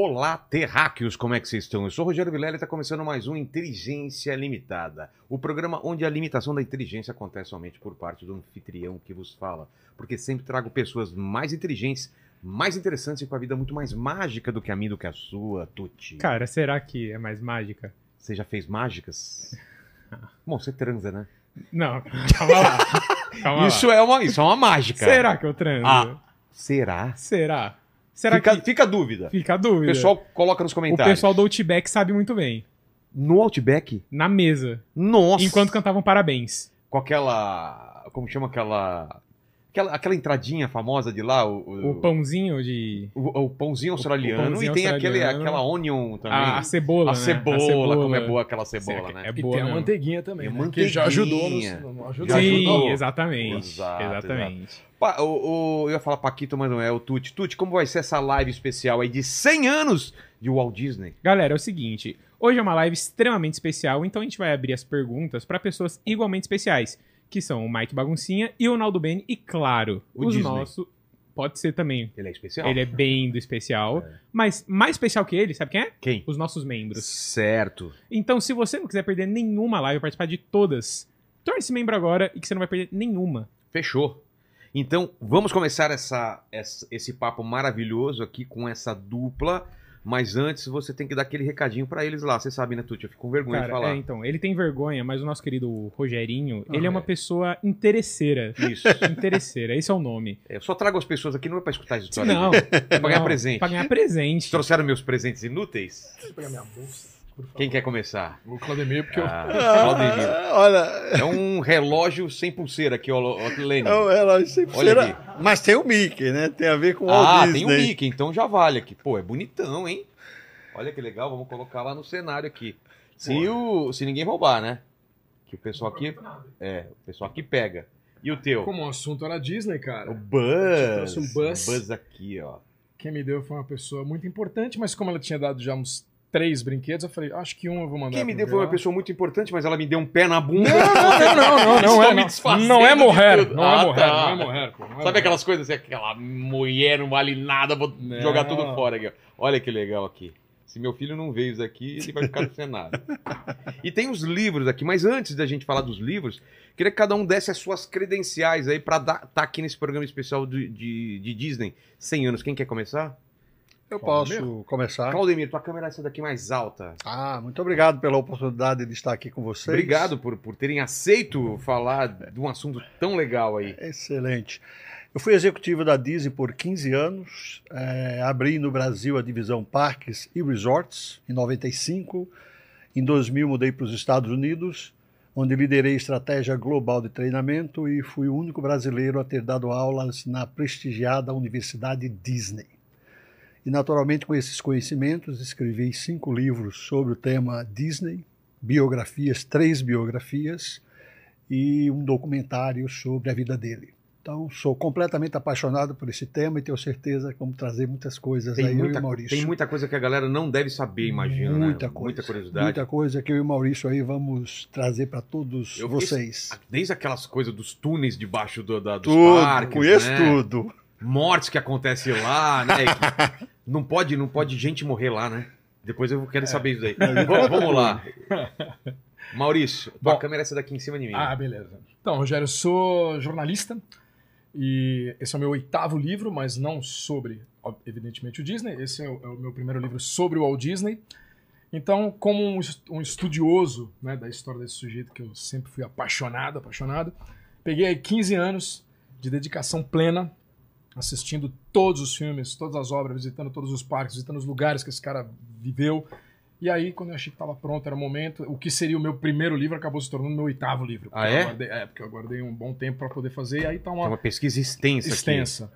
Olá, terráqueos, como é que vocês estão? Eu sou o Rogério Vilela e está começando mais um Inteligência Limitada, o programa onde a limitação da inteligência acontece somente por parte do anfitrião que vos fala, porque sempre trago pessoas mais inteligentes, mais interessantes e com a vida muito mais mágica do que a minha, do que a sua, Tuti. Cara, será que é mais mágica? Você já fez mágicas? Bom, você transa, né? Não, calma lá. Calma Isso lá. é, uma, isso é uma mágica. Será que eu transo? Ah, será? Será? Será fica, que... fica a dúvida. Fica a O dúvida. pessoal coloca nos o comentários. pessoal do Outback sabe muito bem. No Outback? Na mesa. Nossa! Enquanto cantavam parabéns. com aquela. Como chama aquela. Aquela, aquela entradinha famosa de lá, o, o, O pãozinho de... o- o pãozinho australiano. pãozinho e tem aquele, australiano. aquela onion também. A, a cebola, A né? cebola, como é boa aquela cebola, É né? boa e tem a manteiguinha também, E a né? que já ajudou. manteiguinha. Nos, ajudou. Sim, ajudou. exatamente. Exato, exatamente. Pa- o, o- eu ia falar Paquito, mas não é o Tuti. Tuti, como vai ser essa live especial aí de 100 anos de Walt Disney? Galera, é o seguinte. Hoje é uma live extremamente especial, então a gente vai abrir as perguntas para pessoas igualmente especiais, que são o Mike Baguncinha e o Naldo Bene, e claro, O os Disney. nossos. Pode ser também. Ele é especial? Ele é bem do especial. Mas mais especial que ele, sabe quem é? Quem? Os nossos membros. Certo. Então, se você não quiser perder nenhuma live, participar de todas, torne-se membro agora e que você não vai perder nenhuma. Fechou. Então, vamos começar essa, essa- esse papo maravilhoso aqui com essa dupla. Mas antes, você tem que dar aquele recadinho pra eles lá. Você sabe, né, Tuti? Eu fico com vergonha de Cara, falar. é, então, ele tem vergonha, mas o nosso querido Rogerinho, ele é Ah, uma é. pessoa interesseira. Isso. interesseira, esse é o nome. Eu só trago as pessoas aqui, não é pra escutar essa história. Não, É pra ganhar não, presente. Pra ganhar presente. Trouxeram meus presentes inúteis? Deixa eu pegar minha bolsa. Quem quer começar? O Claudemir, porque eu... Ah, Claudemir. Ah, olha, É um relógio sem pulseira aqui, ó, Lênin. é um relógio sem Olha pulseira, mas tem o Mickey, né? Tem a ver com o Ah, Walt tem Disney. o Mickey, então já vale aqui. Pô, é bonitão, hein? Olha que legal, vamos colocar lá no cenário aqui. Se, o, se ninguém roubar, né? Que o pessoal aqui. É, o pessoal aqui pega. E o teu? Como o assunto era Disney, O cara, Buzz. trouxe um Buzz. Buzz aqui, ó. quem me deu foi uma pessoa muito importante, mas como ela tinha dado já uns três brinquedos, eu falei, acho que um eu vou mandar Quem me deu foi uma pessoa muito importante, mas ela me deu um pé na bunda. Não, não, não, não, é, me não. é morrer, não Ah, é morrer, tá. não é morrer. pô, não é Sabe morrer. aquelas coisas assim, aquela mulher não vale nada, vou Não. jogar tudo fora aqui. ó. Olha que legal aqui. Se meu filho não veio isso aqui, ele vai ficar no cenário. E tem os livros aqui, mas antes da gente falar dos livros, queria que cada um desse as suas credenciais aí pra estar aqui nesse programa especial de, de, de Disney 100 anos. Quem quer começar? Eu posso começar? Claudemir, tua câmera é essa daqui mais alta. Ah, muito obrigado pela oportunidade de estar aqui com vocês. Obrigado por, por terem aceito falar de um assunto tão legal aí. Excelente. Eu fui executivo da Disney por 15 anos, eh, abri no Brasil a divisão Parques e Resorts em 95. Em 2000 mudei para os Estados Unidos, onde liderei estratégia global de treinamento e fui o único brasileiro a ter dado aulas na prestigiada Universidade Disney. E naturalmente com esses conhecimentos escrevi cinco livros sobre o tema Disney, biografias, três biografias e um documentário sobre a vida dele. Então, sou completamente apaixonado por esse tema e tenho certeza que vamos trazer muitas coisas Tem aí, eu e muita, o Maurício. tem muita coisa que a galera não deve saber, imagino, Muita né? coisa. Muita curiosidade. Muita coisa que eu e o Maurício aí vamos trazer para todos Eu vocês. Desde aquelas coisas dos túneis debaixo do, da, dos Tudo, parques, conheço né? tudo. Mortes que acontecem lá, né? Que não pode, não pode gente morrer lá, né? Depois eu quero saber isso daí. Vamos, vamos lá. Maurício, tua Bom. câmera é essa daqui em cima de mim. Ah, beleza. Então, Rogério, eu sou jornalista e esse é o meu oitavo livro, mas não sobre, evidentemente, o Disney. Esse é o, é o meu primeiro livro sobre o Walt Disney. Então, como um, um estudioso né, da história desse sujeito que eu sempre fui apaixonado, apaixonado, peguei aí 15 anos de dedicação plena, assistindo todos os filmes, todas as obras, visitando todos os parques, visitando os lugares que esse cara viveu. E aí, quando eu achei que estava pronto, era o momento. O que seria o meu primeiro livro acabou se tornando meu oitavo livro. Ah, é? Eu aguardei, é, porque eu aguardei um bom tempo para poder fazer. E aí tá Tem uma, uma pesquisa extensa, extensa.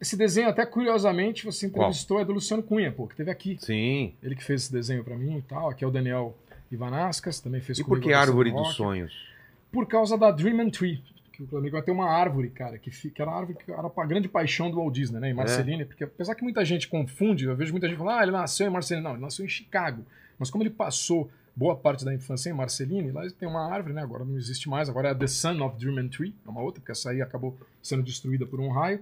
Esse desenho, até curiosamente, você Qual? entrevistou, é do Luciano Cunha, pô, que teve aqui. aqui. Sim. Ele que fez esse desenho para mim e tal. Aqui é o Daniel Ivanascas, também fez E por comigo que a Árvore versão dos. Sonhos? Por causa da Dream and Tree. Que o Flamengo vai ter uma árvore, cara, que, que era a árvore que era a grande paixão do Walt Disney, né? Em Marceline, porque apesar que muita gente confunde, eu vejo muita gente falando, ah, ele nasceu em Marceline. Não, ele nasceu em Chicago. Mas como ele passou boa parte da infância em Marceline, lá tem uma árvore, né? Agora não existe mais, agora é a The Sun of Dream and Tree, é uma outra, porque essa aí acabou sendo destruída por um raio.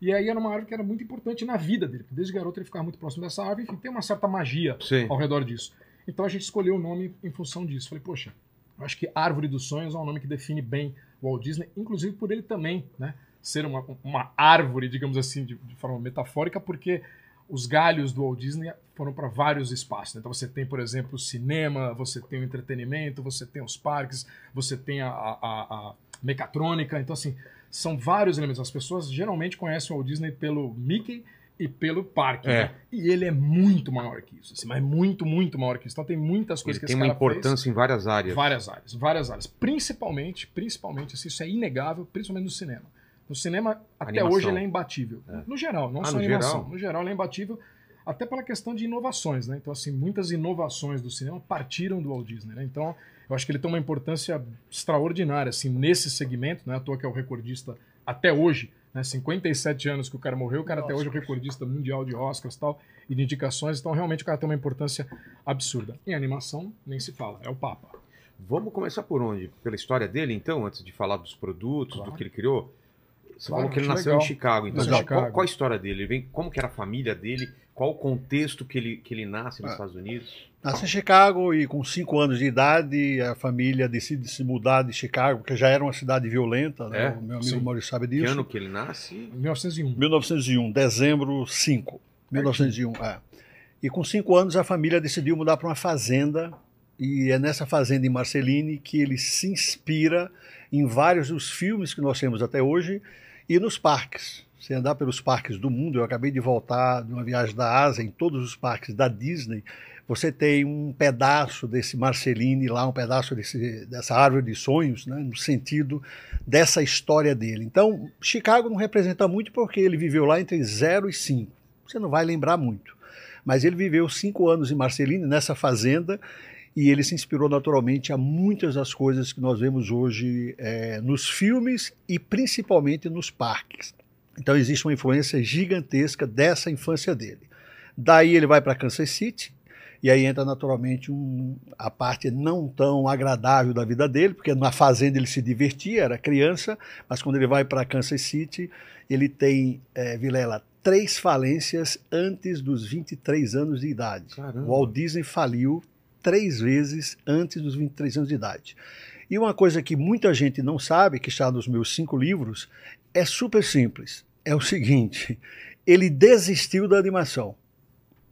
E aí era uma árvore que era muito importante na vida dele. porque Desde garoto ele ficava muito próximo dessa árvore, enfim, tem uma certa magia Sim. ao redor disso. Então a gente escolheu o nome em função disso. Falei, poxa, eu acho que Árvore dos Sonhos é um nome que define bem Walt Disney, inclusive por ele também, né? Ser uma, uma árvore, digamos assim, de, de forma metafórica, porque os galhos do Walt Disney foram para vários espaços. né? Então você tem, por exemplo, o cinema, você tem o entretenimento, você tem os parques, você tem a, a, a- mecatrônica. Então, assim, são vários elementos. As pessoas geralmente conhecem o Walt Disney pelo Mickey e pelo parque. É. né? E ele é muito maior que isso. Assim, mas muito, muito maior que isso. Então tem muitas coisas Ele que tem esse uma cara fez. importância em várias áreas. Várias áreas, várias áreas. Principalmente, principalmente, assim, isso é inegável, principalmente no cinema. No cinema, até Animação. hoje, ele é imbatível. No geral, não Ah, só no animação. geral? No geral, ele é imbatível, até pela questão de inovações, né? Então, assim, muitas inovações do cinema partiram do Walt Disney, né? Então, eu acho que ele tem uma importância extraordinária, assim, nesse segmento, não é à toa que é o recordista até hoje, né? 57 anos que o cara morreu, o cara até hoje é o recordista mundial de Oscars e tal, e de indicações, então realmente o cara tem uma importância absurda. Em animação, nem se fala, é o Papa. Vamos começar por onde? Pela história dele, então, antes de falar dos produtos, Claro. do que ele criou? Você Claro, falou que ele nasceu legal. em Chicago. Então, em qual, Chicago. qual a história dele? Ele vem, como que era a família dele? Qual o contexto que ele, que ele nasce nos Ah. Estados Unidos? Nasce em Chicago e com cinco anos de idade a família decide se mudar de Chicago, porque já era uma cidade violenta, né? É? o meu amigo Sim. Maurício sabe Que disso. ano que ele nasce? Em 1901. 1901, dezembro 5. 1901, é. E com cinco anos a família decidiu mudar para uma fazenda, e é nessa fazenda em Marceline que ele se inspira em vários dos filmes que nós temos até hoje e nos parques. Você andar pelos parques do mundo, eu acabei de voltar de uma viagem da Ásia, em todos os parques da Disney, você tem um pedaço desse Marceline lá, um pedaço desse, dessa árvore de sonhos, né, no sentido dessa história dele. Então, Chicago não representa muito porque ele viveu lá entre 0 e 5. Você não vai lembrar muito. Mas ele viveu cinco anos em Marceline, nessa fazenda, e ele se inspirou naturalmente a muitas das coisas que nós vemos hoje eh, nos filmes e principalmente nos parques. Então existe uma influência gigantesca dessa infância dele. Daí ele vai para Kansas City, e aí entra naturalmente um- a parte não tão agradável da vida dele, porque na fazenda ele se divertia, era criança, mas quando ele vai para Kansas City, ele tem, eh, Vilela, três falências antes dos 23 anos de idade. Caramba. O Walt Disney faliu três vezes antes dos 23 anos de idade. E uma coisa que muita gente não sabe, que está nos meus cinco livros, é super simples. É o seguinte: ele desistiu da animação.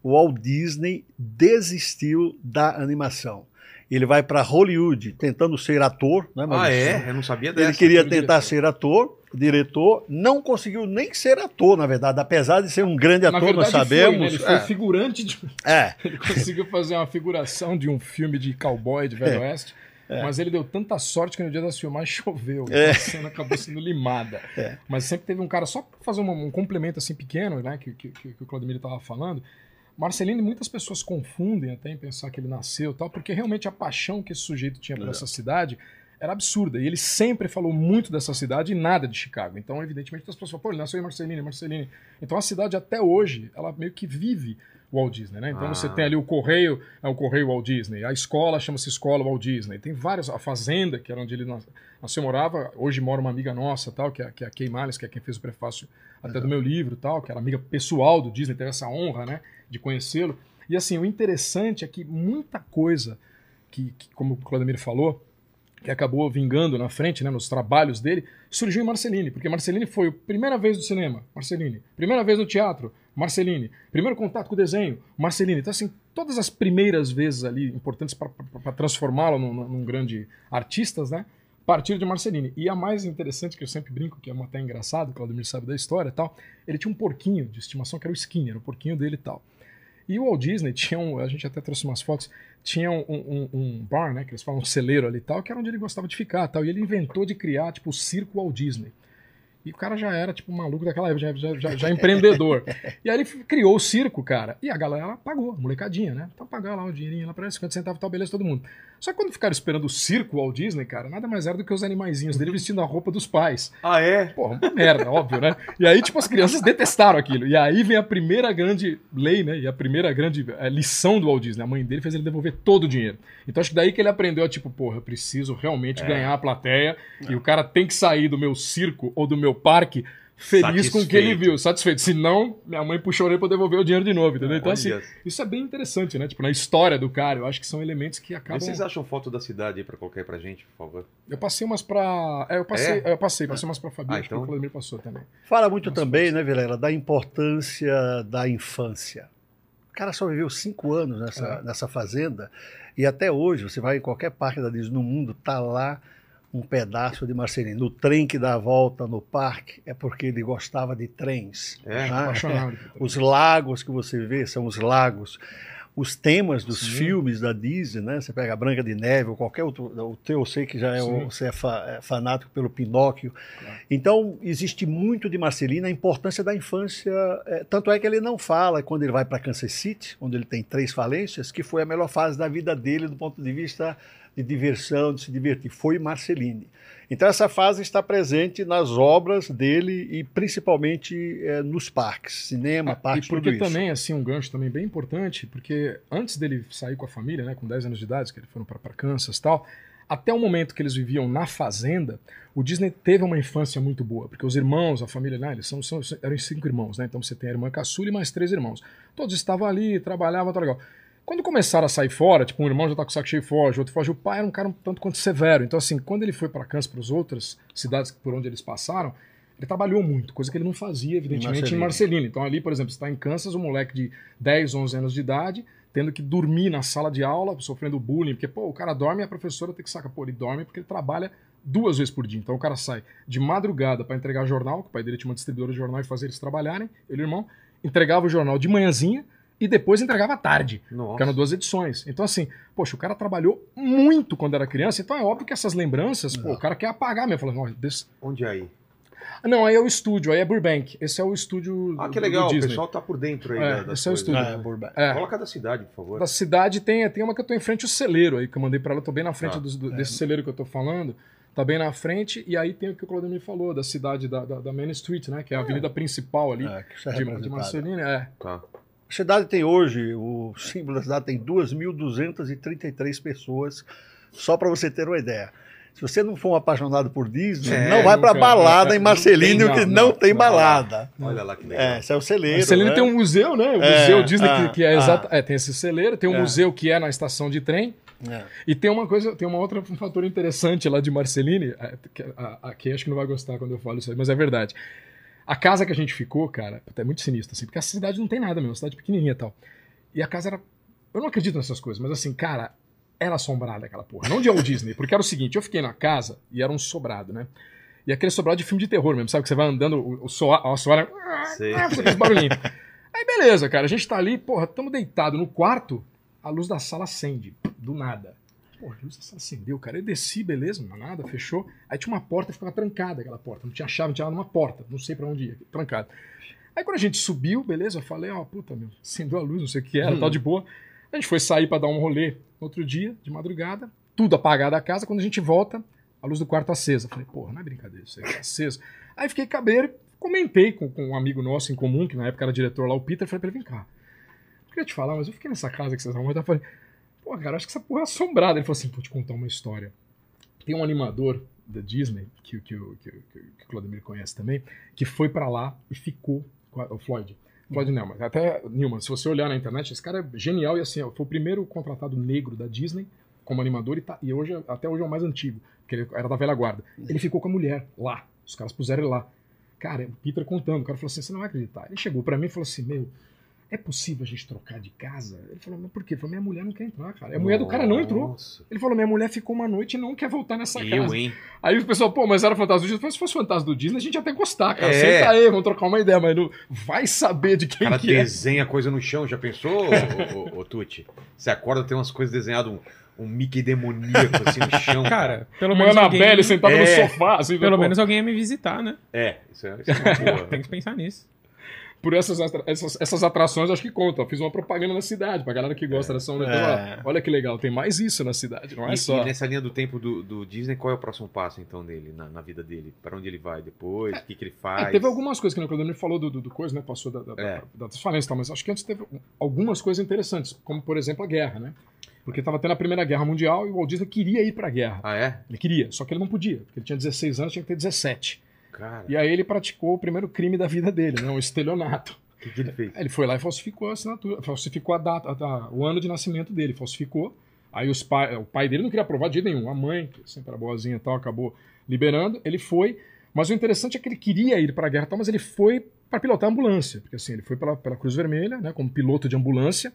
O Walt Disney desistiu da animação. Ele vai para Hollywood tentando ser ator, né, Ah, é? Eu não sabia dessa. Ele queria tentar diretor. ser ator, diretor, não conseguiu nem ser ator, na verdade, apesar de ser um grande Na ator, nós verdade, foi, né? sabemos. Ele foi é, figurante de... é. Ele conseguiu fazer uma figuração de um filme de cowboy de Velho É. Oeste. Mas ele deu tanta sorte que no dia das filmagens choveu. É. A cena acabou sendo limada. É. Mas sempre teve um cara, só pra fazer um, um complemento assim pequeno, né? Que, que, que o Claudemir estava falando. Marcelino, muitas pessoas confundem até em pensar que ele nasceu tal, porque realmente a paixão que esse sujeito tinha por É. essa cidade era absurda. E ele sempre falou muito dessa cidade e nada de Chicago. Então, evidentemente, as pessoas falam, pô, ele nasceu em Marceline, Marceline. Então a cidade até hoje, ela meio que vive o Walt Disney, né? Então Ah. você tem ali o Correio, é o Correio Walt Disney. A escola chama-se Escola Walt Disney. Tem várias, a fazenda, que era onde ele nas- nasceu, morava, hoje mora uma amiga nossa, tal, que é, que é a Kay que é quem fez o prefácio até do meu livro, tal, que era amiga pessoal do Disney, teve essa honra, né, de conhecê-lo. E assim, o interessante é que muita coisa que, que como o Claudemir falou, que acabou vingando na frente, né, nos trabalhos dele, surgiu em Marceline, porque Marceline foi a primeira vez no cinema, Marceline. Primeira vez no teatro, Marceline. Primeiro contato com o desenho, Marceline. Então, assim, todas as primeiras vezes ali importantes para transformá-lo num, num grande artista, né? Partiram de Marceline. E a mais interessante, que eu sempre brinco, que é até engraçado, o Claudemir sabe da história e tal, ele tinha um porquinho de estimação que era o Skinner, o porquinho dele e tal. E o Walt Disney tinha um, a gente até trouxe umas fotos, tinha um, um, um bar, né, que eles falam um celeiro ali e tal, que era onde ele gostava de ficar tal. E ele inventou de criar, tipo, o circo Walt Disney. E o cara já era, tipo, maluco daquela época, já, já, já, empreendedor. e aí ele criou o circo, cara, e a galera pagou, molecadinha, né? Então pagar lá o dinheirinho lá pra ele, 50 centavos e tal, beleza, todo mundo. Só que quando ficaram esperando o circo Walt Disney, cara, nada mais era do que os animaizinhos dele vestindo a roupa dos pais. Ah, é? Porra, uma merda, óbvio, né? E aí, tipo, as crianças detestaram aquilo. E aí vem a primeira grande lei, né? E a primeira grande eh, lição do Walt Disney. A mãe dele fez ele devolver todo o dinheiro. Então acho que daí que ele aprendeu, a, tipo, porra, eu preciso realmente ganhar a plateia. E o cara tem que sair do meu circo ou do meu parque feliz com o que ele Satisfeito. viu, satisfeito. Se não, minha mãe puxou a orelha pra devolver o dinheiro de novo, entendeu? Então, assim, isso é bem interessante, né? Tipo, na história do cara, eu acho que são elementos que acabam. Mas vocês acham foto da cidade aí pra colocar aí pra gente, por favor? Eu passei umas pra. É, eu passei, É? eu passei, passei umas pra Fabi, Ah, então- que o Vladimir passou também. Fala muito Nossa, também, né, Vilela, da importância da infância. O cara só viveu cinco anos nessa, É. nessa fazenda e até hoje, você vai em qualquer parque da Disney no mundo, tá lá um pedaço de Marcelino. No trem que dá a volta no parque é porque ele gostava de trens. É? Apaixonado. Os lagos que você vê são os lagos. Os temas dos Sim. filmes da Disney, né? Você pega a Branca de Neve ou qualquer outro. O teu eu sei que já é, Sim. você é, fa- é fanático pelo Pinóquio. Claro. Então, existe muito de Marcelino, a importância da infância. é, tanto é que ele não fala quando ele vai para Kansas City, onde ele tem três falências, que foi a melhor fase da vida dele do ponto de vista de diversão, de se divertir. Foi Marceline. Então, essa fase está presente nas obras dele e principalmente é, nos parques, cinema, Ah, parques, e porque tudo isso. também, assim, um gancho também bem importante, porque antes dele sair com a família, né, com 10 anos de idade, que eles foram para Kansas e tal, até o momento que eles viviam na fazenda, o Disney teve uma infância muito boa, porque os irmãos, a família, né, eles são, são, eram cinco irmãos, né, então você tem a irmã caçula e mais três irmãos. Todos estavam ali, trabalhavam, tá legal. Quando começaram a sair fora, tipo, um irmão já tá com o saco cheio e foge, outro foge, o pai era um cara um tanto quanto severo. Então, assim, quando ele foi para Kansas, para as outras cidades por onde eles passaram, ele trabalhou muito, coisa que ele não fazia, evidentemente, em Marcelino. Marcelino. Então, ali, por exemplo, você está em Kansas, um moleque de 10, 11 anos de idade, tendo que dormir na sala de aula, sofrendo bullying, porque, pô, o cara dorme e a professora tem que sacar, pô, ele dorme porque ele trabalha duas vezes por dia. Então, o cara sai de madrugada para entregar jornal, que o pai dele tinha uma distribuidora de jornal e fazer eles trabalharem, ele e o irmão, entregava o jornal de manhãzinha e depois entregava à tarde. Nossa. Ficaram duas edições. Então, assim, poxa, o cara trabalhou muito quando era criança, então é óbvio que essas lembranças, pô, o cara quer apagar mesmo. Fala, "Não, desse- Onde é aí? Ah, Não, aí é o estúdio, aí é Burbank. Esse é o estúdio Ah, do- que do legal, o Disney. pessoal tá por dentro aí É, das esse é o estúdio. Ah, é Burbank. É. Coloca da cidade, por favor. Da cidade tem, tem uma que eu tô em frente ao celeiro aí, que eu mandei pra ela, eu tô bem na frente Tá. dos- do- desse celeiro que eu tô falando. Tá bem na frente, e aí tem o que o Claudemir falou, da cidade da, da, da Main Street, né? Que é a avenida principal ali É, é de, de. Marcelino. É. Tá. A cidade tem hoje, o símbolo da cidade tem 2.233 pessoas, só para você ter uma ideia. Se você não for um apaixonado por Disney, É, não vai para balada em não Marcelino, tem, que não, não, tem não. balada. Olha lá que legal. É, esse é o celeiro. Marcelino né? tem um museu, né? O É, museu Disney, ah, que, que é ah. exato. É, tem esse celeiro, tem um É. museu que é na estação de trem. É. E tem uma coisa, tem uma outra um fator interessante lá de Marceline, é, que a, a Kay acho que não vai gostar quando eu falo isso aí, mas é verdade. A casa que a gente ficou, cara, é muito sinistro, assim, porque a cidade não tem nada mesmo, uma cidade pequenininha e tal. E a casa era. Eu não acredito nessas coisas, mas assim, cara, era assombrada aquela porra. Não de Walt Disney, porque era o seguinte: eu fiquei na casa e era um sobrado, né? E aquele sobrado de filme de terror mesmo, sabe? Que você vai andando, o, o soar, a soar, Sei. ah, faz aqueles barulhinhos. Aí beleza, cara, a gente tá ali, porra, tamo deitado no quarto, a luz da sala acende, do nada. Porra, a luz acendeu, cara. Eu desci, beleza, não nada, fechou. Aí tinha uma porta ficava trancada, aquela porta. Não tinha chave, não tinha nada numa porta. Não sei pra onde ia, trancada. Aí quando a gente subiu, beleza, eu falei, ó, puta, meu, acendeu a luz, não sei o que era, Hum. tal de boa. A gente foi sair pra dar um rolê outro dia, de madrugada, tudo apagado a casa. Quando a gente volta, a luz do quarto acesa. Eu Falei, porra, não é brincadeira isso aí, tá aceso. Aí fiquei cabreiro, comentei com, com um amigo nosso em comum, que na época era diretor lá, o Peter, falei pra ele, vem cá. Eu queria te falar, mas eu fiquei nessa casa que vocês arrumaram. Eu falei, pô, cara, acho que essa porra é assombrada. Ele falou assim, vou te contar uma história. Tem um animador da Disney, que, que, o- que, que, o- Claudemir conhece também, que foi pra lá e ficou com o Floyd. Floyd Newman. Até Newman, se você olhar na internet, esse cara é genial e assim, foi o primeiro contratado negro da Disney como animador e, tá, e hoje, até hoje é o mais antigo, porque ele era da velha guarda. Ele ficou com a mulher lá. Os caras puseram ele lá. Cara, o Peter contando, o cara falou assim: você não vai acreditar. Ele chegou pra mim e falou assim: meu, é possível a gente trocar de casa? Ele falou, mas por quê? Ele falou, minha mulher não quer entrar, cara. A mulher do cara não entrou. Nossa. Ele falou, minha mulher ficou uma noite e não quer voltar nessa Eu, casa. hein? Aí o pessoal, pô, mas era fantasma do Disney. Eu falei, se fosse fantasma do Disney, a gente ia até gostar, cara. É. Senta aí, vamos trocar uma ideia, mas não vai saber de quem cara que é. desenha coisa no chão, já pensou, ô, ô, ô, Tuti? Você acorda, tem umas coisas desenhadas, um, um Mickey demoníaco assim no chão. Cara, pelo Uma menos Annabelle alguém... sentada É. no sofá, assim, Pelo pô, menos alguém ia me visitar, né? É, isso é, isso é uma boa. Tem que pensar nisso. Por essas, essas, essas atrações, acho que contam. Eu fiz uma propaganda na cidade, pra galera que gosta dessa onda. Então, É. olha que legal, tem mais isso na cidade, não é E, só. e nessa linha do tempo do, do Disney, qual é o próximo passo, então, dele, na, na vida dele? Para onde ele vai depois? O que, que ele É, faz? teve algumas coisas que o Claudemir falou do, do, do coisa, né? Passou da, da, É. da, das falências e tal, mas acho que antes teve algumas coisas interessantes, como por exemplo a guerra, né? Porque estava tendo a Primeira Guerra Mundial e o Walt Disney queria ir pra guerra. Ah, é? Ele queria, só que ele não podia, porque ele tinha 16 anos, tinha que ter 17. Cara, E aí ele praticou o primeiro crime da vida dele, né? Um estelionato. o que, que ele fez? Ele foi lá e falsificou a assinatura, falsificou a data, a- o ano de nascimento dele, falsificou. Aí os pai, o pai dele não queria provar de jeito nenhum. A mãe, que sempre era boazinha e tal, acabou liberando. Ele foi. Mas o interessante é que ele queria ir para a guerra, tal, mas ele foi para pilotar a ambulância. Porque assim, ele foi pela, pela Cruz Vermelha, né, como piloto de ambulância.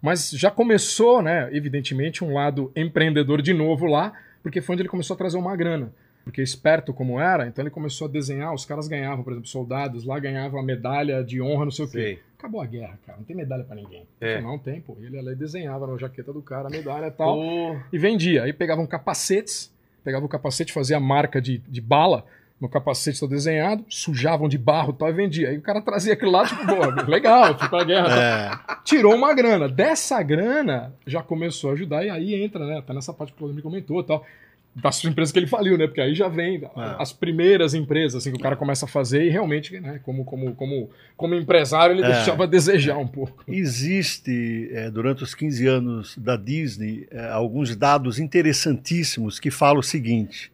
Mas já começou, né, evidentemente, um lado empreendedor de novo lá, porque foi onde ele começou a trazer uma grana. Porque esperto como era, então ele começou a desenhar, os caras ganhavam, por exemplo, soldados lá ganhavam a medalha de honra, não sei o quê. Sei. Acabou a guerra, cara. Não tem medalha pra ninguém. É. Falou, Não tem, pô. Ele e desenhava na jaqueta do cara a medalha e tal. Pô, E vendia. Aí pegavam capacetes, pegavam o capacete, fazia a marca de, de bala no capacete todo desenhado, sujavam de barro e tal e vendia. Aí o cara trazia aquilo lá, tipo, pô, legal, fui pra guerra. É, Tirou uma grana. Dessa grana, já começou a ajudar e aí entra, né? Até nessa parte que o Claudio me comentou e tal. Das empresas que ele faliu, né? Porque aí já vem as primeiras empresas assim, que o cara começa a fazer e realmente, né, como, como, como, como empresário, ele É. deixava a desejar um pouco. Existe, eh, durante os 15 anos da Disney, eh, alguns dados interessantíssimos que falam o seguinte.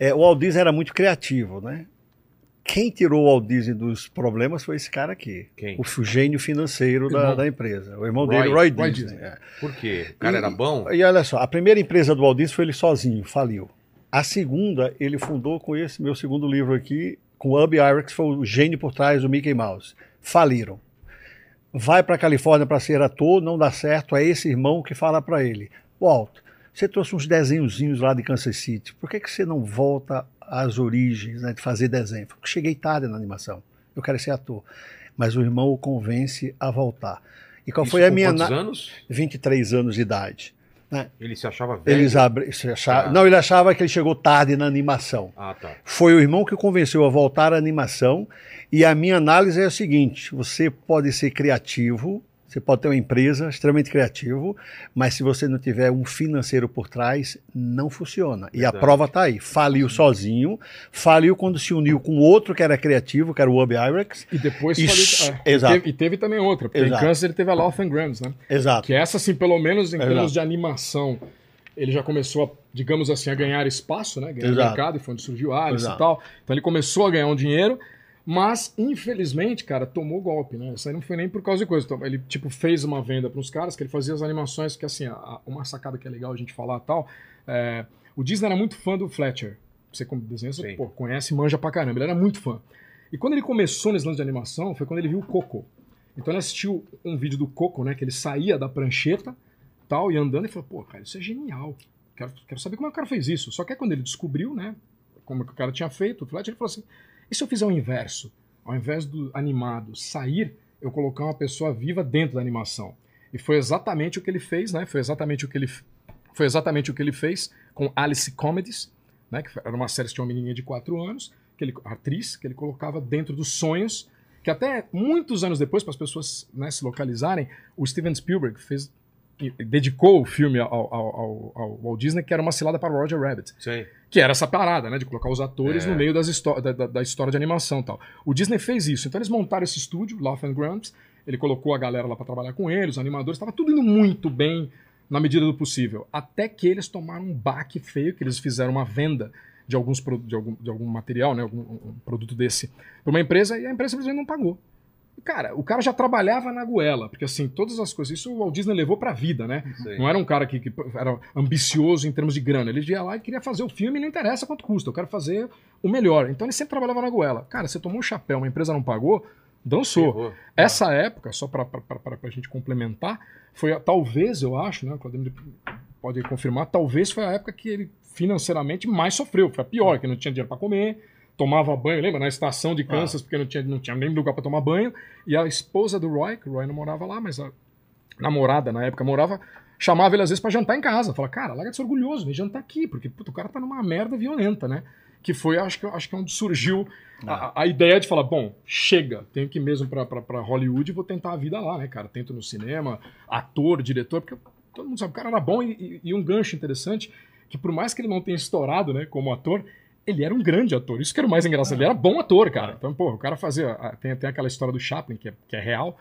eh, o Walt Disney era muito criativo, né? Quem tirou o Walt Disney dos problemas foi esse cara aqui. Quem? O gênio financeiro da, da empresa. O irmão Roy- dele, Roy, Roy Disney. Disney. é. por quê? O cara E- era bom? E olha só, a primeira empresa do Walt Disney foi ele sozinho, faliu. A segunda, ele fundou com esse meu segundo livro aqui, com o Ub Iwerks, que foi o gênio por trás do Mickey Mouse. Faliram. Vai para Califórnia para ser ator, não dá certo, é esse irmão que fala para ele: Walt, você trouxe uns desenhozinhos lá de Kansas City, por que, que você não volta às origens né, de fazer desenho? Porque cheguei tarde na animação, eu quero ser ator. Mas o irmão o convence a voltar. E qual Isso foi a minha. quantos anos? 23 anos de idade. Ele se achava velho? Eles abri- se achava- Ah. Não, ele achava que ele chegou tarde na animação. Ah, tá. Foi o irmão que o convenceu a voltar à animação. E a minha análise é a seguinte: você pode ser criativo, você pode ter uma empresa extremamente criativo, mas se você não tiver um financeiro por trás, não funciona. E a Verdade. prova está aí. Faliu sozinho, faliu quando se uniu com outro que era criativo, que era o Ub Iwerks. E depois Isso, faliu- é, exato. E teve, e teve também outra, porque Exato. em Kansas ele teve a Laugh Grams, né? Exato. Que essa, assim, pelo menos em Exato. termos de animação, ele já começou, a, digamos assim, a ganhar espaço, né? Ganhar Exato. mercado, e foi onde surgiu a Alice Exato. e tal. Então ele começou a ganhar um dinheiro, mas, infelizmente, cara, tomou golpe, né? Isso aí não foi nem por causa de coisa. Ele, tipo, fez uma venda para uns caras que ele fazia as animações, que, assim, a- uma sacada que é legal a gente falar e tal, é, o Disney era muito fã do Fletcher. Você como desenho, você pô, conhece e manja pra caramba. Ele era muito fã. E quando ele começou nesse lance de animação, foi quando ele viu o Coco. Então ele assistiu um vídeo do Coco, né? Que ele saía da prancheta tal, e andando, e falou, pô, cara, isso é genial. Quero, quero saber como é que o cara fez isso. Só que aí quando ele descobriu, né? Como é que o cara tinha feito, o Fletcher, ele falou assim: e se eu fizer o inverso? Ao invés do animado sair, eu colocar uma pessoa viva dentro da animação. E foi exatamente o que ele fez, né? Foi exatamente o que ele, foi exatamente o que ele fez com Alice Comedies, né? Que era uma série que tinha uma menininha de 4 anos, que ele, atriz, que ele colocava dentro dos sonhos, que até muitos anos depois, para as pessoas né, se localizarem, o Steven Spielberg fez dedicou o filme ao, ao, ao, ao Walt Disney, que era uma cilada para Roger Rabbit. Sei. Que era essa parada, né? De colocar os atores É. no meio das histó- da, da- da história de animação e tal. O Disney fez isso. Então eles montaram esse estúdio, Laugh and Grumps. Ele colocou a galera lá pra trabalhar com ele, os animadores. Estava tudo indo muito bem na medida do possível. Até que eles tomaram um baque feio, que eles fizeram uma venda de, alguns, de, algum, de algum material, né? Algum um produto desse, pra uma empresa, e a empresa simplesmente não pagou. Cara, o cara já trabalhava na goela, porque assim, todas as coisas, isso o Walt Disney levou pra vida, né? sei. Não era um cara que, que era ambicioso em termos de grana. Ele ia lá e queria fazer o filme e não interessa quanto custa, eu quero fazer o melhor. Então ele sempre trabalhava na goela. Cara, você tomou um chapéu, uma empresa não pagou, dançou. Ferrou. Essa época, só para a gente complementar, foi talvez, eu acho, né? O Claudemir pode confirmar, talvez foi a época que ele financeiramente mais sofreu. Foi a pior, que não tinha dinheiro para comer, tomava banho, lembra? Na estação de Kansas, porque não tinha, não tinha nem lugar para tomar banho. E a esposa do Roy, que o Roy não morava lá, mas a namorada na época morava, chamava ele às vezes para jantar em casa. Fala, cara, larga de ser orgulhoso, vem jantar aqui, porque puta, o cara tá numa merda violenta, né? Que foi, acho que, acho que é onde surgiu a, a ideia de falar, bom, chega, tenho que ir mesmo pra Hollywood e vou tentar a vida lá, né, cara? Tento no cinema, ator, diretor, porque todo mundo sabe, o cara era bom e, e- e um gancho interessante, que por mais que ele não tenha estourado, né, como ator, ele era um grande ator. Isso que era o mais engraçado. Ele era bom ator, cara. Então, pô, o cara fazia. a- Tem, tem aquela história do Chaplin, que é, que é real,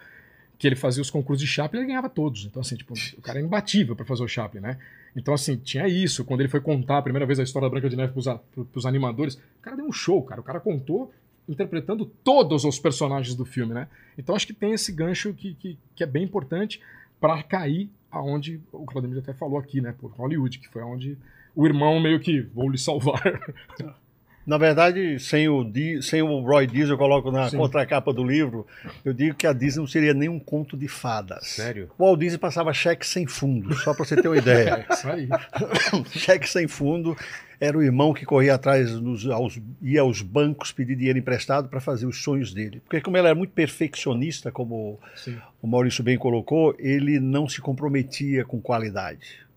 que ele fazia os concursos de Chaplin e ele ganhava todos. Então, assim, tipo, o cara é imbatível pra fazer o Chaplin, né? Então, assim, tinha isso. Quando ele foi contar a primeira vez a história da Branca de Neve pros, a- pro- pros animadores, o cara deu um show, cara. O cara contou interpretando todos os personagens do filme, né? Então, acho que tem esse gancho que, que, que é bem importante para cair aonde o Claudemir até falou aqui, né? Por Hollywood, que foi onde o irmão meio que vou lhe salvar. Na verdade, sem o, Di- sem o Roy Disney, eu coloco na Sim. contracapa do livro, eu digo que a Disney não seria nem um conto de fadas. Sério? O Walt Disney passava cheque sem fundo, só para você ter uma ideia. É isso aí. cheque sem fundo era o irmão que corria atrás, dos, aos, ia aos bancos pedir dinheiro emprestado para fazer os sonhos dele. Porque como ele era muito perfeccionista, como Sim. o Maurício bem colocou, ele não se comprometia com qualidade.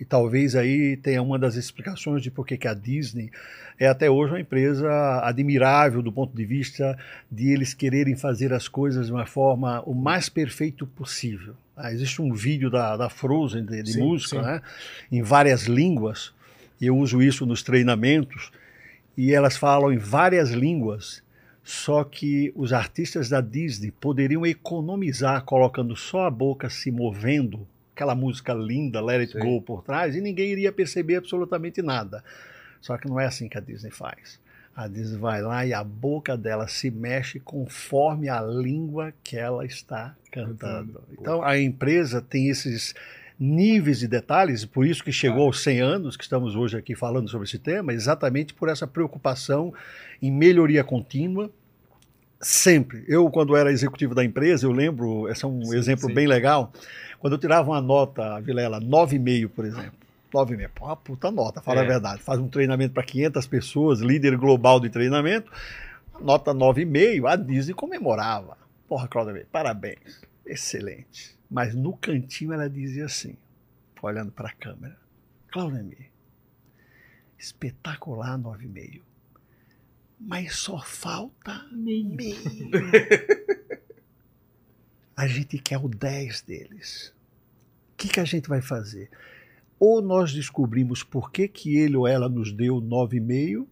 E talvez aí tenha uma das explicações de por que a Disney é até hoje uma empresa admirável do ponto de vista de eles quererem fazer as coisas de uma forma o mais perfeito possível. Ah, existe um vídeo da, da Frozen de, de Sim, música, sim. né, em várias línguas. e Eu uso isso nos treinamentos e elas falam em várias línguas. Só que os artistas da Disney poderiam economizar colocando só a boca se movendo, aquela música linda, Let It Sei. Go por trás, e ninguém iria perceber absolutamente nada. Só que não é assim que a Disney faz. A Disney vai lá e a boca dela se mexe conforme a língua que ela está cantando. Então a empresa tem esses níveis de detalhes, por isso que chegou aos 100 anos que estamos hoje aqui falando sobre esse tema, exatamente por essa preocupação em melhoria contínua. Sempre. Eu, quando era executivo da empresa, eu lembro, esse é um Sim, exemplo sim. bem legal, quando eu tirava uma nota, Vilela, 9,5, por exemplo. 9,5, pô, uma puta nota, fala É. a verdade. Faz um treinamento para 500 pessoas, líder global de treinamento, nota 9,5, a Disney comemorava. Porra, Claudia, parabéns, excelente. Mas no cantinho ela dizia assim, olhando para a câmera, Claudia, espetacular 9,5. Mas só falta meio. A gente quer o 10 deles. O que, que a gente vai fazer? Ou nós descobrimos por que, que ele ou ela nos deu 9,5,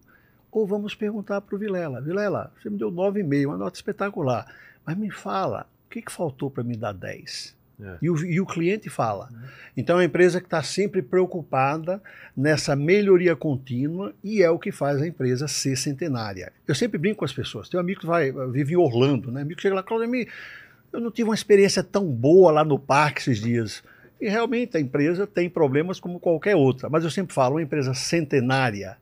ou vamos perguntar para o Vilela. Vilela, você me deu 9,5, uma nota espetacular. Mas me fala, o que, que faltou para me dar 10? É. E, o, e o cliente fala. Então é uma empresa que está sempre preocupada nessa melhoria contínua e é o que faz a empresa ser centenária. Eu sempre brinco com as pessoas. Tem um amigo que vai, vive em Orlando, né? amigo que chega lá, Claudemir, eu não tive uma experiência tão boa lá no parque esses dias. E realmente a empresa tem problemas como qualquer outra. Mas eu sempre falo, uma empresa centenária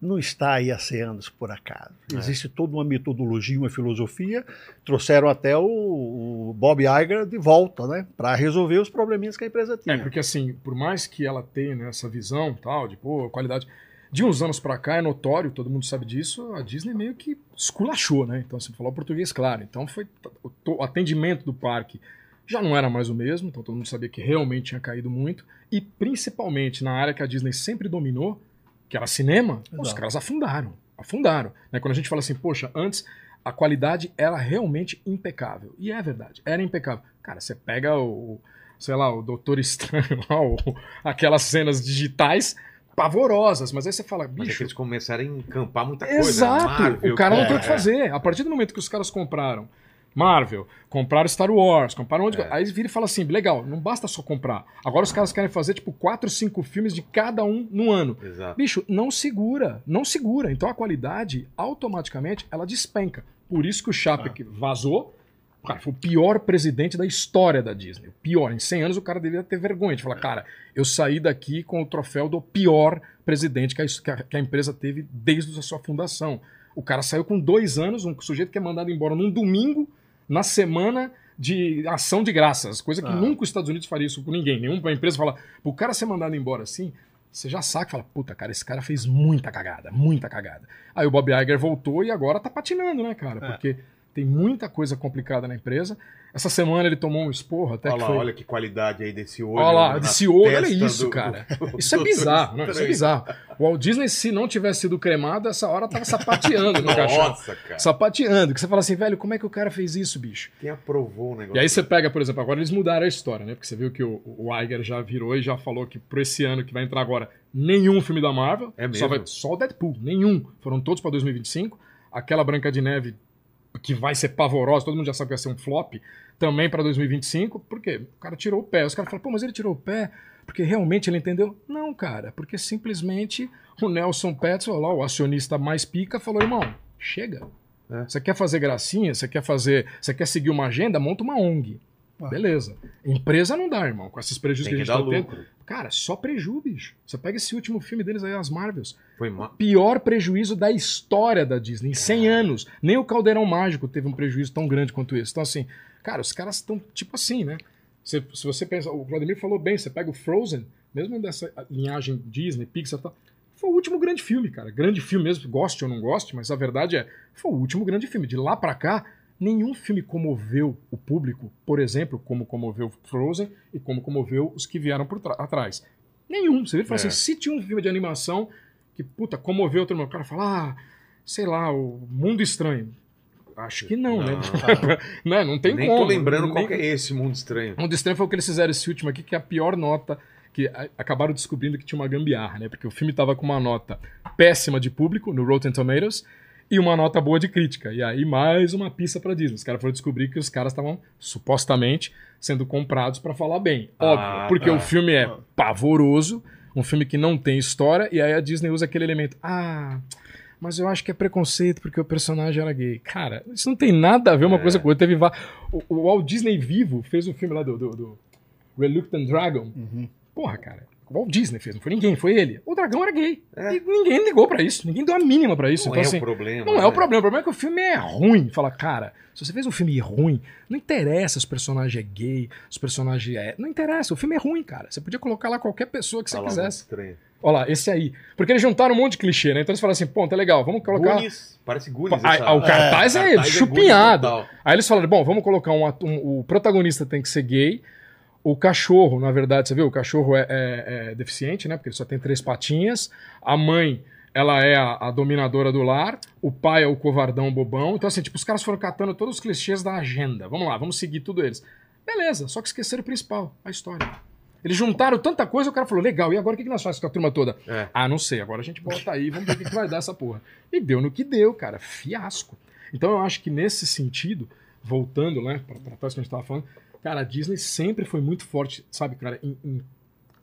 não está aí há 100 anos por acaso. É. Existe toda uma metodologia, uma filosofia. Trouxeram até o, o Bob Iger de volta, né? Para resolver os probleminhas que a empresa tinha. É, porque assim, por mais que ela tenha né, essa visão tal, de pô, qualidade. De uns anos pra cá é notório, todo mundo sabe disso, a Disney meio que esculachou, né? Então, falar o português claro. Então, foi o, o atendimento do parque já não era mais o mesmo, então todo mundo sabia que realmente tinha caído muito. E principalmente na área que a Disney sempre dominou, que era cinema, os Exato. caras afundaram. Afundaram. Né? Quando a gente fala assim, poxa, antes a qualidade era realmente impecável. E é verdade, era impecável. Cara, você pega o, sei lá, o Doutor Estranho lá, o- aquelas cenas digitais pavorosas, mas aí você fala, Mas é que bicho, eles começaram a encampar muita coisa. né? Exato! Marvel, o cara não é, tem o que fazer. A partir do momento que os caras compraram Marvel, compraram Star Wars, compraram um monte de É. coisa. Aí vira e fala assim: legal, não basta só comprar. Agora os caras querem fazer tipo 4, 5 filmes de cada um no ano. Exato. Bicho, não segura, não segura. Então a qualidade, automaticamente, ela despenca. Por isso que o Chapek vazou. Cara, foi o pior presidente da história da Disney. O pior. Em 100 anos o cara deveria ter vergonha de falar, cara, eu saí daqui com o troféu do pior presidente que a, que a- que a empresa teve desde a sua fundação. O cara saiu com dois anos, um sujeito que é mandado embora num domingo, na semana de ação de graças. Coisa que Ah. nunca os Estados Unidos faria isso com ninguém. Nenhuma empresa fala, o cara ser mandado embora assim, você já saca, fala, puta, cara, esse cara fez muita cagada, muita cagada. Aí o Bob Iger voltou e agora tá patinando, né, cara? É. Porque tem muita coisa complicada na empresa. Essa semana ele tomou um esporro até Olha que lá, foi. olha que qualidade aí desse olho. Olha lá, na desse olho, olha isso, do- cara. Isso é bizarro, né? Isso é bizarro. O Walt Disney, se não tivesse sido cremado, essa hora tava sapateando no caixão. Nossa, cara. Sapateando. Que você fala assim, velho, como é que o cara fez isso, bicho? Quem aprovou o negócio? E aí você pega, por exemplo, agora eles mudaram a história, né? Porque você viu que o, o Iger já virou e já falou que por esse ano que vai entrar agora, nenhum filme da Marvel. É Só, mesmo? vai, só o Deadpool, nenhum. Foram todos pra 2025. Aquela Branca de Neve, que vai ser pavorosa, todo mundo já sabe que vai ser um flop, também pra 2025. Por quê? O cara tirou o pé. Os caras falam, pô, mas ele tirou o pé porque realmente ele entendeu? Não, cara, porque simplesmente o Nelson Petzold, lá, o acionista mais pica, falou: irmão, chega. É. Você quer fazer gracinha? Você quer fazer. Você quer seguir uma agenda? Monta uma ONG. Ah. Beleza. Empresa não dá, irmão. Com esses prejuízos Tem que que a gente tá tendo. Cara, só prejuízo, bicho. Você pega esse último filme deles aí, as Marvels. Foi ma... Pior prejuízo da história da Disney. Em 100 anos. Nem o Caldeirão Mágico teve um prejuízo tão grande quanto esse. Então, assim, cara, os caras estão tipo assim, né? Você- se você pensa, o Vladimir falou bem, você pega o Frozen, mesmo dessa linhagem Disney, Pixar e tal, foi o último grande filme, cara. Grande filme mesmo, goste ou não goste, mas a verdade é, foi o último grande filme. De lá pra cá, nenhum filme comoveu o público, por exemplo, como comoveu Frozen e como comoveu os que vieram por atrás. Nenhum. Você vê fala É. assim, se tinha um filme de animação que, puta, comoveu todo mundo, o cara fala, ah, sei lá, o Mundo Estranho. Acho que não, né? né? Não tem Nem como. tô lembrando Nem- qual é esse mundo estranho. Mundo Estranho foi o que eles fizeram esse último aqui, que é a pior nota, que acabaram descobrindo que tinha uma gambiarra, né? Porque o filme tava com uma nota péssima de público no Rotten Tomatoes e uma nota boa de crítica. E aí mais uma pista pra Disney. Os caras foram descobrir que os caras estavam supostamente sendo comprados pra falar bem. Óbvio, Ah, porque tá. o filme é pavoroso, um filme que não tem história, e aí a Disney usa aquele elemento. Ah, mas eu acho que é preconceito porque o personagem era gay. Cara, isso não tem nada a ver uma É. coisa com outra. Teve o, o Walt Disney vivo fez um filme lá do, do, do Reluctant Dragon. Uhum. Porra, cara. O Walt Disney fez, não foi ninguém, foi ele. O dragão era gay. É. E ninguém ligou pra isso, ninguém deu a mínima pra isso. Não então, é assim, o problema. não é né? o problema. O problema é que o filme é ruim. Fala, cara, se você fez um filme ruim, não interessa se os personagens é gay, se os personagens é. Não interessa, o filme é ruim, cara. Você podia colocar lá qualquer pessoa que você lá, quisesse. Olha lá, esse aí. Porque eles juntaram um monte de clichê, né? Então eles falaram assim, pô, tá legal, vamos colocar. Goonies, parece Goonies. Essa- ah, o cartaz é, Goonies chupinhado. total. Aí eles falaram, bom, vamos colocar um, um- O protagonista tem que ser gay. O cachorro, na verdade, você viu? O cachorro é, é- é deficiente, né? Porque ele só tem três patinhas. A mãe, ela é a, a dominadora do lar. O pai é o covardão bobão. Então, assim, tipo, os caras foram catando todos os clichês da agenda. Vamos lá, vamos seguir tudo eles. Beleza, só que esqueceram o principal, a história. Eles juntaram tanta coisa, o cara falou, legal, e agora o que nós fazemos com a turma toda? É. Ah, não sei, agora a gente bota aí, vamos ver o que, que vai dar essa porra. E deu no que deu, cara, fiasco. Então eu acho que nesse sentido, voltando, né, pra tratar isso que a gente tava falando, cara, a Disney sempre foi muito forte, sabe, cara, em, em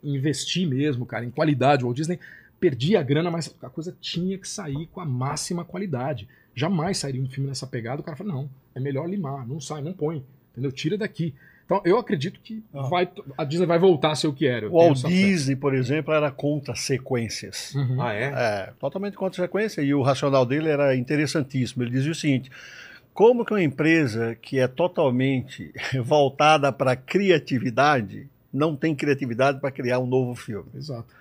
investir mesmo, cara, em qualidade. O Walt Disney perdia a grana, mas a coisa tinha que sair com a máxima qualidade. Jamais sairia um filme nessa pegada, o cara fala, não, é melhor limar, não sai, não põe, entendeu? Tira daqui. Então eu acredito que Ah. vai, a Disney vai voltar a ser o que era. O Walt. Disney, por exemplo, era contra sequências. Uhum. Ah, é? É, totalmente contra sequência. E o racional dele era interessantíssimo. Ele dizia o seguinte: como que uma empresa que é totalmente voltada para criatividade não tem criatividade para criar um novo filme? Exato.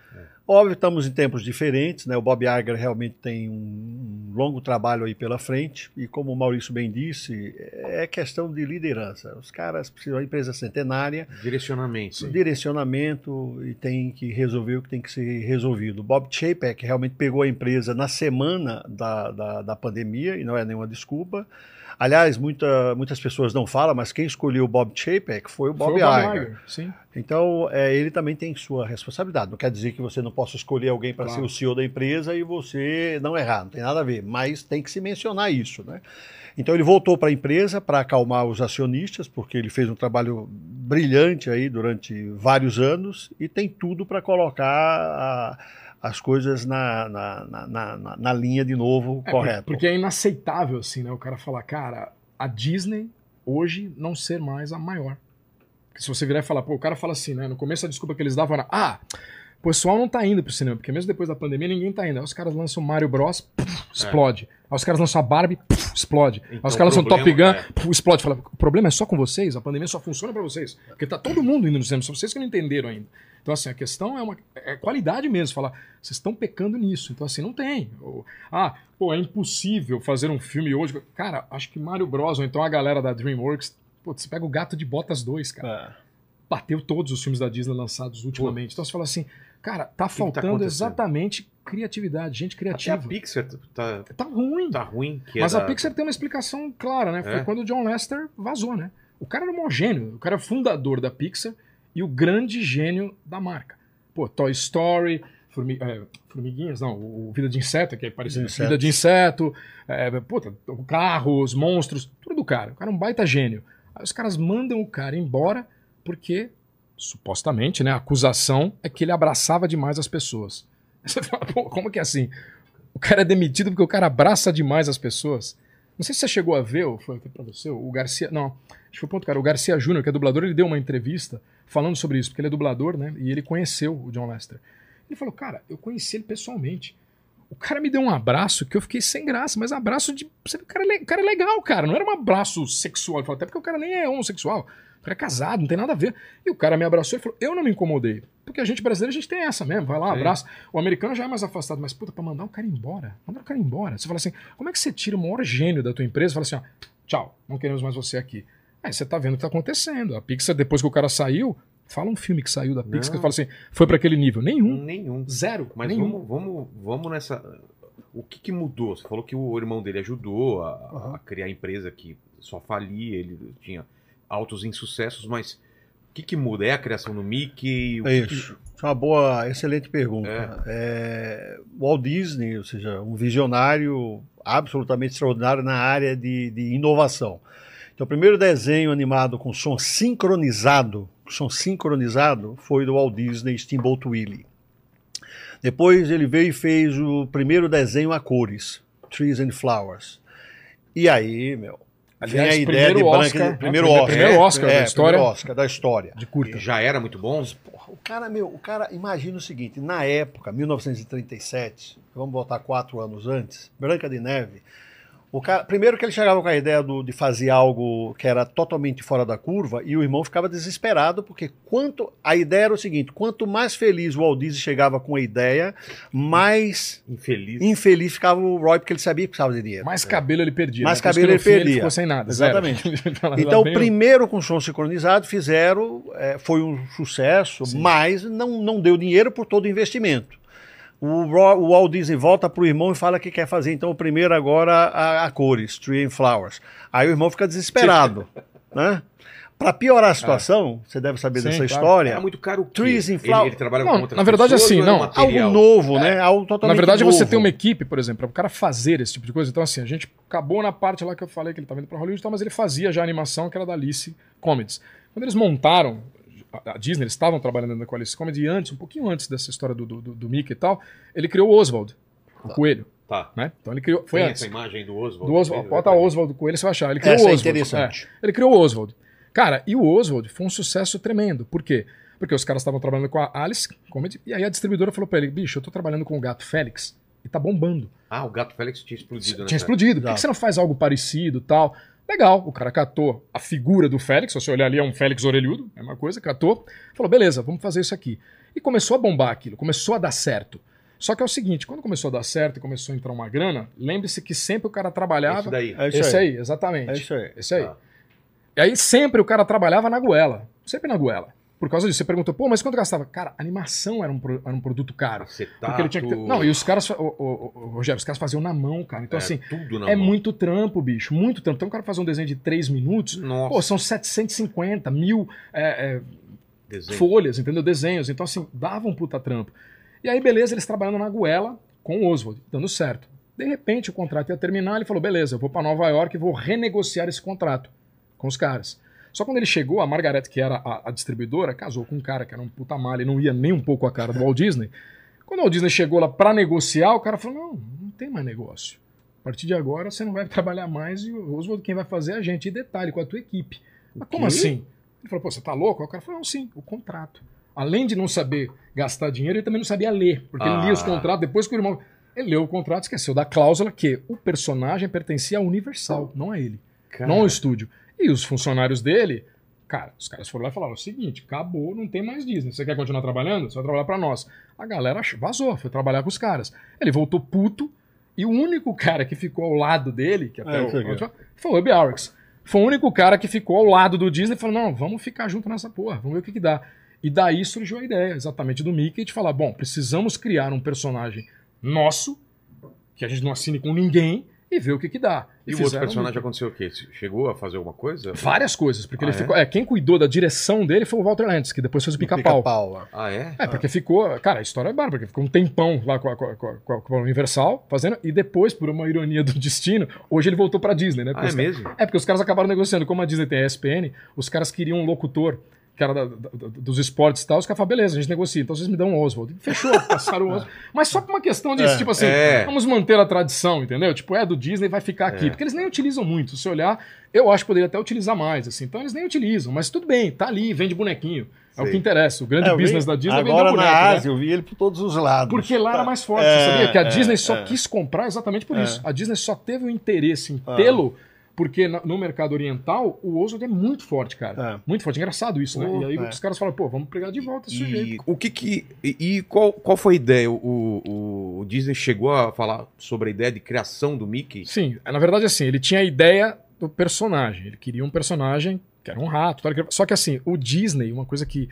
Óbvio, estamos em tempos diferentes, né? O Bob Iger realmente tem um longo trabalho aí pela frente e como o Maurício bem disse, é questão de liderança. Os caras precisam, a empresa centenária, Direcionamento. direcionamento e tem que resolver o que tem que ser resolvido. O Bob Chapek realmente pegou a empresa na semana da, da, da pandemia e não é nenhuma desculpa. Aliás, muita, muitas pessoas não falam, mas quem escolheu o Bob Chapek foi o Bob, Foi o Bob Iger. Iger, Sim. Então, é, ele também tem sua responsabilidade. Não quer dizer que você não possa escolher alguém para Claro. ser o CEO da empresa e você não errar, não tem nada a ver. Mas tem que se mencionar isso, né? Então, ele voltou para a empresa para acalmar os acionistas, porque ele fez um trabalho brilhante aí durante vários anos e tem tudo para colocar a- as coisas na, na, na, na- linha de novo É, correta. Porque é inaceitável, assim, né? O cara falar, cara, a Disney hoje não ser mais a maior. Porque se você virar e falar, pô, o cara fala assim, né? No começo a desculpa que eles davam era, ah, o pessoal não tá indo pro cinema, porque mesmo depois da pandemia ninguém tá indo. Aí os caras lançam Mario Bros, puf, explode. Aí os caras lançam a Barbie, puf, explode. Aí Então, os caras o lançam Top Gun, é- puf, explode. Fala, o problema é só com vocês? A pandemia só funciona pra vocês? Porque tá todo mundo indo no cinema, só vocês que não entenderam ainda. Então, assim, a questão é uma é qualidade mesmo. Falar, vocês estão pecando nisso. Então, assim, não tem. Ou, ah, pô, é impossível fazer um filme hoje. Cara, acho que Mario Bros. ou então a galera da DreamWorks. Pô, você pega o Gato de Botas 2, cara. É. Bateu todos os filmes da Disney lançados ultimamente. Então você fala assim, cara, tá tá faltando acontecendo? exatamente criatividade, gente Até a criativa. Pixar tá, Tá ruim. tá ruim. Que Mas é a Pixar tem uma explicação clara, né? Foi É? quando o John Lester vazou, né? O cara era gênio, o cara é fundador da Pixar e o grande gênio da marca. Pô, Toy Story, é, Formiguinhas, não, o Vida de Inseto, que é parecido. Inseto. Vida de Inseto, é, puta, carros, monstros, tudo do cara. O cara é um baita gênio. Aí os caras mandam o cara embora porque supostamente, né, a acusação é que ele abraçava demais as pessoas. Você fala, pô, como que é assim? O cara é demitido porque o cara abraça demais as pessoas. Não sei se você chegou a ver, ou foi aqui pra você, o Garcia. Não, acho que foi o ponto, cara. O Garcia Júnior, que é dublador, ele deu uma entrevista falando sobre isso, porque ele é dublador, né? E ele conheceu o John Lester. Ele falou, cara, eu conheci ele pessoalmente. O cara me deu um abraço que eu fiquei sem graça, mas abraço de. Você o cara, é o cara é legal, cara. Não era um abraço sexual. Ele falou, até porque o cara nem é homossexual. O cara é casado, não tem nada a ver. E o cara me abraçou e falou: Eu não me incomodei. Porque a gente brasileiro, a gente tem essa mesmo. Vai lá, Sim. abraça. O americano já é mais afastado. Mas, puta, pra mandar o cara embora. Mandar o cara embora. Você fala assim: Como é que você tira o maior gênio da tua empresa e fala assim: ó, Tchau, não queremos mais você aqui. Aí você tá vendo o que tá acontecendo. A Pixar, depois que o cara saiu, fala um filme que saiu da Pixar que fala assim: Foi pra aquele nível. Nenhum. Nenhum. Zero. Mas nenhum. vamos, vamos, vamos nessa. O que, que mudou? Você falou que o irmão dele ajudou a, Aham. a criar a empresa que só falia, ele tinha altos insucessos, mas o que, que muda? É a criação do Mickey? O É que que- isso. É uma boa, excelente pergunta. É, Walt Disney, ou seja, um visionário absolutamente extraordinário na área de, de inovação. Então, o primeiro desenho animado com som sincronizado, som sincronizado, foi do Walt Disney Steamboat Willie. Depois ele veio e fez o primeiro desenho a cores, Trees and Flowers. E aí, meu, vem Aliás, a ideia de Branca, Oscar, né? primeiro Oscar, primeiro Oscar da é, história. primeiro Oscar da história. De curta. Já era muito bom? Porra, o cara, meu, o cara, imagina o seguinte, na época, 1937, vamos voltar quatro anos antes, Branca de Neve, o cara, primeiro que ele chegava com a ideia do- de fazer algo que era totalmente fora da curva e o irmão ficava desesperado porque quanto a ideia era o seguinte, quanto mais feliz o Walt Disney chegava com a ideia, mais Infeliz. infeliz ficava o Roy porque ele sabia que precisava de dinheiro. Mais cabelo ele perdia. Mais né? Cabelo ele fim perdia. ficou sem nada. Exatamente. Então, primeiro com som sincronizado fizeram, é, foi um sucesso, mas não, não deu dinheiro por todo o investimento. O, o Walt Disney volta pro irmão e fala que quer fazer então o primeiro agora a, a cores, Tree and Flowers. Aí o irmão fica desesperado, né? Para piorar a situação, você deve saber Sim, dessa claro. história, Era muito caro o quê? Trees and ele, ele trabalha Não, com na verdade, pessoas assim, era não, um algo novo, né? Algo totalmente Na verdade, novo. você tem uma equipe, por exemplo, para o cara fazer esse tipo de coisa. Então, assim, a gente acabou na parte lá que eu falei que ele estava indo para Hollywood, e tal, mas ele fazia já a animação que era da Alice Comedies. Quando eles montaram a Disney, eles estavam trabalhando ainda com a Alice Comedy e antes, um pouquinho antes dessa história do, do, do- do Mickey e tal, ele criou o Oswald, o coelho, Tá. né? Então ele criou, foi Tem antes. essa imagem do Oswald. Do Oswald, bota o Oswald Coelho, você vai achar. Ele criou Essa o é Oswald. interessante. É, ele criou o Oswald. Cara, e o Oswald foi um sucesso tremendo. Por quê? Porque os caras estavam trabalhando com a Alice Comedy, e aí a distribuidora falou pra ele: bicho, eu tô trabalhando com o gato Félix e tá bombando. Ah, o Gato Félix tinha explodido, né? Tinha explodido. Por que, que você não faz algo parecido tal? Legal, o cara catou a figura do Félix, se você olhar ali é um Félix orelhudo, é uma coisa, catou, falou, beleza, vamos fazer isso aqui. E começou a bombar aquilo, começou a dar certo. Só que é o seguinte, quando começou a dar certo e começou a entrar uma grana, lembre-se que sempre o cara trabalhava... Isso daí. É isso Esse aí. aí, exatamente. É isso aí. Esse aí. Tá. E aí sempre o cara trabalhava na goela. Sempre na goela. Por causa disso. Você perguntou, pô, mas quanto gastava? Cara, animação era um, pro- era um produto caro. Acetato, Porque ele tinha que ter... Não, e os caras, ô, Rogério, os caras faziam na mão, cara. Então, é, assim, é mão. muito trampo, bicho. Muito trampo. Então, o cara fazer um desenho de 3 minutos, Nossa, pô, são 750 mil é, é, folhas, entendeu? Desenhos. Então, assim, dava um puta trampo. E aí, beleza, eles trabalhando na goela com o Oswald, dando certo. De repente, o contrato ia terminar, ele falou, beleza, eu vou para Nova York e vou renegociar esse contrato com os caras. Só quando ele chegou, a Margaret, que era a, a distribuidora, casou com um cara que era um puta malha e não ia nem um pouco a cara do Walt Disney. Quando o Walt Disney chegou lá para negociar, o cara falou, não, não tem mais negócio. A partir de agora, você não vai trabalhar mais e o Oswald quem vai fazer é a gente. E detalhe, com a tua equipe. Mas como quê? assim? Ele falou, pô, você tá louco? Aí o cara falou, não, sim, o contrato. Além de não saber gastar dinheiro, ele também não sabia ler. Porque ele lia os Ah. contratos, depois que o irmão... Ele leu o contrato, esqueceu da cláusula que o personagem pertencia à Universal, não a ele, Cara, não ao estúdio. E os funcionários dele, cara, os caras foram lá e falaram o seguinte, acabou, não tem mais Disney. Você quer continuar trabalhando? Você vai trabalhar pra nós. A galera vazou, foi trabalhar com os caras. Ele voltou puto e o único cara que ficou ao lado dele, que até É, o, aqui, foi o Arx. Foi o único cara que ficou ao lado do Disney e falou: não, vamos ficar junto nessa porra, vamos ver o que, que dá. E daí surgiu a ideia, exatamente, do Mickey de falar: bom, precisamos criar um personagem nosso, que a gente não assine com ninguém, e ver o que, que dá. E o outro personagem aconteceu o quê? Chegou a fazer alguma coisa? Várias coisas, porque Ah, ele é? ficou. É, quem cuidou da direção dele foi o Walter Lantz, que depois fez o pica-pau. Pica-pau. Ah, é? É, porque ficou. Cara, a história é bárbara, porque ficou um tempão lá com a, com a- com a- Universal fazendo, e depois, por uma ironia do destino, hoje ele voltou pra Disney, né? Ah, é mesmo? É, porque os caras acabaram negociando. Como a Disney tem a ESPN, os caras queriam um locutor era da- da- dos esportes e tal, os caras falaram, beleza, a gente negocia, então vocês me dão o Oswald. Fechou, passaram o Oswald. Mas só por uma questão disso, É, tipo assim, é. vamos manter a tradição, entendeu? Tipo, é do Disney, vai ficar aqui. É. Porque eles nem utilizam muito. Se olhar, eu acho que poderia até utilizar mais, assim. Então eles nem utilizam, mas tudo bem, tá ali, vende bonequinho. É o Sei. que interessa. O grande É, eu vi- business da Disney é vender Agora boneco, na né? Ásia eu vi ele por todos os lados. Porque lá era mais forte, É, você sabia? Que a é, Disney só é. quis comprar exatamente por É. isso. A Disney só teve o interesse em Ah. Porque no mercado oriental o Oswald é muito forte, cara. É. Muito forte. Engraçado isso, né? Oh, e aí é. os caras falam, pô, vamos pegar de volta esse sujeito. O que que. E, qual, qual foi a ideia? O, o, o Disney chegou a falar sobre a ideia de criação do Mickey? Sim, na verdade, assim, ele tinha a ideia do personagem. Ele queria um personagem que era um rato. Só que, assim, o Disney, uma coisa que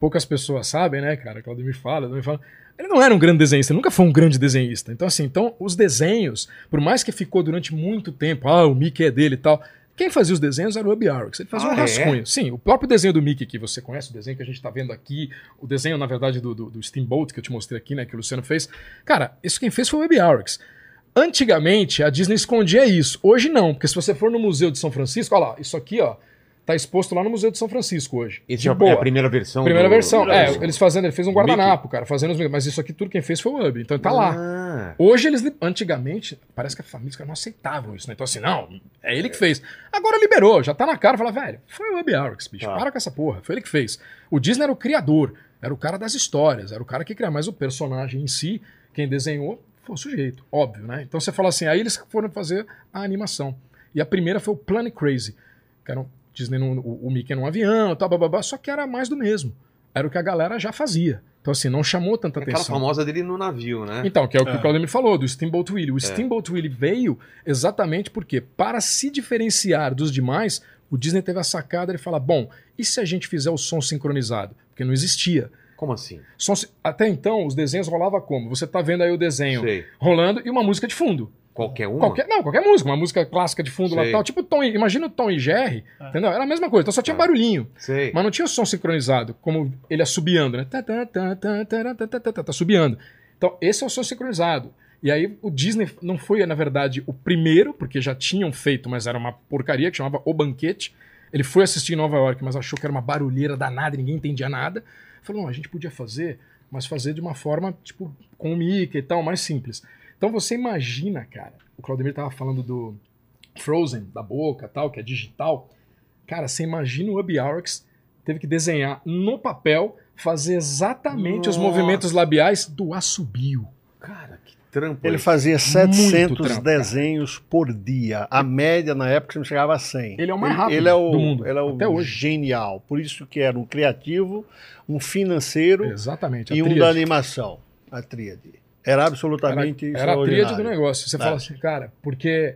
poucas pessoas sabem, né, cara? Claudio me fala, Claudio me fala. Ele não era um grande desenhista, nunca foi um grande desenhista. Então, assim, então, os desenhos, por mais que ficou durante muito tempo, ah, o Mickey é dele e tal. Quem fazia os desenhos era o Ub Arx. Ele fazia Ah, um é? rascunho. Sim, o próprio desenho do Mickey que você conhece, o desenho que a gente tá vendo aqui, o desenho, na verdade, do, do, do Steamboat que eu te mostrei aqui, né, que o Luciano fez. Cara, isso quem fez foi o Ub Arx. Antigamente, a Disney escondia isso. Hoje não, porque se você for no Museu de São Francisco, olha lá, isso aqui, ó, tá exposto lá no Museu de São Francisco hoje. Esse é a- boa. a primeira versão? Primeira do- versão. do- É, eles fazendo, ele fez um guardanapo, cara, fazendo os mas isso aqui tudo quem fez foi o Ub, então tá lá. Ah, Hoje eles, antigamente, parece que a família não aceitavam isso, né? Então assim, não, é ele que fez. Agora liberou, já tá na cara, fala, velho, foi o Ub Arx, bicho, Tá. para com essa porra, foi ele que fez. O Disney era o criador, era o cara das histórias, era o cara que criava, mas o personagem em si, quem desenhou, foi o sujeito, óbvio, né? Então você fala assim, aí eles foram fazer a animação. E a primeira foi o Planet Crazy, que era um Disney num, o, o Mickey num avião, tal, bababá, só que era mais do mesmo. Era o que a galera já fazia. Então assim, não chamou tanta aquela atenção. famosa dele no navio, né? Então, que é o que É. o Claudemir falou, do Steamboat Willie. O Steamboat Willie veio exatamente porque, para se diferenciar dos demais, o Disney teve a sacada de falar: bom, e se a gente fizer o som sincronizado? Porque não existia. Como assim? Som Até então, os desenhos rolavam como? Você tá vendo aí o desenho Sei. rolando e uma música de fundo. Qualquer uma? Qualquer, não, qualquer música, uma música clássica de fundo lá Sei. e tal. Tipo Tom, e- imagina o Tom e Jerry, entendeu? Era a mesma coisa, então só tinha Tá. barulhinho. Sei. Mas não tinha o som sincronizado, como ele assobiando, né? Tá, tá, tá, tá, tá, tá, tá, tá, tá, tá assobiando. Então, esse é o som sincronizado. E aí o Disney não foi, na verdade, o primeiro, porque já tinham feito, mas era uma porcaria que chamava O Banquete. Ele foi assistir em Nova York, mas achou que era uma barulheira danada, ninguém entendia nada. Falou, não, a gente podia fazer, mas fazer de uma forma, tipo, com o Mickey e tal, mais simples. Então você imagina, cara, o Claudemir tava falando do Frozen, da boca tal, que é digital. Cara, você imagina o Ub Arx teve que desenhar no papel, fazer exatamente os Nossa. movimentos labiais do assobio. Cara, que trampo. Ele fazia 700 trampo, cara. desenhos por dia. A média na época não chegava a 100. Ele é o mais rápido ele é o, do mundo, Ele é o até hoje. genial. Por isso que era um criativo, um financeiro Exatamente. e um da animação. A tríade. Era absolutamente Era, era a tríade do negócio. Você É. fala assim, cara, porque.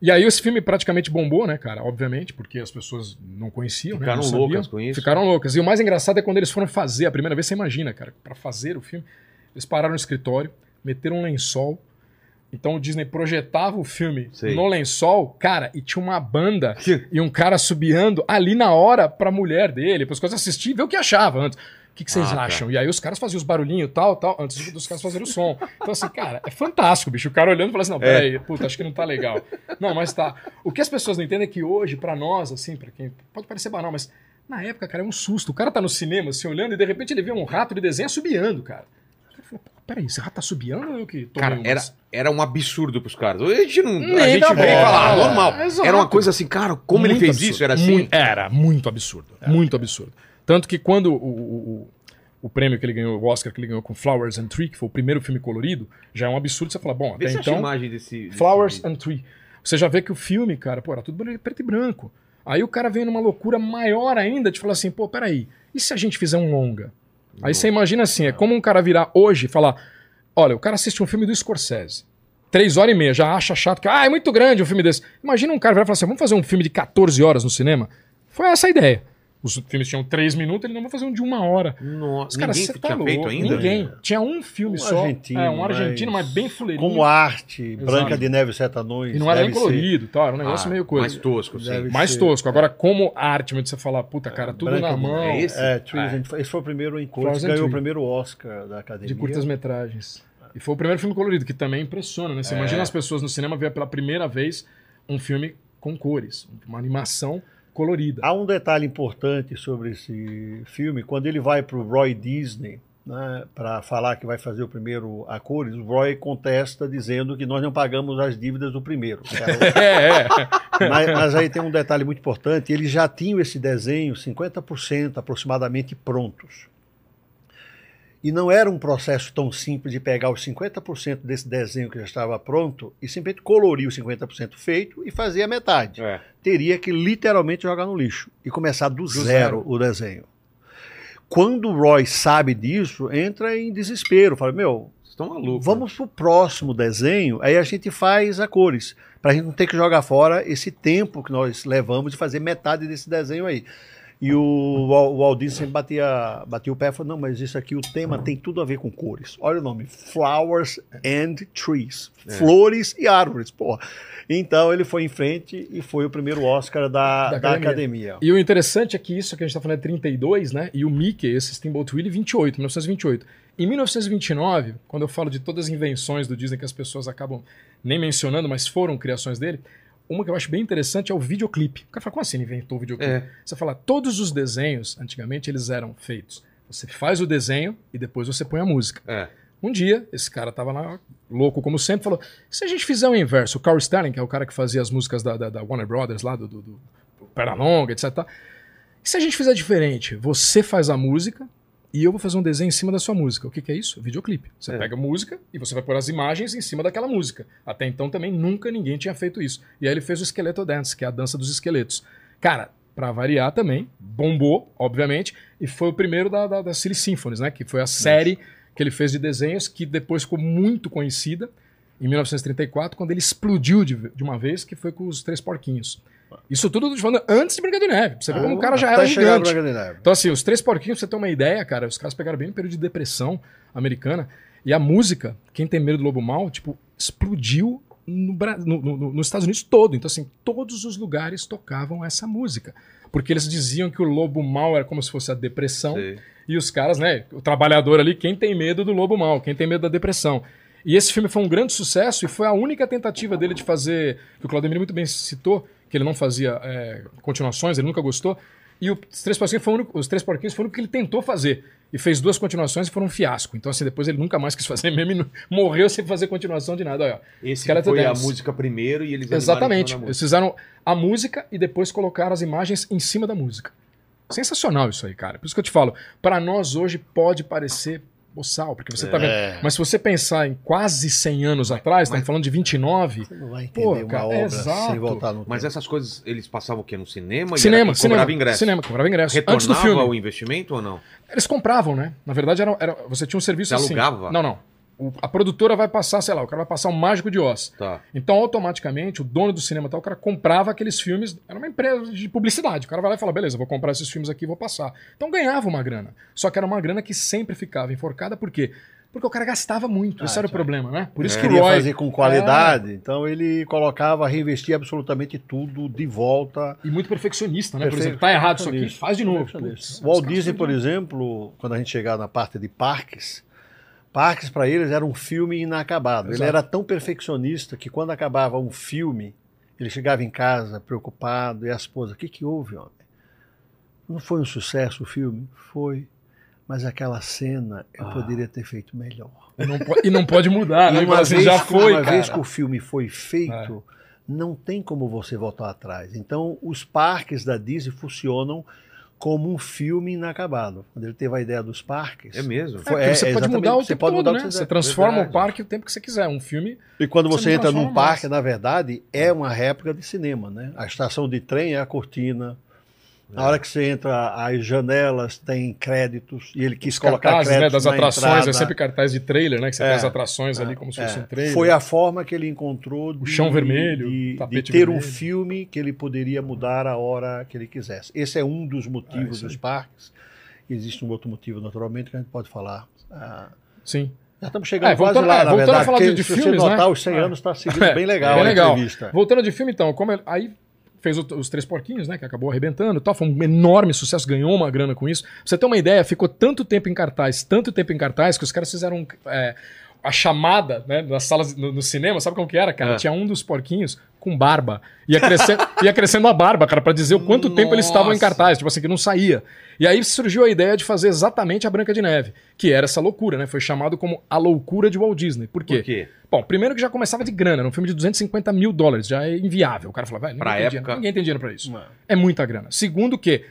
E aí esse filme praticamente bombou, né, cara? Obviamente, porque as pessoas não conheciam, Ficaram né? não sabiam. loucas com isso. Ficaram loucas. E o mais engraçado é quando eles foram fazer, a primeira vez, você imagina, cara, pra fazer o filme, eles pararam no escritório, meteram um lençol. Então o Disney projetava o filme Sei. no lençol, cara, e tinha uma banda e um cara subiando ali na hora pra mulher dele, para as coisas assistir e ver o que achava antes. O que, que vocês Ah, tá. acham? E aí os caras faziam os barulhinhos tal, tal, antes dos caras fazerem o som. Então, assim, cara, é fantástico, bicho. O cara olhando e falando assim, não, peraí, puta, acho que não tá legal. Não, mas tá. O que as pessoas não entendem é que hoje, pra nós, assim, pra quem. Pode parecer banal, mas na época, cara, é um susto. O cara tá no cinema, assim, olhando, e de repente ele vê um rato de desenho subiando, cara. O cara fala, peraí, esse rato tá subiando ou eu que tomei Cara, era, era um absurdo pros caras. A gente não. Nem a gente dá vem e bola. fala, ah, normal. Exato. Era uma coisa assim, cara, como ele Muito fez absurdo. isso? Era assim? Muito- era muito absurdo. Muito absurdo. Tanto que quando o, o, o, prêmio que ele ganhou, o Oscar que ele ganhou com Flowers and Tree, que foi o primeiro filme colorido, já é um absurdo você falar, bom, Vê até acha então. imagem desse. desse Flowers vídeo. and Tree. Você já vê que o filme, cara, pô, era tudo preto e branco. Aí o cara vem numa loucura maior ainda de falar assim, pô, peraí, e se a gente fizer um longa? Aí você imagina assim, é como um cara virar hoje e falar, olha, o cara assiste um filme do Scorsese, três horas e meia, já acha chato, que ah, é muito grande um filme desse. Imagina um cara virar e falar assim, vamos fazer um filme de 14 horas no cinema? Foi essa a ideia. Os filmes tinham três minutos, ele não vai fazer um de uma hora. Nossa, Os caras, ninguém você tinha tá feito ainda? Ninguém. Tinha um filme Um só. argentino, é, um argentino, mas, mas bem fuleirinho. Como arte, Exato. Branca de Neve e Sete Anões. E não era nem colorido, tá? Era um negócio Ah, meio coisa. Mais tosco, sim. Deve Mais ser. tosco. Agora, como arte, você falar, puta, cara, tudo Branca na de mão. É esse? É, Trees É. esse foi o primeiro encontro, and ganhou o primeiro Oscar da Academia. De curtas-metragens. E foi o primeiro filme colorido, que também impressiona, né? Você É. imagina as pessoas no cinema ver pela primeira vez um filme com cores. Uma animação colorida. Há um detalhe importante sobre esse filme. Quando ele vai para o Roy Disney né, para falar que vai fazer o primeiro a cores, o Roy contesta dizendo que nós não pagamos as dívidas do primeiro. É, é. Mas, mas aí tem um detalhe muito importante: eles já tinham esse desenho 50% aproximadamente prontos. E não era um processo tão simples de pegar os 50% desse desenho que já estava pronto e simplesmente colorir os 50% feito e fazer a metade. É. Teria que literalmente jogar no lixo e começar do, zero, zero. o desenho. Quando o Roy sabe disso, entra em desespero. Fala, meu, Vocês estão malucos. vamos pro próximo desenho, aí a gente faz a cores. Pra gente não ter que jogar fora esse tempo que nós levamos de fazer metade desse desenho aí. E o, o Walt Disney sempre batia, batia o pé e falou: não, mas isso aqui, o tema tem tudo a ver com cores. Olha o nome: Flowers and Trees. Flores e árvores, porra. Então ele foi em frente e foi o primeiro Oscar da, Da da academia. academia. E o interessante é que isso que a gente tá falando é 32, né? E o Mickey, esse Steamboat Willie, 28, 1928. Em 1929, quando eu falo de todas as invenções do Disney que as pessoas acabam nem mencionando, mas foram criações dele, uma que eu acho bem interessante é o videoclipe. O cara fala, como assim ele inventou o videoclipe? É. Você fala, todos os desenhos, antigamente, eles eram feitos. Você faz o desenho e depois você põe a música. É. Um dia, esse cara tava lá, louco como sempre, falou: se a gente fizer o inverso, o Carl Sterling, que é o cara que fazia as músicas da, da- da Warner Brothers lá, do, do, do Pernalonga, etc. E se a gente fizer diferente? Você faz a música e eu vou fazer um desenho em cima da sua música. O que, que é isso? Videoclipe. Você É. pega a música e você vai pôr as imagens em cima daquela música. Até então também nunca ninguém tinha feito isso. E aí ele fez o Skeleto Dance, que é a dança dos esqueletos. Cara, pra variar também, bombou, obviamente, e foi o primeiro da, da, da Silly Symphonies, né? Que foi a série que ele fez de desenhos que depois ficou muito conhecida em 1934, quando ele explodiu de, de uma vez, que foi com os Três Porquinhos. Isso tudo eu tô te falando antes de Brinca de Neve. pra Você vê como o cara já era gigante. Branca de Neve. Então, assim, os Três Porquinhos, pra você ter uma ideia, cara, os caras pegaram bem no período de depressão americana. E a música, Quem Tem Medo do Lobo Mal, tipo, explodiu no, no- no- no- nos Estados Unidos todo. Então, assim, todos os lugares tocavam essa música. Porque eles diziam que o lobo mal era como se fosse a depressão. Sei. E os caras, né? O trabalhador ali, quem tem medo do lobo mal, quem tem medo da depressão. E esse filme foi um grande sucesso e foi a única tentativa dele de fazer, que o Claudemir muito bem citou, que ele não fazia é, continuações, ele nunca gostou. E o- os Três Porquinhos foi o único, os Três Porquinhos foi o que ele tentou fazer. E fez duas continuações e foram um fiasco. Então, assim, depois ele nunca mais quis fazer mesmo e não- morreu sem fazer continuação de nada. Olha. Esse Skeleton foi a música primeiro e eles Exatamente. Eles fizeram a música e depois colocaram as imagens em cima da música. Sensacional isso aí, cara. Por isso que eu te falo, para nós hoje pode parecer boçal, porque você tá vendo. É. Mas se você pensar em quase 100 anos atrás, estamos falando de 29, Você não vai entender Pô, uma cara, obra exato. sem voltar no Mas tempo. essas coisas, eles passavam o quê? No cinema? e cinema, e cinema, cobrava ingresso? cinema, cobrava ingresso. Retornava Antes do filme. o investimento ou não? Eles compravam, né? Na verdade, era, era- você tinha um serviço Você assim. alugava? Não, não. O- a produtora vai passar, sei lá, o cara vai passar um Mágico de Oz. Tá. Então, automaticamente, o dono do cinema tal, o cara comprava aqueles filmes. Era uma empresa de publicidade. O cara vai lá e fala: beleza, vou comprar esses filmes aqui e vou passar. Então ganhava uma grana. Só que era uma grana que sempre ficava enforcada, por quê? Porque o cara gastava muito. Esse Ah, era o problema, né? Por isso É. que o Roy. fazer com qualidade, então ele colocava, reinvestia absolutamente tudo de volta. E muito perfeccionista, né? Por Perfeito, exemplo, tá errado isso aqui, faz de novo. Putz, O Walt Disney, por exemplo, quando a gente chegava na parte de parques, parques para eles era um filme inacabado. Ele Exato. era tão perfeccionista que quando acabava um filme, ele chegava em casa preocupado e a esposa, o que que houve, homem? Não foi um sucesso o filme? Foi. Mas aquela cena eu Ah. poderia ter feito melhor. E não, po- e não pode mudar, né? Uma Mas assim, vez, já foi, uma cara. vez que o filme foi feito, É. não tem como você voltar atrás. Então, os parques da Disney funcionam como um filme inacabado. Quando ele teve a ideia dos parques. É mesmo? É, Foi- porque é, você pode exatamente, mudar o você tempo pode todo, mudar o né? você transforma Verdade. o parque o tempo que você quiser. Um filme E quando Você você entra num parque, mais. na verdade, é uma réplica de cinema, né? A estação de trem é a cortina. Na hora que você entra, as janelas têm créditos e ele quis os colocar cartazes, né, créditos das na atrações, entrada. é sempre cartaz de trailer, né? Que você É. tem as atrações ali como se É, fosse um trailer. Foi a forma que ele encontrou de, chão vermelho, de, de ter um vermelho. filme que ele poderia mudar a hora que ele quisesse. Esse é um dos É, motivos isso dos parques. Existe um outro motivo, naturalmente, que a gente pode falar. Ah, Sim. já estamos chegando É, voltando- lá, é, voltando a verdade. falar de- de se filmes, você notar, né? os 100 É. anos está seguindo bem legal Bem a legal. entrevista. Voltando de filme, então, como aí fez o- os Três Porquinhos, né? Que acabou arrebentando e tal. Foi um enorme sucesso, ganhou uma grana com isso. Pra você ter uma ideia, ficou tanto tempo em cartaz, tanto tempo em cartaz, que os caras fizeram é, a chamada né, nas salas no, no cinema, sabe como que era, cara? É. Tinha um dos porquinhos com barba. Ia crescendo, ia crescendo a barba, cara, pra dizer o quanto tempo eles estavam em Nossa. cartaz, tipo assim, que não saía. E aí surgiu a ideia de fazer exatamente a Branca de Neve, que era essa loucura, né? Foi chamado como a loucura de Walt Disney. Por quê? Por quê? Bom, primeiro que já começava de grana, era um filme de 250 mil dólares, já é inviável. O cara falou, velho, ninguém, época- dinheiro, ninguém tem dinheiro pra isso. Mano. É muita grana. Segundo que,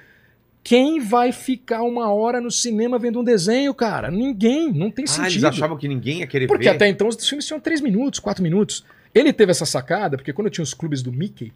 quem vai ficar uma hora no cinema vendo um desenho, cara? Ninguém, não tem Ah, sentido. eles achavam que ninguém ia querer Porque ver. até então os filmes tinham 3 minutos, 4 minutos. Ele teve essa sacada, porque quando tinha os clubes do Mickey,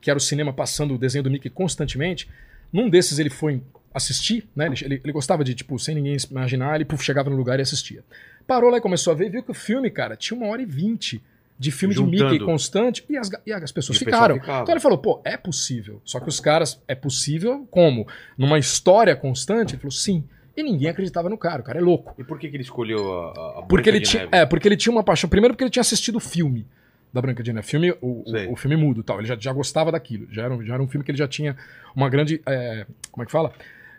que era o cinema passando o desenho do Mickey constantemente, num desses ele foi assistir, né? Ele, ele- gostava de, tipo, sem ninguém imaginar, ele puf, chegava no lugar e assistia. Parou lá e começou a ver viu que o filme, cara, tinha uma hora e vinte de filme de Juntando. Mickey constante e as, e as pessoas E ficaram. Então ele falou, pô, é possível. Só que os caras, é possível como? Numa história constante? Ele falou, sim. E ninguém acreditava no cara, o cara é louco. E por que, que ele escolheu a, a- Porque ele, de tinha, Neve? é, porque ele tinha uma paixão. Primeiro, porque ele tinha assistido o filme da Branca de Neve. Filme, o, o, o filme mudo tal. Ele já, já gostava daquilo. Já era, um- já era um filme que ele já tinha uma grande. é, como é que fala?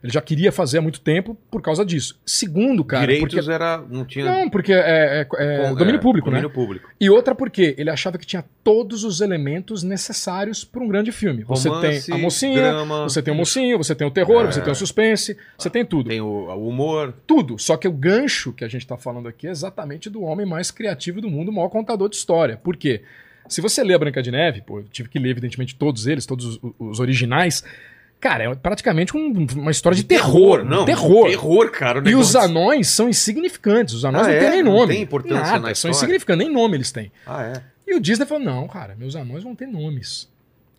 Ele já queria fazer há muito tempo por causa disso. Segundo, cara. Direitos porque, era. Não tinha. não, porque é, é- é com- domínio é, público, né? Domínio público. E outra porque ele achava que tinha todos os elementos necessários para um grande filme. Você Romance, tem a mocinha, drama, você tem o mocinho, você tem o terror, É. você tem o suspense, você tem tudo. tem o, o humor. Tudo. Só que o gancho que a gente tá falando aqui é exatamente do homem mais criativo do mundo, o maior contador de história. Por quê? Se você lê a Branca de Neve, pô, eu tive que ler, evidentemente, todos eles, todos os, os originais. Cara, é praticamente um- uma história de terror. Não, terror. Terror, cara. E os anões são insignificantes. Os anões Ah, não é? têm nem Não nome. tem importância Nada, na são história? insignificantes, nem nome eles têm. Ah, é. E o Disney falou: não, cara, meus anões vão ter nomes.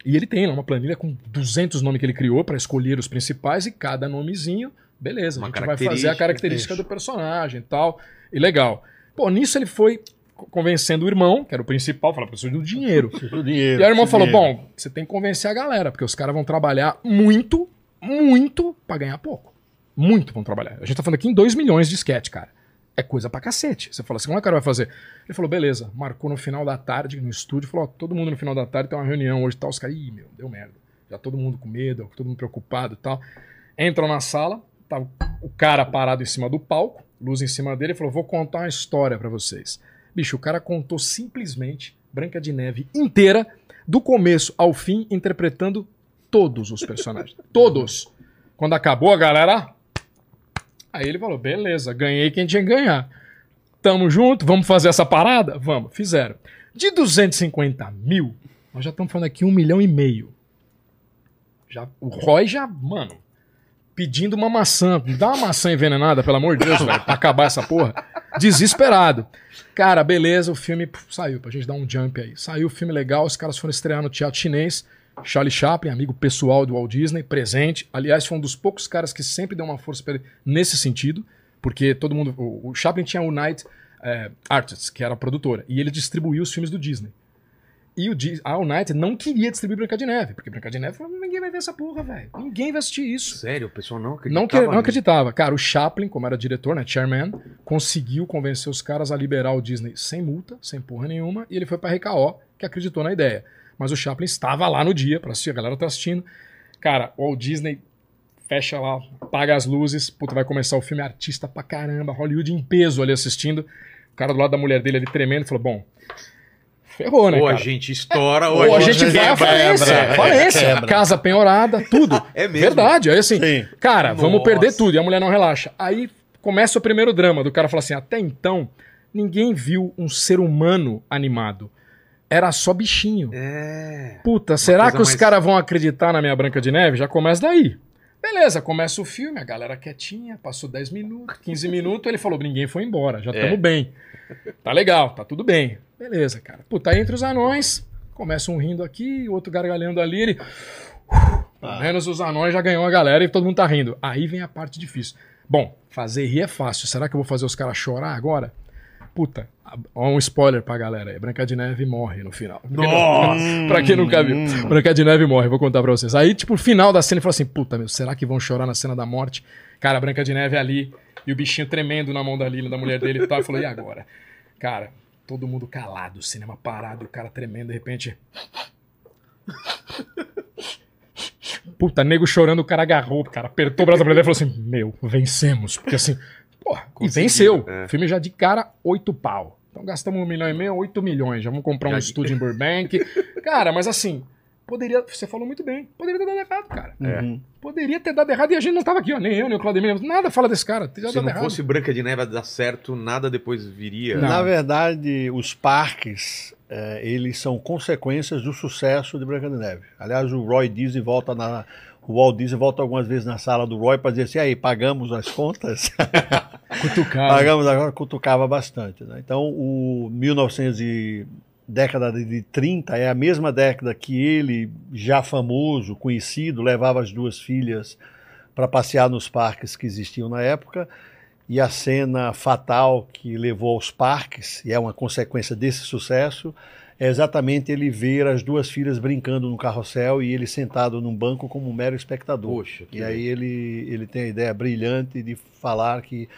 E ele tem lá uma planilha com 200 nomes que ele criou para escolher os principais e cada nomezinho, beleza, Uma a gente vai fazer a característica, do personagem e tal. E legal. Pô, nisso ele foi convencendo o irmão, que era o principal, falou: preciso do dinheiro. O dinheiro. E aí o irmão falou: dinheiro. bom, você tem que convencer a galera, porque os caras vão trabalhar muito, muito pra ganhar pouco. Muito vão trabalhar. A gente tá falando aqui em 2 milhões de sketch, cara. É coisa pra cacete. Você fala assim, como é que o cara vai fazer? Ele falou, beleza, marcou no final da tarde no estúdio, falou, ó, todo mundo no final da tarde tem uma reunião hoje e tal. Os caras, ih, meu, deu merda. Já todo mundo com medo, todo mundo preocupado e tal. Entram na sala, tá o cara parado em cima do palco, luz em cima dele, e falou, vou contar uma história pra vocês. Bicho, o cara contou simplesmente Branca de Neve inteira, do começo ao fim, interpretando todos os personagens. todos. Quando acabou, a galera. Aí ele falou: beleza, ganhei quem tinha que ganhar. Tamo junto, vamos fazer essa parada? Vamos, fizeram. De 250 mil, nós já estamos falando aqui um milhão e meio. Já, o Roy já, mano, pedindo uma maçã. Me dá uma maçã envenenada, pelo amor de Deus, velho, pra acabar essa porra. Desesperado. Cara, beleza, o filme puf, saiu, pra gente dar um jump aí. Saiu o filme legal, os caras foram estrear no teatro chinês. Charlie Chaplin, amigo pessoal do Walt Disney, presente. Aliás, foi um dos poucos caras que sempre deu uma força ele nesse sentido, porque todo mundo. O, o Chaplin tinha o Night eh, Artists, que era a produtora, e ele distribuiu os filmes do Disney. E o a United não queria distribuir Branca de Neve, porque Branca de Neve falou: ninguém vai ver essa porra, velho. Ninguém vai assistir isso. Sério, o pessoal não acreditava. Não, que- não acreditava. Cara, o Chaplin, como era diretor, né, chairman, conseguiu convencer os caras a liberar o Disney sem multa, sem porra nenhuma, e ele foi pra RKO, que acreditou na ideia. Mas o Chaplin estava lá no dia pra assistir, a galera tá assistindo. Cara, o Walt Disney fecha lá, apaga as luzes, puta, vai começar o filme, artista pra caramba, Hollywood em peso ali assistindo. O cara do lado da mulher dele ali tremendo, falou, bom, ferrou, né, Ou a cara? gente estoura, ou, Ou a gente vai à quebra, falência, quebra, falência, quebra. casa penhorada, tudo. É mesmo? Verdade, aí assim, Sim. cara, vamos Nossa. perder tudo. E a mulher não relaxa. Aí começa o primeiro drama do cara falar assim: até então, ninguém viu um ser humano animado. Era só bichinho. É. Puta, será que os mais- caras vão acreditar na minha Branca de Neve? Já começa daí. Beleza, começa o filme, a galera quietinha, passou 10 minutos, 15 minutos, ele falou: ninguém foi embora, já É. estamos bem. Tá legal, tá tudo bem. Beleza, cara. Puta, aí entre os anões, começa um rindo aqui, outro gargalhando ali, ele. Pelo menos os anões já ganhou a galera e todo mundo tá rindo. Aí vem a parte difícil. Bom, fazer rir é fácil. Será que eu vou fazer os caras chorar agora? Puta, ó um spoiler pra galera aí. Branca de Neve morre no final. Nossa! pra quem nunca viu. Branca de Neve morre, vou contar pra vocês. Aí, tipo, o final da cena, ele falou assim: puta, meu, será que vão chorar na cena da morte? Cara, Branca de Neve ali e o bichinho tremendo na mão da Lila, da mulher dele e tal. Ele falou: e agora? Cara, todo mundo calado, o cinema parado, o cara tremendo, de repente. Puta, nego chorando, o cara agarrou, o cara apertou o braço da mulher e falou assim: Meu, vencemos. Porque assim, porra, e venceu. é. O filme já de cara, oito pau. Então gastamos um milhão e meio, oito milhões. Já vamos comprar um estúdio em Burbank. cara, mas assim, poderia. Você falou muito bem. Poderia ter dado errado, cara. É. Uhum. Poderia ter dado errado e a gente não tava aqui, ó. Nem eu, nem o Claudemir. Nada fala desse cara. Se dado não errado. fosse Branca de Neve a dar certo, nada depois viria. Não. Na verdade, os parques, eh, eles são consequências do sucesso de Branca de Neve. Aliás, o Roy Disney volta na... O Walt Disney volta algumas vezes na sala do Roy para dizer assim, aí, pagamos as contas? Cutucado. Pagamos agora, cutucava bastante. né? Então, o 1900 e década de 30 é a mesma década que ele, já famoso, conhecido, levava as duas filhas para passear nos parques que existiam na época. E a cena fatal que levou aos parques, e é uma consequência desse sucesso, é exatamente ele ver as duas filhas brincando no carrossel e ele sentado num banco como um mero espectador. Poxa, E aí ele, ele tem a ideia brilhante de falar que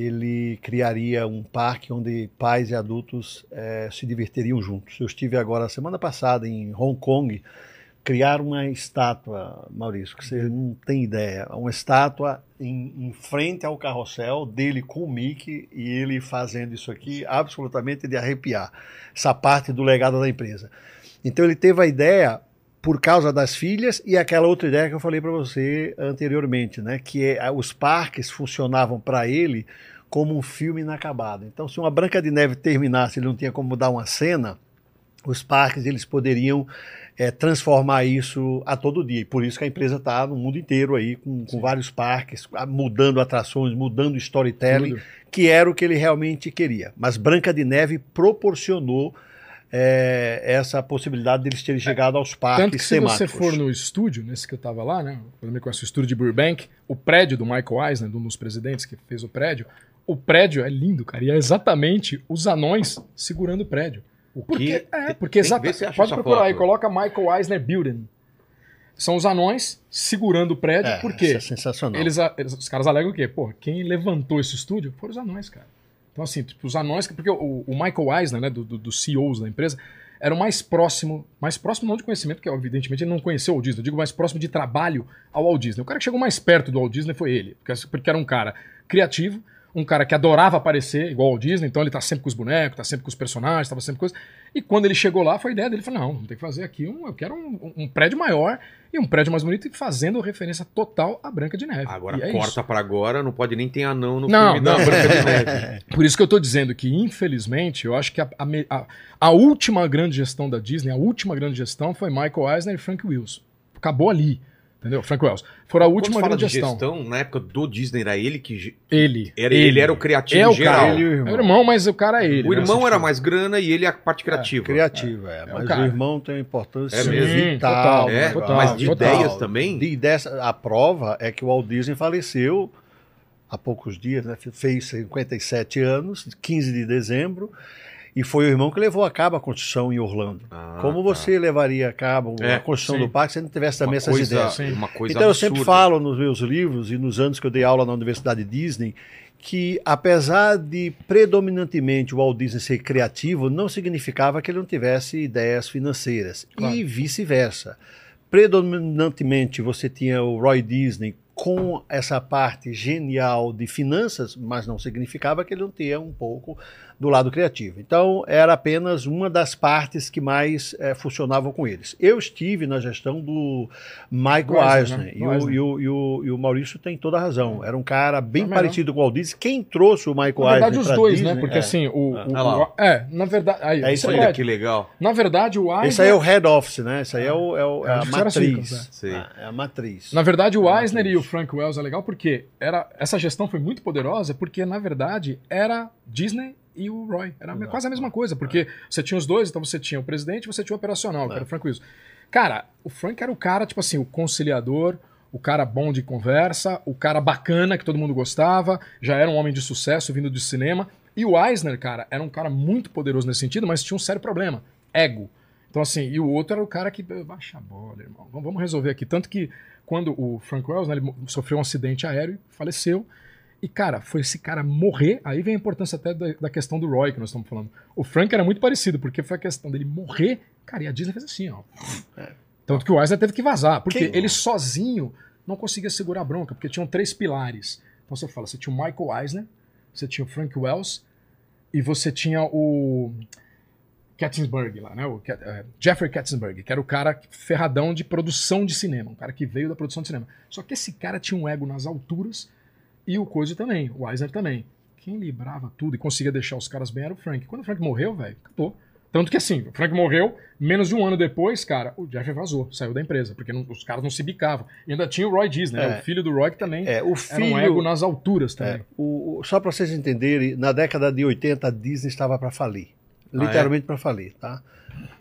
ele criaria um parque onde pais e adultos eh, se divertiriam juntos. Eu estive agora, semana passada, em Hong Kong, criar uma estátua, Maurício, que você não tem ideia, uma estátua em, em frente ao carrossel dele com o Mickey e ele fazendo isso aqui absolutamente de arrepiar. Essa parte do legado da empresa. Então ele teve a ideia por causa das filhas e aquela outra ideia que eu falei para você anteriormente, né, que é, os parques funcionavam para ele como um filme inacabado. Então, se uma Branca de Neve terminasse, ele não tinha como dar uma cena, os parques eles poderiam é, transformar isso a todo dia. E por isso que a empresa está no mundo inteiro aí, com, com vários parques, mudando atrações, mudando storytelling, Tudo. que era o que ele realmente queria. Mas Branca de Neve proporcionou é, essa possibilidade deles terem chegado aos parques Tanto que se você temáticos. for no estúdio, nesse que eu tava lá, né? Quando me conhece o estúdio de Burbank, o prédio do Michael Eisner, um dos presidentes que fez o prédio, o prédio é lindo, cara. E é exatamente os anões segurando o prédio. O Porque, quê? é, porque que ver exatamente. se acha Pode procurar aí, foto. coloca Michael Eisner Building. São os anões segurando o prédio, É, porque isso é sensacional. eles, eles- os caras alegam o quê? Pô, quem levantou esse estúdio foram os anões, cara. Então, assim, tipo, os anões, porque o, o Michael Eisner, né, do, do, dos CEOs da empresa, era o mais próximo, mais próximo não de conhecimento, porque evidentemente ele não conheceu o Walt Disney, eu digo mais próximo de trabalho ao Walt Disney. O cara que chegou mais perto do Walt Disney foi ele, porque era um cara criativo, um cara que adorava aparecer igual ao Disney, então ele tá sempre com os bonecos, tá sempre com os personagens, tava sempre com coisa. E quando ele chegou lá, foi a ideia dele, ele falou, não, tem que fazer aqui um, eu quero um, um prédio maior e um prédio mais bonito e fazendo referência total à Branca de Neve. Agora é corta pra agora, não pode nem ter anão no Não, filme da não. Branca de Neve. Por isso que eu tô dizendo que, infelizmente, eu acho que a, a- a última grande gestão da Disney, a última grande gestão foi Michael Eisner e Frank Wills. Acabou ali. Entendeu? Frank Wells. Foram a Quando última fala grande de gestão. gestão, na época do Disney, era ele que. Ele. Era, ele. era o criativo é o geral. cara. Ele e o É irmão. o irmão, mas o cara é ele. O né? irmão era tipo, mais grana e ele a parte criativa. Criativo, é. o Mas cara. o irmão tem uma importância É mesmo? vital. Total, no É, negócio. mas de total. ideias também? De ideias, a prova é que o Walt Disney faleceu há poucos dias, né? fez 57 anos, 15 de dezembro, e foi o irmão que levou a cabo a construção em Orlando. Ah, Como tá. você levaria a cabo É, a construção sim. do parque se não tivesse também uma essas coisa, ideias? Sim. Uma coisa então eu absurda. sempre falo nos meus livros e nos anos que eu dei aula na Universidade Disney que apesar de predominantemente o Walt Disney ser criativo, não significava que ele não tivesse ideias financeiras Claro. e vice-versa. Predominantemente você tinha o Roy Disney com essa parte genial de finanças, mas não significava que ele não tinha um pouco do lado criativo. Então, era apenas uma das partes que mais eh, funcionavam com eles. Eu estive na gestão do Michael Do Eisner, Eisner, né? e, o, Eisner. e, o, e, o, e o Maurício tem toda a razão. Era um cara bem É melhor. parecido com o Walt Disney. Quem trouxe o Michael Na verdade, Eisner os pra dois, Disney, né? Porque é. assim, o. É. o- é, na verdade. Aí, É isso aí. Que legal. Na verdade, o Eisner. Esse aí é o head office, né? Esse aí é, o, é, o- é É, a matriz. né? Sei. É, é a matriz. Na verdade, o É, Eisner e o Frank Wells é legal porque era, essa gestão foi muito poderosa, porque na verdade era Disney e o Roy. Era Exato. quase a mesma coisa, porque você tinha os dois, então você tinha o presidente e você tinha o operacional, que É. era o Frank Wills. Cara, o Frank era o cara, tipo assim, o conciliador, o cara bom de conversa, o cara bacana que todo mundo gostava, já era um homem de sucesso vindo do cinema. E o Eisner, cara, era um cara muito poderoso nesse sentido, mas tinha um sério problema: ego. Então, assim, e o outro era o cara que. Baixa a bola, irmão. Vamos resolver aqui. Tanto que quando o Frank Wells, né, sofreu um acidente aéreo, faleceu. E, cara, foi esse cara morrer. Aí vem a importância até da, da questão do Roy que nós estamos falando. O Frank era muito parecido, porque foi a questão dele morrer. Cara, e a Disney fez assim, ó. Tanto que o Eisner teve que vazar, porque Quem- ele sozinho não conseguia segurar a bronca, porque tinham três pilares. Então você fala, você tinha o Michael Eisner, você tinha o Frank Wells e você tinha o Katzenberg lá, né? O é, Jeffrey Katzenberg, que era o cara ferradão de produção de cinema, um cara que veio da produção de cinema. Só que esse cara tinha um ego nas alturas e o Coisa também, o Eisner também. Quem librava tudo e conseguia deixar os caras bem era o Frank. Quando o Frank morreu, velho, acabou. Tanto que assim, o Frank morreu, menos de um ano depois, cara, o Jeff vazou, saiu da empresa, porque não- os caras não se bicavam. E ainda tinha o Roy Disney, né? É. o filho do Roy que também É, o era filho. um ego nas alturas também. É, o- o- só para vocês entenderem, na década de 80 a Disney estava para falir. Ah, é? Literalmente para falir, tá?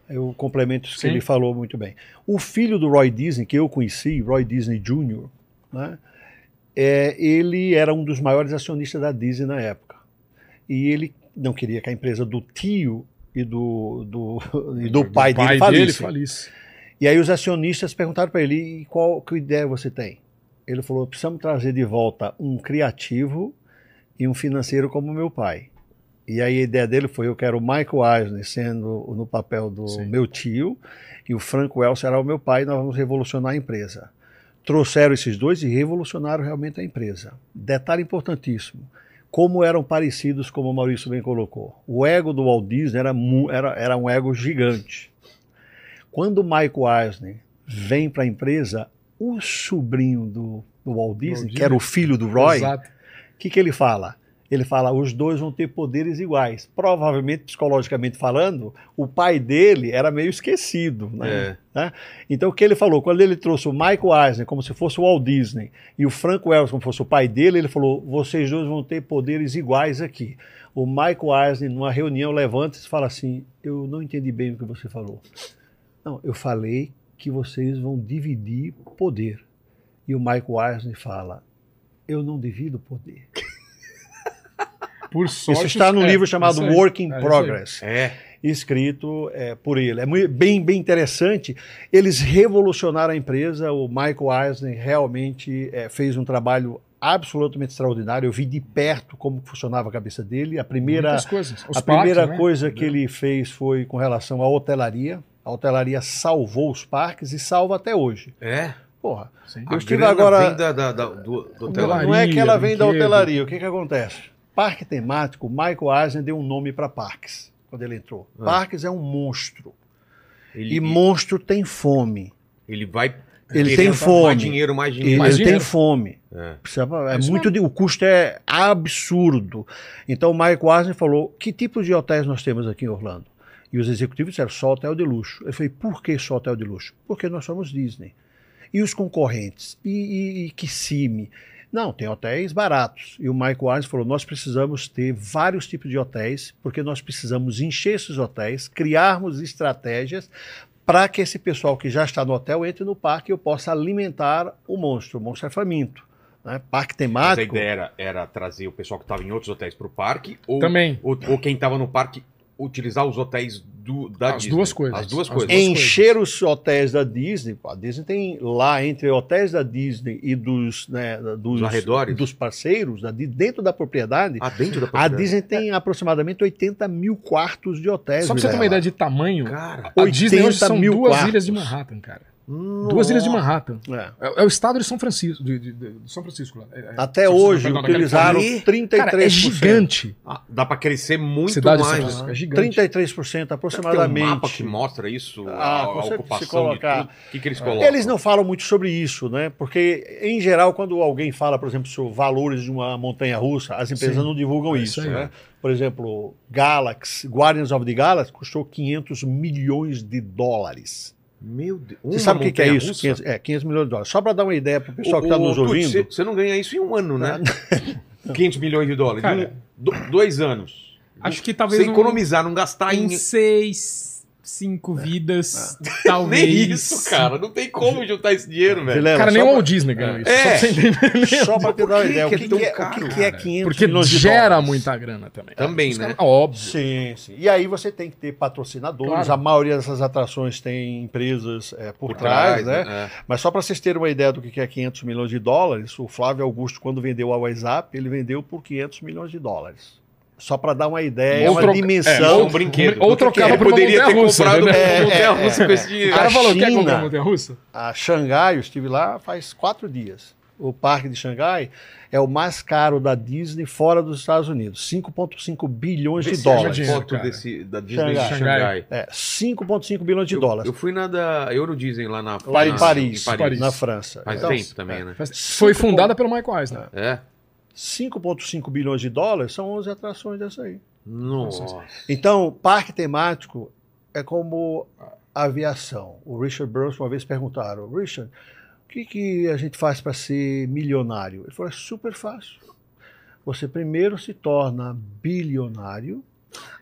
Eu complemento isso que Sim. ele falou muito bem. O filho do Roy Disney, que eu conheci, Roy Disney Jr., né? É, ele era um dos maiores acionistas da Disney na época. E ele não queria que a empresa do tio e do, do, e do pai, dele falisse. falisse. E aí os acionistas perguntaram para ele, e qual que ideia você tem? Ele falou, precisamos trazer de volta um criativo e um financeiro como meu pai. E aí a ideia dele foi, eu quero o Michael Eisner sendo no papel do Sim. meu tio e o Frank Wells será o meu pai e nós vamos revolucionar a empresa. Trouxeram esses dois e revolucionaram realmente a empresa. Detalhe importantíssimo, como eram parecidos, como o Maurício bem colocou. O ego do Walt Disney era, era, era um ego gigante. Quando o Michael Eisner vem para a empresa, o sobrinho do, do Walt Disney, que era o filho do Roy, o que, que ele fala? Ele fala, os dois vão ter poderes iguais. Provavelmente, psicologicamente falando, o pai dele era meio esquecido. Né? É. Né? Então, o que ele falou? Quando ele trouxe o Michael Eisner como se fosse o Walt Disney e o Frank Wells como se fosse o pai dele, ele falou, vocês dois vão ter poderes iguais aqui. O Michael Eisner, numa reunião, levanta e fala assim, eu não entendi bem o que você falou. Não, eu falei que vocês vão dividir poder. E o Michael Eisner fala, eu não divido poder. Por sorte, Isso está no é, livro chamado. Work in É. Progress, É. escrito é, por ele. É mui- bem, bem interessante. Eles revolucionaram a empresa. O Michael Eisner realmente é, fez um trabalho absolutamente extraordinário. Eu vi de perto como funcionava a cabeça dele. A primeira, Muitas coisas. Os a primeira parques, né? coisa que ele fez foi com relação à hotelaria. A hotelaria salvou os parques e salva até hoje. É. Porra, Sim. A Eu estive agora- vem da, da- da- do, do Hotelaria. não é que ela vem da hotelaria. O que, que acontece? Parque temático, Michael Eisner deu um nome para parques quando ele entrou. Ah. Parques é um monstro. Ele, E monstro tem fome. ele vai. Ele tem mais fome. dinheiro, mais Ele, dinheiro. Mais tem dinheiro. fome. É. Precisa- é É muito de- o custo é absurdo. Então o Michael Eisner falou: que tipo de hotéis nós temos aqui em Orlando? E os executivos disseram: só hotel de luxo. Eu falei: por que só hotel de luxo? Porque nós somos Disney. E os concorrentes? E, e, e Kissimmee? Não, tem hotéis baratos. E o Michael Eisner falou: nós precisamos ter vários tipos de hotéis, porque nós precisamos encher esses hotéis, criarmos estratégias para que esse pessoal que já está no hotel entre no parque e eu possa alimentar o monstro. O monstro é faminto. Né? Parque Mas a temático. ideia era, era trazer o pessoal que estava em outros hotéis para o parque ou, Também. ou, ou quem estava no parque utilizar os hotéis do, da As Disney. duas coisas. As duas As coisas. duas encher os hotéis da Disney. A Disney tem lá entre hotéis da Disney e dos, né, dos, Dos arredores? dos parceiros, da Di- dentro da propriedade. Ah, dentro da A propriedade. Disney tem aproximadamente 80 mil quartos de hotéis. Só pra você ter uma ideia de tamanho, Cara, a Disney hoje 80 são mil duas quartos. ilhas de Manhattan, cara. Duas ilhas de Manhattan. É. É, é o estado de São Francisco. De, de- de- São Francisco. É- é- Até São Francisco, hoje da utilizaram Califórnia. 33%. Cara, é gigante. ah, dá para crescer muito Cidade mais. Francisco. É gigante. 33% Será que tem aproximadamente. um mapa que mostra isso, Ah, a, a ocupação colocar-. O que, que eles colocam? Eles não falam muito sobre isso, né? Porque, em geral, quando alguém fala, por exemplo, sobre valores de uma montanha russa, as empresas Sim. não divulgam É isso, isso né? Por exemplo, Galaxy, Guardians of the Galaxy custou 500 milhões de dólares. Meu Deus. Você sabe o que, que é isso? montanha-russa? 500, é, 500 milhões de dólares. Só para dar uma ideia para o pessoal que está nos ouvindo. Você, não ganha isso em um ano, né? Ah, 500 milhões de dólares. Cara, do- dois anos. Acho que talvez Você um- economizar, não gastar em. em seis, cinco vidas, Nem talvez. isso, cara. Não tem como juntar esse dinheiro, velho. Vilela, Cara, nem o pra- Walt Disney ganhou isso. É. Só pra você entender. Só para ter uma ideia, o que que, é tão que é, caro, o que que é cara? 500 Porque milhões de gera dólares? muita grana também. Também, Os né? caras- óbvio. Sim, sim. E aí você tem que ter patrocinadores. Claro. A maioria dessas atrações tem empresas é, por, Por trás, trás, né? né? Mas só para vocês terem uma ideia do que é 500 milhões de dólares, o Flávio Augusto, quando vendeu a WhatsApp, ele vendeu por 500 milhões de dólares. Só para dar uma ideia, Ou uma troca- dimensão. É, um brinquedo. Ou trocava é? por poderia ter montanha-russa, comprado entendeu? uma É, montanha-russa é, com esse O dinheiro. cara A falou, quer China- comprar montanha russa? A Xangai, eu estive lá faz quatro dias. o parque de Xangai é o mais caro da Disney fora dos Estados Unidos. 5,5 bilhões de dólares. dinheiro, foto cara. desse, da Disney Xangai. de Xangai. É, 5,5 bilhões de Eu- dólares. Eu, fui na da Euro Disney lá na lá em na- Paris, em Paris. na França. Faz Então, tempo também, né? Foi fundada pelo Michael Eisner. É? 5,5 bilhões de dólares são 11 atrações dessa aí. Nossa. Então, parque temático é como aviação. O Richard Burns uma vez perguntaram, Richard, o que, que a gente faz para ser milionário? Ele falou, é super fácil. Você primeiro se torna bilionário,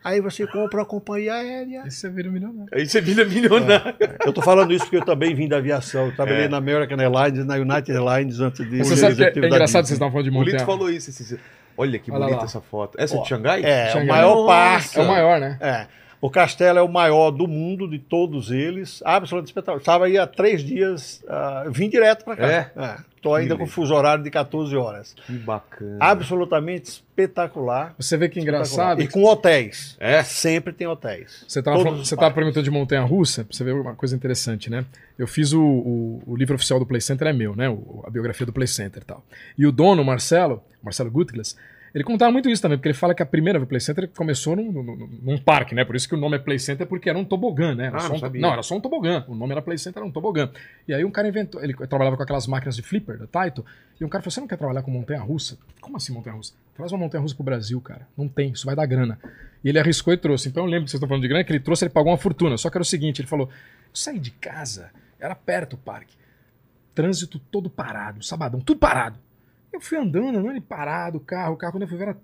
aí você compra uma companhia aérea. Aí você vira milionário. Aí você vira milionário. Eu tô falando isso porque eu também vim da aviação. Eu trabalhei É. na American Airlines, na United Airlines antes de Você sabe que é, é engraçado vocês estavam falando de O Lito montanha. falou isso. esse- esse- Olha que Olha bonita lá. essa foto. Essa é Ó, de Xangai? É, o Xangai. maior Nossa. parque. É o maior, né? É. O castelo é o maior do mundo, de todos eles. Absolutamente espetacular. Estava aí há três dias, ah, vim direto para cá. É? Estou ainda com fuso horário de 14 horas. Que bacana. Absolutamente espetacular. Você vê que engraçado. E com hotéis. É? Sempre tem hotéis. Você estava perguntando de montanha russa, você ver uma coisa interessante, né? Eu fiz o, o, o livro oficial do Play Center, é meu, né? O- a biografia do Play Center e tal. E o dono, Marcelo, Marcelo Gutglas, ele contava muito isso também, porque ele fala que a primeira Play Center começou num, num- num parque, né? Por isso que o nome é Play Center, porque era um tobogã, né? Era Ah, não um, não, era só um tobogã. O nome era Play Center, era um tobogã. E aí um cara inventou, ele trabalhava com aquelas máquinas de flipper da Taito, e um cara falou: Você não quer trabalhar com montanha russa? Como assim montanha russa? Traz uma montanha russa pro Brasil, cara. Não tem, isso vai dar grana. E ele arriscou e trouxe. Então eu lembro que vocês estão falando de grana, que ele trouxe, ele pagou uma fortuna. Só que era o seguinte: ele falou: Eu saí de casa, era perto o parque, trânsito todo parado, sabadão, tudo parado. Eu fui andando, andando e parado, o carro, o carro, quando eu fui ver, era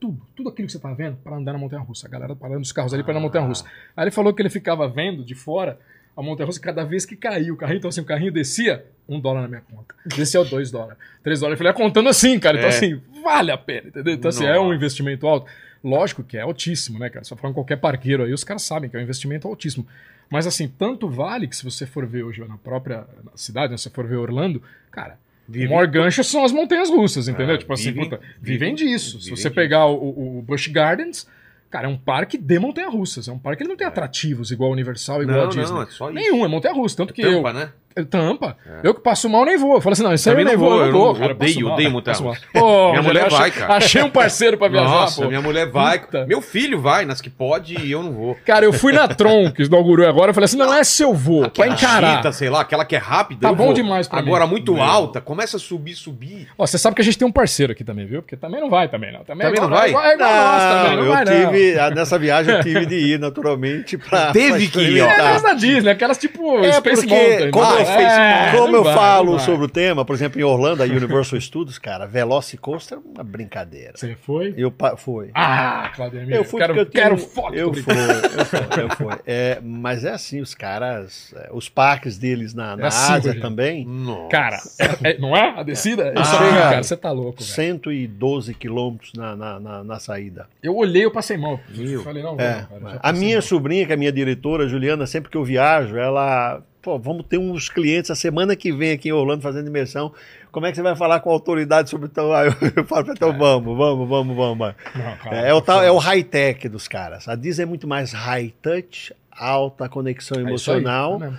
tudo, tudo aquilo que você tá vendo para andar na montanha russa. A galera parando os carros ali para ir na montanha russa. Aí ele falou que ele ficava vendo de fora a montanha russa cada vez que caía o carrinho. Então, assim, o carrinho descia, um dólar na minha conta. Descia dois dólares, três dólares. Eu falei, ia contando assim, cara. Então, É. assim, vale a pena, entendeu? Então, assim, é um Nossa. investimento alto. Lógico que é altíssimo, né, cara? Só falando qualquer parqueiro aí, os caras sabem que é um investimento altíssimo. Mas, assim, tanto vale que se você for ver hoje na própria cidade, né, se você for ver Orlando, cara, Vive- o maior gancho são as montanhas russas, entendeu? Ah, tipo assim, vivem- puta, vivem vivem- disso. Se vivem você disso. pegar o, o, Busch Gardens, cara, é um parque de montanha russas. É um parque que não tem atrativos igual a Universal, igual Não, a Disney. não, é só isso. Nenhum, é montanha russa. Tanto que Tampa, eu. né? Tampa. Eu que passo mal nem vou. Eu falo assim, não, isso aí eu Também nem não vou, vou, eu não vou. não- cara, odeio, mal, odeio mal. russa. Pô, Minha mulher achei- vai, cara. Achei um parceiro pra viajar, Nossa, pô. minha mulher vai. Puta. Meu filho vai nas que pode e eu não vou. Cara, eu fui na Tron, que inaugurou agora, eu falei assim, não é se eu vou, pra encarar. Chita, sei lá, aquela que é rápida. Tá bom vou. demais pra mim. Agora, muito Não. alta, começa a subir, subir. Ó, você sabe que a gente tem um parceiro aqui também, viu? Porque também não vai também, não. Também, Também é igual- não vai? É igual, é igual nós também, não eu vai não. tive, ah, nessa viagem eu tive de ir naturalmente para Teve que ir, ó. É aquelas da Disney, aquelas tipo É, Space porque Mountain. como não eu- vai? É, Como eu vai, falo sobre o tema, por exemplo, em Orlando, a Universal Studios, cara, Velocicoaster é uma brincadeira. Você foi? Eu fui. Ah, Claudemir, Eu fui quero, porque eu quero tenho- foto. Eu fui, eu fui, eu fui. É, mas é assim, os caras, é, os parques deles na, na É assim, Ásia gente. também, Nossa. Cara, é- é- não é? A descida? É isso Ah, aí, chega- cara, você tá louco, velho. 112 quilômetros na, na, na, na saída. Eu olhei, eu passei mal. Meu. Falei, não, É, vou, cara, a minha mal. sobrinha, que é a minha diretora, Juliana, sempre que eu viajo, ela. Pô, vamos ter uns clientes a semana que vem aqui em Orlando fazendo imersão. Como é que você vai falar com a autoridade sobre então? Aí eu falo, É. então vamos, vamos, vamos, vamos. Não, cara, É, é o, tal, é o high-tech dos caras. A Disney é muito mais high-touch, alta conexão É emocional. é.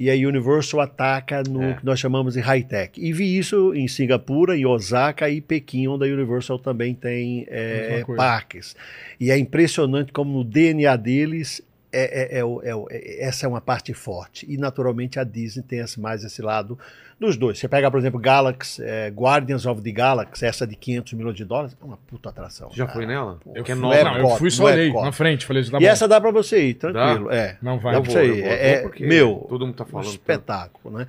E a Universal ataca no É. que nós chamamos de high-tech. E vi isso em Singapura, em Osaka e Pequim, onde a Universal também tem é, parques. E é impressionante como no DNA deles é, é- é é é- essa é uma parte forte. E naturalmente a Disney tem mais esse lado dos dois. Você pega, por exemplo, Galaxy, é, Guardians of the Galaxy, essa de 500 milhões de dólares, é uma puta atração. Já cara. foi nela? Pô, que é no nova. Não, eu fui só olhei na frente, falei, tá E bom. essa dá pra você ir, tranquilo. É. Não vai. Dá Eu pra vou, você eu ir. vou, É, eu é- vou meu, todo mundo tá um falando tanto. espetáculo, né?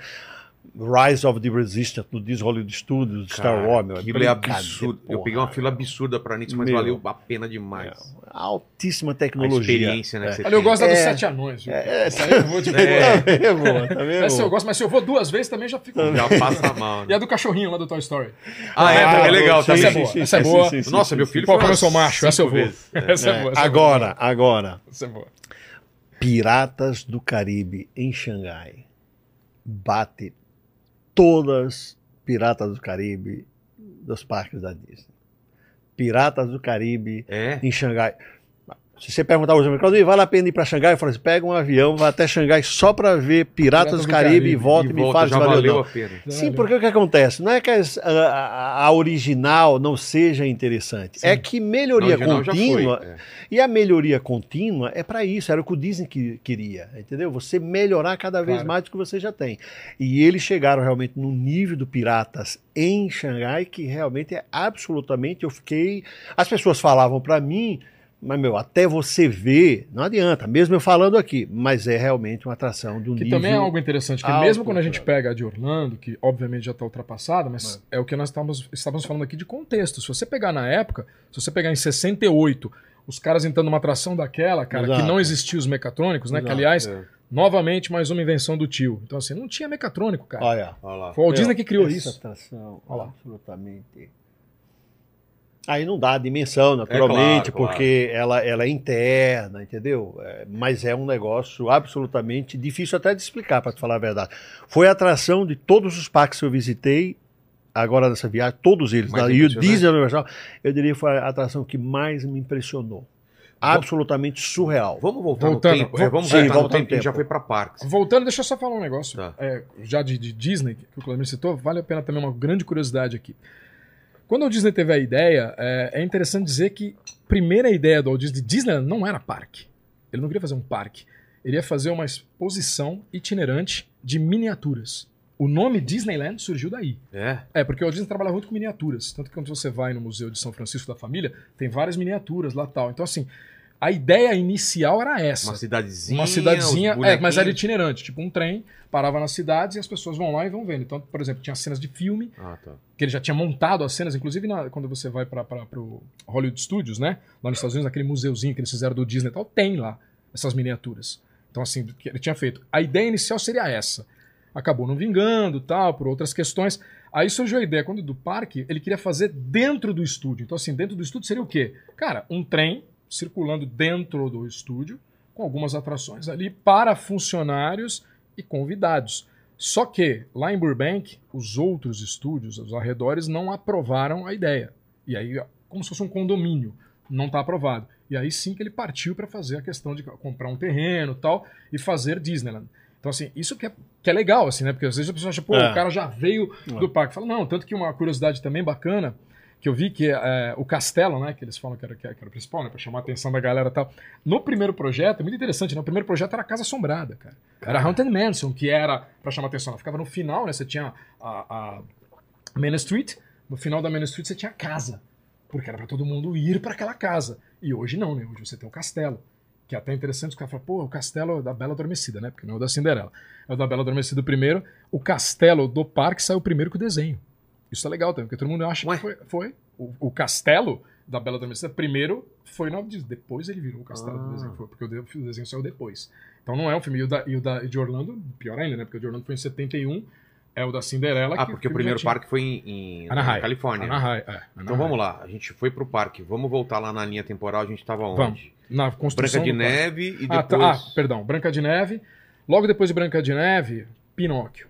Rise of the Resistance no Disney Hollywood Studios, Star Wars, meu. É brincadeira, absurdo. Eu porra. peguei uma fila absurda pra nisso, mas Meu. valeu a pena demais. Altíssima A tecnologia. experiência, né? que É. você Olha, eu gosto da dos É. sete anões, viu? É, é. Essa aí eu vou de boa. É. Também é boa, é Essa eu gosto, mas se eu vou duas vezes também já fico. Já passa mal. E Né? a do cachorrinho lá do Toy Story. Ah, é, é legal. sim, essa é boa, essa é boa. Nossa, meu filho Pô, como eu sou macho, essa eu vou. vezes. Essa é É, boa. é agora, agora. Essa é boa. Piratas do Caribe em Xangai bate todas Piratas do Caribe dos parques da Disney. Piratas do Caribe É. em Xangai. Se você perguntar hoje, Claudio, vale a pena ir para Xangai? Eu falo assim, pega um avião, vai até Xangai só para ver Piratas, do Caribe, Caribe, e volta e, me volta, fala se valeu, valeu a pena. Sim, porque o que acontece? Não é que a, a- a original não seja interessante, é que melhoria Não, original já contínua. foi, é. E a melhoria contínua é para isso, era o que o Disney que- queria, entendeu? Você melhorar cada vez Claro. mais do que você já tem. E eles chegaram realmente no nível do Piratas em Xangai, que realmente é absolutamente. Eu fiquei. As pessoas falavam para mim. Mas, meu, até você ver, não adianta, mesmo eu falando aqui, mas é realmente uma atração do Que nível. também é algo interessante, que alto, mesmo quando a gente cara. pega a de Orlando, que obviamente já está ultrapassada, mas é. o que nós estávamos, estávamos falando aqui de contexto. Se você pegar na época, se você pegar em 68, os caras entrando numa atração daquela, cara, Exato. que não existia os mecatrônicos, né? Que Exato, aliás, É. novamente, mais uma invenção do tio. Então, assim, não tinha mecatrônico, cara. Olha. Olha lá. Foi o Disney que criou essa isso. atração, Olha lá. Aí não dá a dimensão, naturalmente, É claro, porque Ela, ela é interna, entendeu? É, mas é um negócio absolutamente difícil até de explicar, para te falar a verdade. Foi a atração de todos os parques que eu visitei, agora nessa viagem, todos eles, da, e o? Disney Universal, eu diria que foi a atração que mais me impressionou. Absolutamente surreal. Vamos voltar Voltando, no tempo. É, vamos sim, voltar no volta no tempo. A gente já foi pra parques. Voltando, deixa eu só falar um negócio. Tá. É, já de, de Disney, que o Claudemir citou, vale a pena também uma grande curiosidade aqui. Quando o Disney teve a ideia, é, é interessante dizer que a primeira ideia do Walt Disney, Disneyland não era parque. Ele não queria fazer um parque. Ele ia fazer uma exposição itinerante de miniaturas. O nome Disneyland surgiu daí. É. É, porque o Walt Disney trabalha muito com miniaturas. Tanto que quando você vai no Museu de São Francisco da Família, tem várias miniaturas lá tal. Então, assim, a ideia inicial era essa. Uma cidadezinha. Uma cidadezinha, é, mas era itinerante, tipo um trem, parava nas cidades e as pessoas vão lá e vão vendo. Então, por exemplo, tinha cenas de filme, Ah, tá. que ele já tinha montado as cenas, inclusive na- quando você vai para o Hollywood Studios, né? Lá nos Estados Unidos, naquele museuzinho que eles fizeram do Disney e tal, tem lá essas miniaturas. Então, assim, que ele tinha feito. A ideia inicial seria essa. Acabou não vingando, tal, por outras questões. Aí surgiu a ideia, quando do parque, ele queria fazer dentro do estúdio. Então, assim, dentro do estúdio seria o quê? Cara, um trem circulando dentro do estúdio, com algumas atrações ali para funcionários e convidados. Só que, lá em Burbank, os outros estúdios, os arredores, não aprovaram a ideia. E aí, como se fosse um condomínio, não está aprovado. E aí sim que ele partiu para fazer a questão de comprar um terreno e tal, e fazer Disneyland. Então, assim, isso que é, que é legal, assim, né? Porque às vezes a pessoa acha, pô, É. o cara já veio É. do parque. Fala, não, tanto que uma curiosidade também bacana, que eu vi que é, o castelo, né, que eles falam que era, que era o principal, né, para chamar a atenção da galera e tal. No primeiro projeto, é muito interessante, né? O primeiro projeto era a Casa Assombrada, cara. Era Haunted Mansion, que era para chamar a atenção. Ela ficava no final, né? Você tinha a, a Main Street, no final da Main Street você tinha a casa, porque era para todo mundo ir para aquela casa. E hoje não, né? Hoje você tem o castelo. Que é até interessante, os caras falam, pô, o castelo é da Bela Adormecida, né? Porque não é o da Cinderela. É o da Bela Adormecida primeiro. O castelo do parque saiu primeiro que o desenho. Isso é legal também, porque todo mundo acha Ué? que foi. foi. O, o castelo da Bela Adormecida primeiro foi no Disney. Depois ele virou o castelo Ah. do desenho. Porque o, de- o desenho saiu depois. Então não é um filme. E o, da, e o da, de Orlando, pior ainda, né? Porque o de Orlando foi em 71. É o da Cinderela. Ah, que porque o primeiro parque foi em, em Anaheim. na Califórnia. Anaheim, é, Então Anaheim. vamos lá, a gente foi pro parque, vamos voltar lá na linha temporal, a gente tava onde? Vamos. Na construção Branca de do parque. Neve e Ah, depois... tá. ah, perdão. Branca de Neve. Logo depois de Branca de Neve, Pinóquio.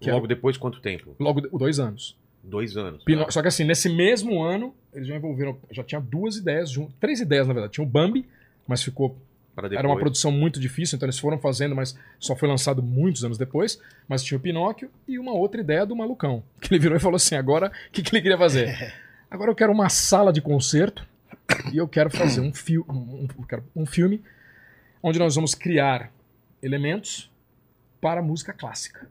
Que logo depois quanto tempo? Logo dois anos. Dois anos. Pinó- tá? Só que assim, nesse mesmo ano, eles já envolveram. Já tinha duas ideias junto. Três ideias, na verdade. Tinha o Bambi, mas ficou. Era uma produção muito difícil, então eles foram fazendo, mas só foi lançado muitos anos depois. Mas tinha o Pinóquio e uma outra ideia do malucão. Que ele virou e falou assim: agora, o que, que ele queria fazer? Agora eu quero uma sala de concerto e eu quero fazer um, fio, um, um- um filme onde nós vamos criar elementos para música clássica.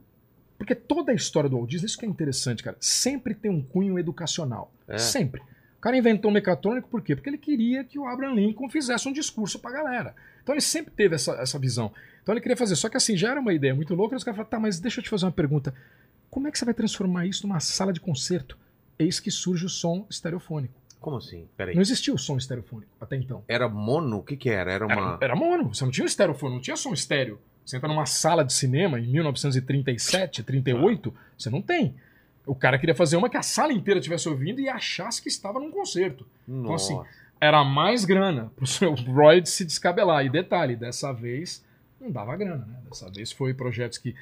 Porque toda a história do Walt Disney, isso que é interessante, cara, sempre tem um cunho educacional. É. Sempre. O cara inventou o mecatrônico por quê? Porque ele queria que o Abraham Lincoln fizesse um discurso pra galera. Então ele sempre teve essa, essa visão. Então ele queria fazer. Só que assim, já era uma ideia muito louca, e os caras falaram, tá, mas deixa eu te fazer uma pergunta. Como é que você vai transformar isso numa sala de concerto? Eis que surge o som estereofônico. Como assim? Peraí. Não existia o som estereofônico até então. Era mono? O que que era? Era uma... Era, era mono, você não tinha estereofone, não tinha som estéreo. Você entra numa sala de cinema em 1937, 38, você não tem. O cara queria fazer uma que a sala inteira estivesse ouvindo e achasse que estava num concerto. Então, assim, Nossa. Era mais grana pro seu Roy se descabelar. E detalhe, dessa vez não dava grana, né? Dessa vez foi projetos que,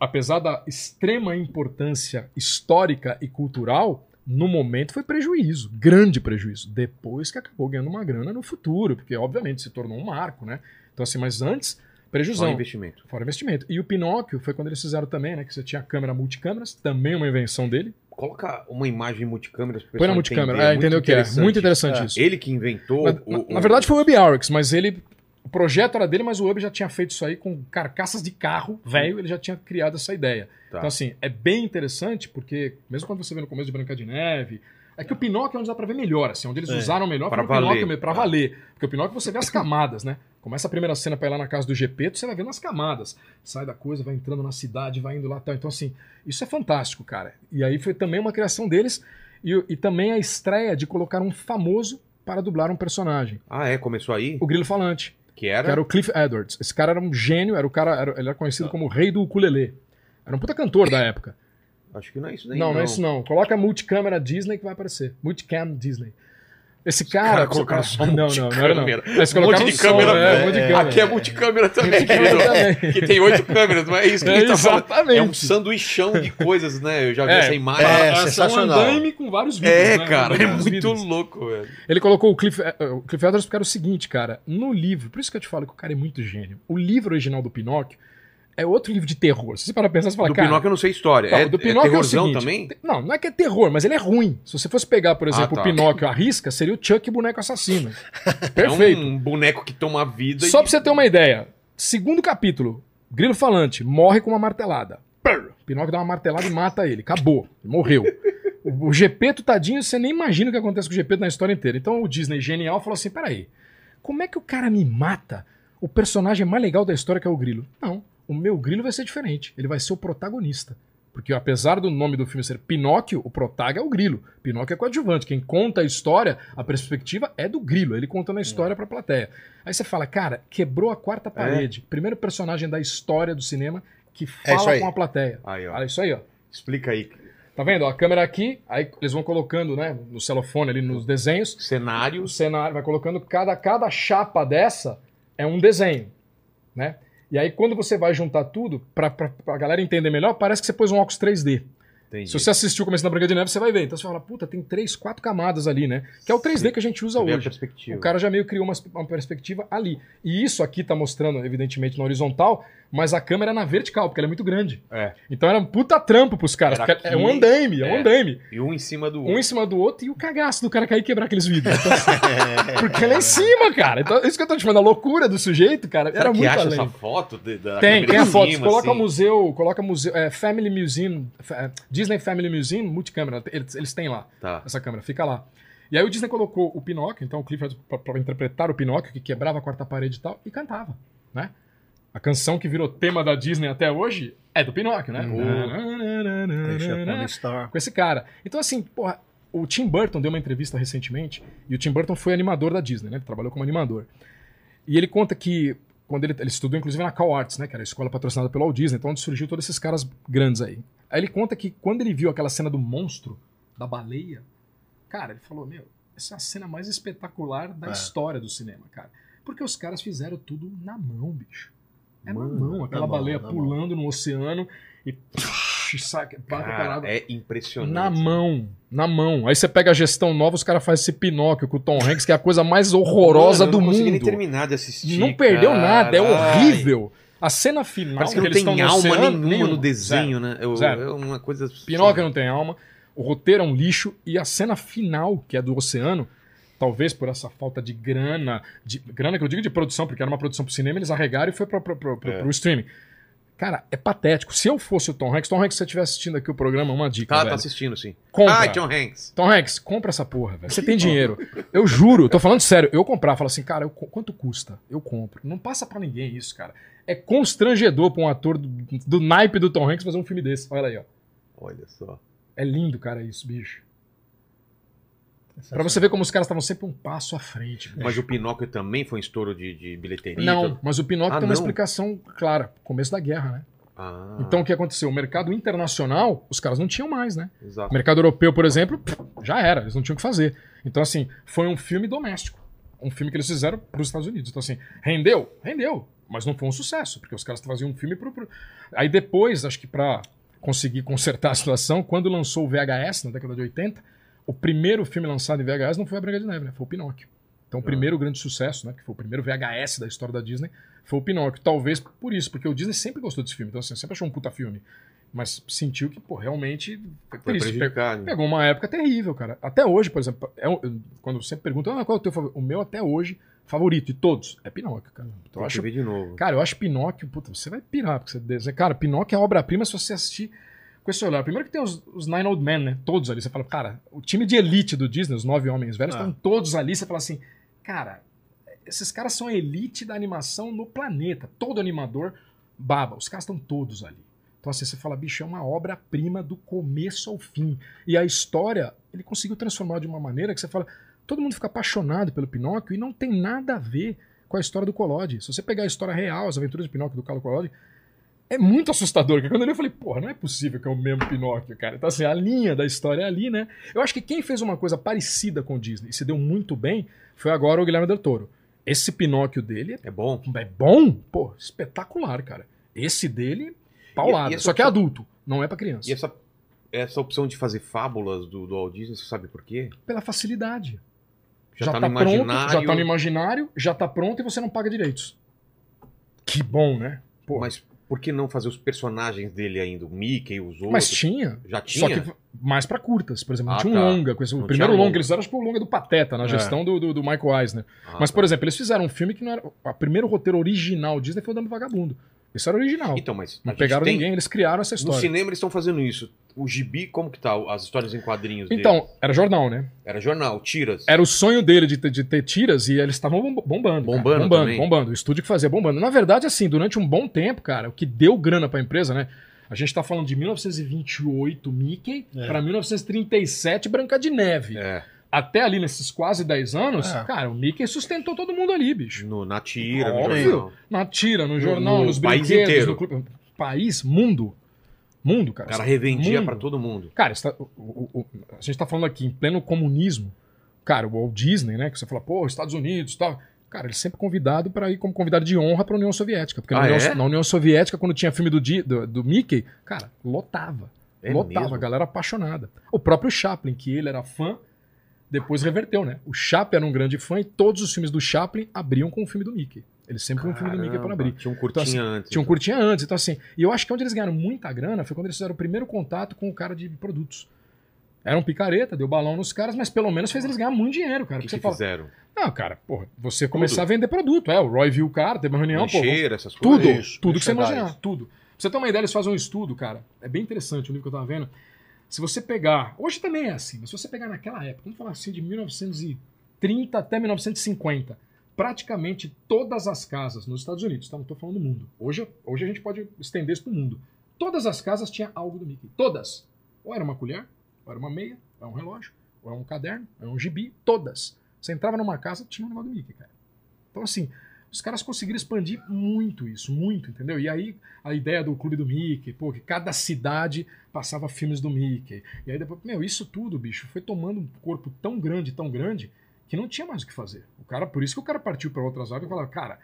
apesar da extrema importância histórica e cultural, no momento foi prejuízo, grande prejuízo. Depois que acabou ganhando uma grana no futuro, porque obviamente se tornou um marco, né? Então assim, mas antes, prejuizão. Só investimento. Fora investimento. E o Pinóquio foi quando eles fizeram também, né? Que você tinha câmera multicâmeras, também uma invenção dele. Coloca uma imagem multicâmeras pro Põe na multicâmera. entender, É, entendeu o que é? Muito interessante É. isso. Ele que inventou Na, o, na- o- na verdade foi o Hub Arix, mas ele. O projeto era dele, mas o Hub já tinha feito isso aí com carcaças de carro velho, ele já tinha criado essa ideia. Tá. Então, assim, é bem interessante, porque, mesmo quando você vê no começo de Branca de Neve, é que o Pinóquio é onde dá pra ver melhor, assim, onde eles É, usaram melhor Pinóquio valer. mesmo, pra valer. Porque o Pinóquio você vê as camadas, né? Começa a primeira cena pra ir lá na casa do Gepeto, você vai vendo as camadas. Sai da coisa, vai entrando na cidade, vai indo lá e tal. Então, assim, isso é fantástico, cara. E aí foi também uma criação deles e, e também a estreia de colocar um famoso para dublar um personagem. Ah, é? Começou aí? O Grilo Falante, Que era? que era o Cliff Edwards. Esse cara era um gênio, era o cara, era- ele era conhecido como o rei do ukulele. Era um puta cantor da época. Acho que não é isso daí. Não, não, é isso não. Coloca multicâmera Disney que vai aparecer. Multicam Disney. Esse cara. Cara, colocaram só não, não, não era não. multicâmera. Eles Um monte de som, câmera, é, é, um monte de câmera. Aqui é multicâmera também, Multicâmera querido. também. Que tem oito câmeras, não é isso que É, a gente tá falando. exatamente. É um sanduichão de coisas, né? Eu já vi É, essa imagem. é, só sensacional. Um andaime com vários vídeos. É, né? cara, é muito vídeos. louco, velho. Ele colocou o Cliff, eh, o Cliff Edwards porque era o seguinte, cara. No livro, por isso que eu te falo que o cara é muito gênio. O livro original do Pinóquio é outro livro de terror. Se você parar pra pensar, você fala, Do cara. Pinóquio eu não sei história. Não, é, do é Pinóquio é terrorzão seguinte, também? Não, não é que é terror, mas ele é ruim. Se você fosse pegar, por exemplo, tá. o Pinóquio à risca, seria o Chuck boneco assassino. É Perfeito. um boneco que toma vida Só e... pra você ter uma ideia. Segundo capítulo, Grilo Falante morre com uma martelada. Pinóquio dá uma martelada e mata ele. Acabou. Morreu. O, o Gepeto, tadinho, você nem imagina o que acontece com o Gepeto na história inteira. Então o Disney genial falou assim: peraí, como é que o cara me mata o personagem mais legal da história que é o Grilo? Não, o meu Grilo vai ser diferente. Ele vai ser o protagonista. Porque apesar do nome do filme ser Pinóquio, o protagonista é o Grilo. Pinóquio é coadjuvante. Quem conta a história, a perspectiva é do Grilo. Ele contando a história pra plateia. Aí você fala, cara, quebrou a quarta parede. Primeiro personagem da história do cinema que É fala aí. com a plateia. Aí, ó. Olha isso aí, ó. Explica aí. Tá vendo? ó, A câmera aqui, aí eles vão colocando, né, no celofone ali nos desenhos, o Cenários. cenário vai colocando cada cada chapa dessa é um desenho, né? E aí quando você vai juntar tudo pra, pra galera entender melhor, parece que você pôs um óculos 3D. Entendi. Se você assistiu o começo da Branca de Neve, você vai ver. Então você fala, puta, tem três, quatro camadas ali, né? Que é o 3D que a gente usa hoje. perspectiva. O cara já meio criou uma, uma perspectiva ali. E isso aqui tá mostrando, evidentemente, na horizontal, mas a câmera é na vertical, porque ela é muito grande. É. Então era um puta trampo pros caras. Era porque é um aqui, andaime, é um é. andaime. E um em cima do Um outro. em cima do outro e o cagaço do cara cair e quebrar aqueles vidros. Então, porque ele é em cima, cara. Então, isso que eu tô te falando, a loucura do sujeito, cara, Será era que muito acha além. essa foto de- da Tem, tem a foto. cima, coloca assim? museu, coloca museu, é, Family Museum, fa- Disney Family Museum, multicâmera, eles, eles têm lá, Tá. essa câmera, fica lá. E aí o Disney colocou o Pinóquio, então o Clifford pra, pra interpretar o Pinóquio, que quebrava a quarta parede e tal, e cantava, né? A canção que virou tema da Disney até hoje é do Pinóquio, né? Com esse cara. Então, assim, porra, o Tim Burton deu uma entrevista recentemente, e o Tim Burton foi animador da Disney, né? Ele trabalhou como animador. E ele conta que, quando ele, ele estudou, inclusive, na Cal Arts, né? Que era a escola patrocinada pelo Walt Disney, então onde surgiu todos esses caras grandes aí. Aí ele conta que quando ele viu aquela cena do monstro, da baleia, cara, ele falou, meu, essa é a cena mais espetacular da É. história do cinema, cara. Porque os caras fizeram tudo na mão, bicho. É Mano, na mão, aquela na mão, baleia na pulando no oceano e saca, parada. é impressionante. Na mão, na mão. Aí você pega a gestão nova, os caras fazem esse Pinóquio com o Tom Hanks, que é a coisa mais horrorosa Mano, do não consegui mundo. nem terminar de assistir. Não perdeu cara. nada, é Ai, horrível. A cena final, Parece que não eles tem no alma oceano, nenhuma no zero. desenho, né? Eu- Zero. É uma coisa. Pinóquio não tem alma, o roteiro é um lixo e a cena final, que é do oceano, talvez por essa falta de grana, de grana que eu digo de produção, porque era uma produção pro cinema, eles arregaram e foi pro- É. pro streaming. Cara, é patético. Se eu fosse o Tom Hanks, Tom Hanks, se você estiver assistindo aqui o programa, uma dica, Tá, velho. tá assistindo, sim. Compra. Ai, John Hanks. Tom Hanks, compra essa porra, velho. Você tem dinheiro. Eu juro, tô falando sério. Eu comprar, falo assim, cara, eu quanto custa? Eu compro. Não passa pra ninguém isso, cara. É constrangedor pra um ator do, do naipe do Tom Hanks fazer um filme desse. Olha aí, ó. Olha só. É lindo, cara, isso, bicho. Pra você ver como os caras estavam sempre um passo à frente. bicho. Mas o Pinóquio também foi um estouro de, de bilheteria? Não, mas o Pinóquio Ah, tem uma não? explicação clara. Começo da guerra, né? Ah, Então o que aconteceu? O mercado internacional, os caras não tinham mais, né? O exato. mercado europeu, por exemplo, já era, eles não tinham o que fazer. Então, assim, foi um filme doméstico. Um filme que eles fizeram para os Estados Unidos. Então, assim, rendeu? Rendeu. Mas não foi um sucesso, porque os caras faziam um filme pro. pro- Aí depois, acho que para conseguir consertar a situação, quando lançou o VHS na década de 80, o primeiro filme lançado em VHS não foi a Branca de Neve, né? Foi o Pinóquio. Então, o primeiro grande sucesso, né? Que foi o primeiro VHS da história da Disney, foi o Pinóquio. Talvez por isso, porque o Disney sempre gostou desse filme. Então, assim, sempre achou um puta filme. Mas sentiu que, pô, realmente foi Foi triste. Pe- prejudicado. Pegou uma época terrível, cara. Até hoje, por exemplo, é um- quando você pergunta ah, qual é o teu favorito, o meu até hoje favorito de todos é Pinóquio, cara. Então, eu acho, de novo. cara, eu acho Pinóquio, puta, você vai pirar, porque você. Cara, Pinóquio é obra-prima se você assistir com esse olhar. Primeiro que tem os, os Nine Old Men, né? Todos ali. Você fala, cara, o time de elite do Disney, os nove homens velhos, Ah. estão todos ali. Você fala assim, cara, esses caras são a elite da animação no planeta. Todo animador baba. Os caras estão todos ali. Então, assim, você fala, bicho, é uma obra-prima do começo ao fim. E a história, ele conseguiu transformar de uma maneira que você fala, todo mundo fica apaixonado pelo Pinóquio e não tem nada a ver com a história do Collodi. Se você pegar a história real, as aventuras de Pinóquio do Carlo Collodi, é muito assustador. Porque quando eu li, eu falei, porra, não é possível que é o mesmo Pinóquio, cara. Então, assim, a linha da história é ali, né? Eu acho que quem fez uma coisa parecida com o Disney e se deu muito bem foi agora o Guilherme Del Toro. Esse Pinóquio dele É bom. é bom, pô, espetacular, cara. Esse dele, paulada. E- e essa Só que é adulto, não é pra criança. E essa, essa opção de fazer fábulas do, do Walt Disney, você sabe por quê? Pela facilidade. Já, tá, tá no pronto, imaginário. já tá no imaginário, já tá pronto e você não paga direitos. Que bom, né? Pô, Mas por que não fazer os personagens dele ainda? O Mickey, os outros? mas tinha. Já Só tinha? que mais pra curtas, por exemplo. Não Ah, tinha um tá. longa. o Não primeiro longa longa. que eles fizeram, acho que foi o longa do Pateta, na É. gestão do, do, do Michael Eisner. Ah, Mas, tá. por exemplo, eles fizeram um filme que não era. O primeiro roteiro original Disney foi o Dama Vagabundo. Isso era original. Então, mas não pegaram tem- ninguém, eles criaram essa No história. cinema eles estão fazendo isso. O gibi, como que tá? As histórias em quadrinhos dele? Então, era jornal, né? Era jornal, tiras. Era o sonho dele de ter, de ter tiras e eles estavam bom- bombando. cara. Bombando bombando, também. bombando. O estúdio que fazia bombando. Na verdade, assim, durante um bom tempo, cara, o que deu grana pra empresa, né? A gente tá falando de 1928 Mickey É. pra 1937 Branca de Neve. É, Até ali nesses quase 10 anos, É. cara, o Mickey sustentou todo mundo ali, bicho. no, na tira, no Óbvio. jornal. Na tira, no jornal, no nos país brinquedos, inteiro. no clube. País, mundo. Mundo, O cara. cara revendia pra todo mundo. Cara, está- o- o- o- a gente tá falando aqui em pleno comunismo. Cara, o Walt Disney, né? Que você fala, pô, Estados Unidos e tal. Cara, ele sempre convidado para ir como convidado de honra para a União Soviética. Porque na, Ah, União, é? na União Soviética, quando tinha filme do, do, do Mickey, cara, lotava. É lotava, mesmo? a galera apaixonada. O próprio Chaplin, que ele era fã, depois reverteu, né? O Chaplin era um grande fã e todos os filmes do Chaplin abriam com o filme do Mickey. Ele sempre tinha um filme do Mickey para Caramba, abrir. Tinha um curtinha Então, antes. Tinha um curtinha antes, então assim. E eu acho que onde eles ganharam muita grana foi quando eles fizeram o primeiro contato com o cara de produtos. Era um picareta, deu balão nos caras, mas pelo menos fez eles ganhar muito dinheiro, cara. O que, que fala, fizeram? não, cara, porra, você começar a vender produto. É, o Roy viu o cara, teve uma reunião, pô. Lancheira, essas Tudo, coisas. Isso, tudo que você imaginar, tudo. Pra você ter uma ideia, eles fazem um estudo, cara. É bem interessante o livro que eu tava vendo. Se você pegar. Hoje também é assim, mas se você pegar naquela época, vamos falar assim, de 1930 até 1950, praticamente todas as casas nos Estados Unidos, tá? Não tô falando do mundo. Hoje, hoje a gente pode estender isso pro mundo. Todas as casas tinham algo do Mickey. Todas. Ou era uma colher, ou era uma meia, ou era um relógio, ou era um caderno, ou era um gibi. Todas. Você entrava numa casa, tinha um negócio do Mickey, cara. Então, assim, os caras conseguiram expandir muito isso, muito, entendeu? E aí a ideia do clube do Mickey, pô, que cada cidade passava filmes do Mickey. E aí depois, meu, isso tudo, bicho, foi tomando um corpo tão grande, tão grande, que não tinha mais o que fazer. O cara, por isso que o cara partiu para outras áreas e falou, cara,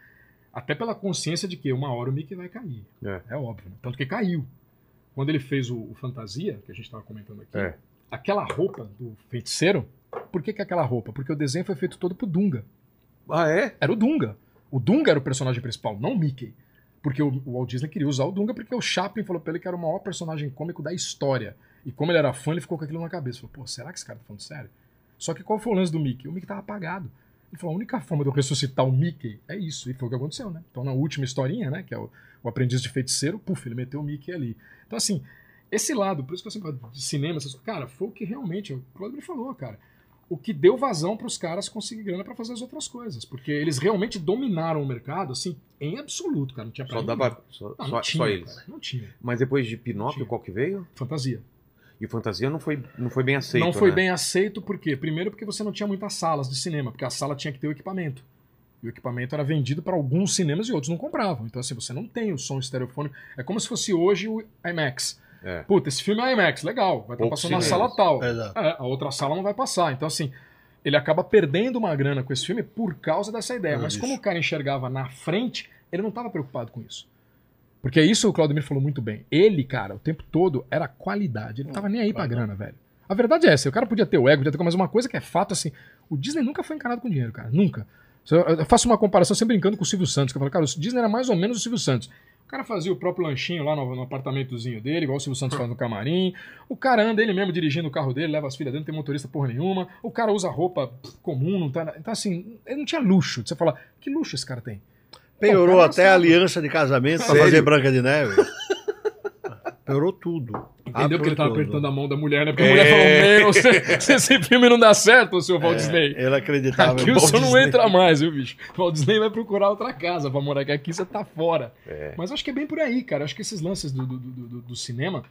até pela consciência de que uma hora o Mickey vai cair. É. óbvio, né? Tanto que caiu. Quando ele fez o, o Fantasia, que a gente estava comentando aqui, É. aquela roupa do feiticeiro, por que, que aquela roupa? Porque o desenho foi feito todo pro Dunga. Ah, é? Era o Dunga. O Dunga era o personagem principal, não o Mickey. Porque o, Walt Disney queria usar o Dunga porque o Chaplin falou pra ele que era o maior personagem cômico da história. E como ele era fã, ele ficou com aquilo na cabeça. Falou, pô, será que esse cara tá falando sério? Só que qual foi o lance do Mickey? O Mickey tava apagado. Ele falou, a única forma de eu ressuscitar o Mickey é isso. E foi o que aconteceu, né? Então na última historinha, né, que é o, o aprendiz de feiticeiro, puf, ele meteu o Mickey ali. Então assim, esse lado, por isso que eu sempre falo de cinema, essas cara, foi o que realmente, o Claudio falou, cara o que deu vazão para os caras conseguir grana para fazer as outras coisas. Porque eles realmente dominaram o mercado, assim, em absoluto, cara. Não tinha pra Só dava. Só, Não, só, tinha, só eles. cara, não tinha. Mas depois de Pinóquio, qual que veio? Fantasia. E Fantasia não foi, não foi bem aceito. não foi né? bem aceito, por quê? Primeiro porque você não tinha muitas salas de cinema, porque a sala tinha que ter o equipamento. E o equipamento era vendido para alguns cinemas e outros não compravam. Então, assim, você não tem o som estereofônico. É como se fosse hoje o IMAX. É. Puta, esse filme é IMAX, legal. Vai estar Poucos passando na sala tal. Exato. É, a outra sala não vai passar. Então, assim, ele acaba perdendo uma grana com esse filme por causa dessa ideia. É Mas isso. como o cara enxergava na frente, ele não estava preocupado com isso. Porque isso o Claudemir falou muito bem. Ele, cara, o tempo todo era qualidade. Ele não tava nem aí pra grana, velho. A verdade é essa. O cara podia ter o ego, podia ter. Mas uma coisa que é fato, assim. O Disney nunca foi encarado com dinheiro, cara. Nunca. Eu eu faço uma comparação sempre brincando com o Silvio Santos. Que eu falo, cara, o Disney era mais ou menos o Silvio Santos. O cara fazia o próprio lanchinho lá no, no apartamentozinho dele, igual o Silvio Santos faz no camarim. O cara anda ele mesmo dirigindo o carro dele, leva as filhas dele, não tem motorista porra nenhuma. O cara usa roupa comum, não tá. Então, assim, ele não tinha luxo. Você fala, que luxo esse cara tem? Penhorou cara, até a aliança de casamento pra Sério? fazer Branca de Neve. Penhorou tudo. Entendeu que ele tava apertando a mão da mulher, né? Porque a mulher falou: Meu, se, se esse filme não dá certo, o seu Walt Disney. Ele acreditava Aqui o senhor não entra mais, viu, bicho? O Walt Disney vai procurar outra casa pra morar, que aqui você tá fora. É. Mas acho que é bem por aí, cara. Acho que esses lances do, do, do- do- cinema,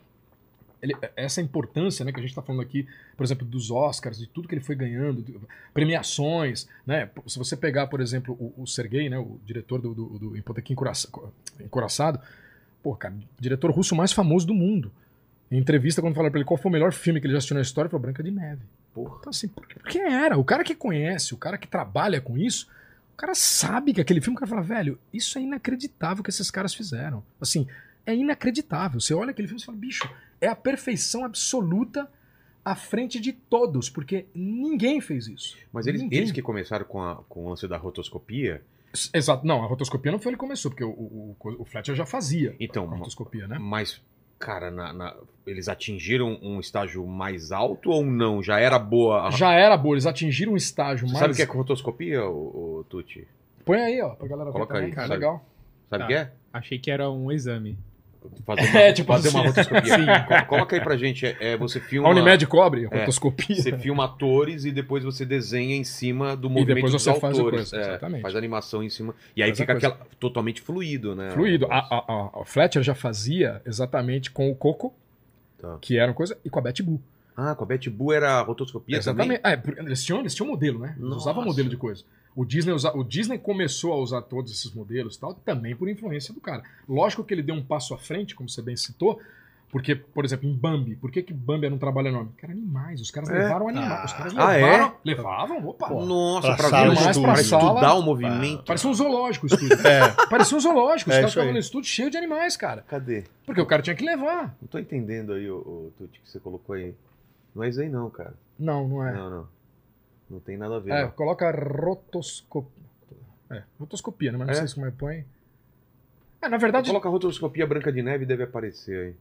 ele- essa importância, né, que a gente tá falando aqui, por exemplo, dos Oscars, de tudo que ele foi ganhando, premiações, né? Se você pegar, por exemplo, o, o Sergei, né, o diretor do, do, do Encoraçado, pô, cara, diretor russo mais famoso do mundo. Em entrevista, quando falaram pra ele qual foi o melhor filme que ele já assistiu na história, ele falou Branca de Neve. Porra. Então, assim, por- porque era. O cara que conhece, o cara que trabalha com isso, o cara sabe que aquele filme, o cara fala, velho, isso é inacreditável que esses caras fizeram. Assim, é inacreditável. Você olha aquele filme e fala, bicho, é a perfeição absoluta à frente de todos, porque ninguém fez isso. Mas eles, Ninguém. eles que começaram com, a- com o lance da rotoscopia, Exato. Não, a rotoscopia não foi ele que começou, porque o, o, o- o Fletcher já fazia então, a rotoscopia, né? mas, cara, na- na- eles atingiram um estágio mais alto ou não? Já era boa? a- Já era boa, eles atingiram um estágio Você mais... sabe o que é rotoscopia, o, o Tuti? Põe aí, ó, pra galera Coloca ver também, aí, cara, sabe? legal. Sabe o Tá. que é? Achei que era um exame. Fazer uma, É, tipo fazer uma assim. rotoscopia. Sim. Co- Coloca aí pra gente. É, é, você filma. A Unimed cobre, É. rotoscopia. Você filma atores e depois você desenha em cima do E movimento depois dos você faz a autores. coisa, É, exatamente. faz animação em cima. E aí Faz a fica aquela, totalmente fluido, né? Fluido. A, a, a- a Fletcher já fazia exatamente com o Coco, Tá. que era uma coisa, e com a Betty Boo. Ah, com a Betty Boo era rotoscopia Exatamente. É, porque eles, tinham, eles tinham modelo, né? Eles Nossa. usavam modelo de coisa. O Disney, usa, o Disney começou a usar todos esses modelos e tal, também por influência do cara. Lógico que ele deu um passo à frente, como você bem citou, porque, por exemplo, em Bambi, por que, que Bambi era um trabalho enorme? Cara, animais. Os caras É? levaram animais. Os caras Ah, é? levaram. Levavam, opa. também? Nossa, Pra pra, mais pra estudar o movimento. Parecia um zoológico o estúdio. É, Parecia um zoológico. Os É caras estavam no estúdio cheio de animais, cara. Cadê? Porque o cara tinha que levar. Não tô entendendo aí o, o Tuti que você colocou aí. Não é isso aí não, cara. Não, não é. Não, não. Não tem nada a ver. É, não. coloca rotoscopia. É, rotoscopia, né? Mas não É? sei se como é põe. É, na verdade, Coloca rotoscopia branca de neve deve aparecer aí.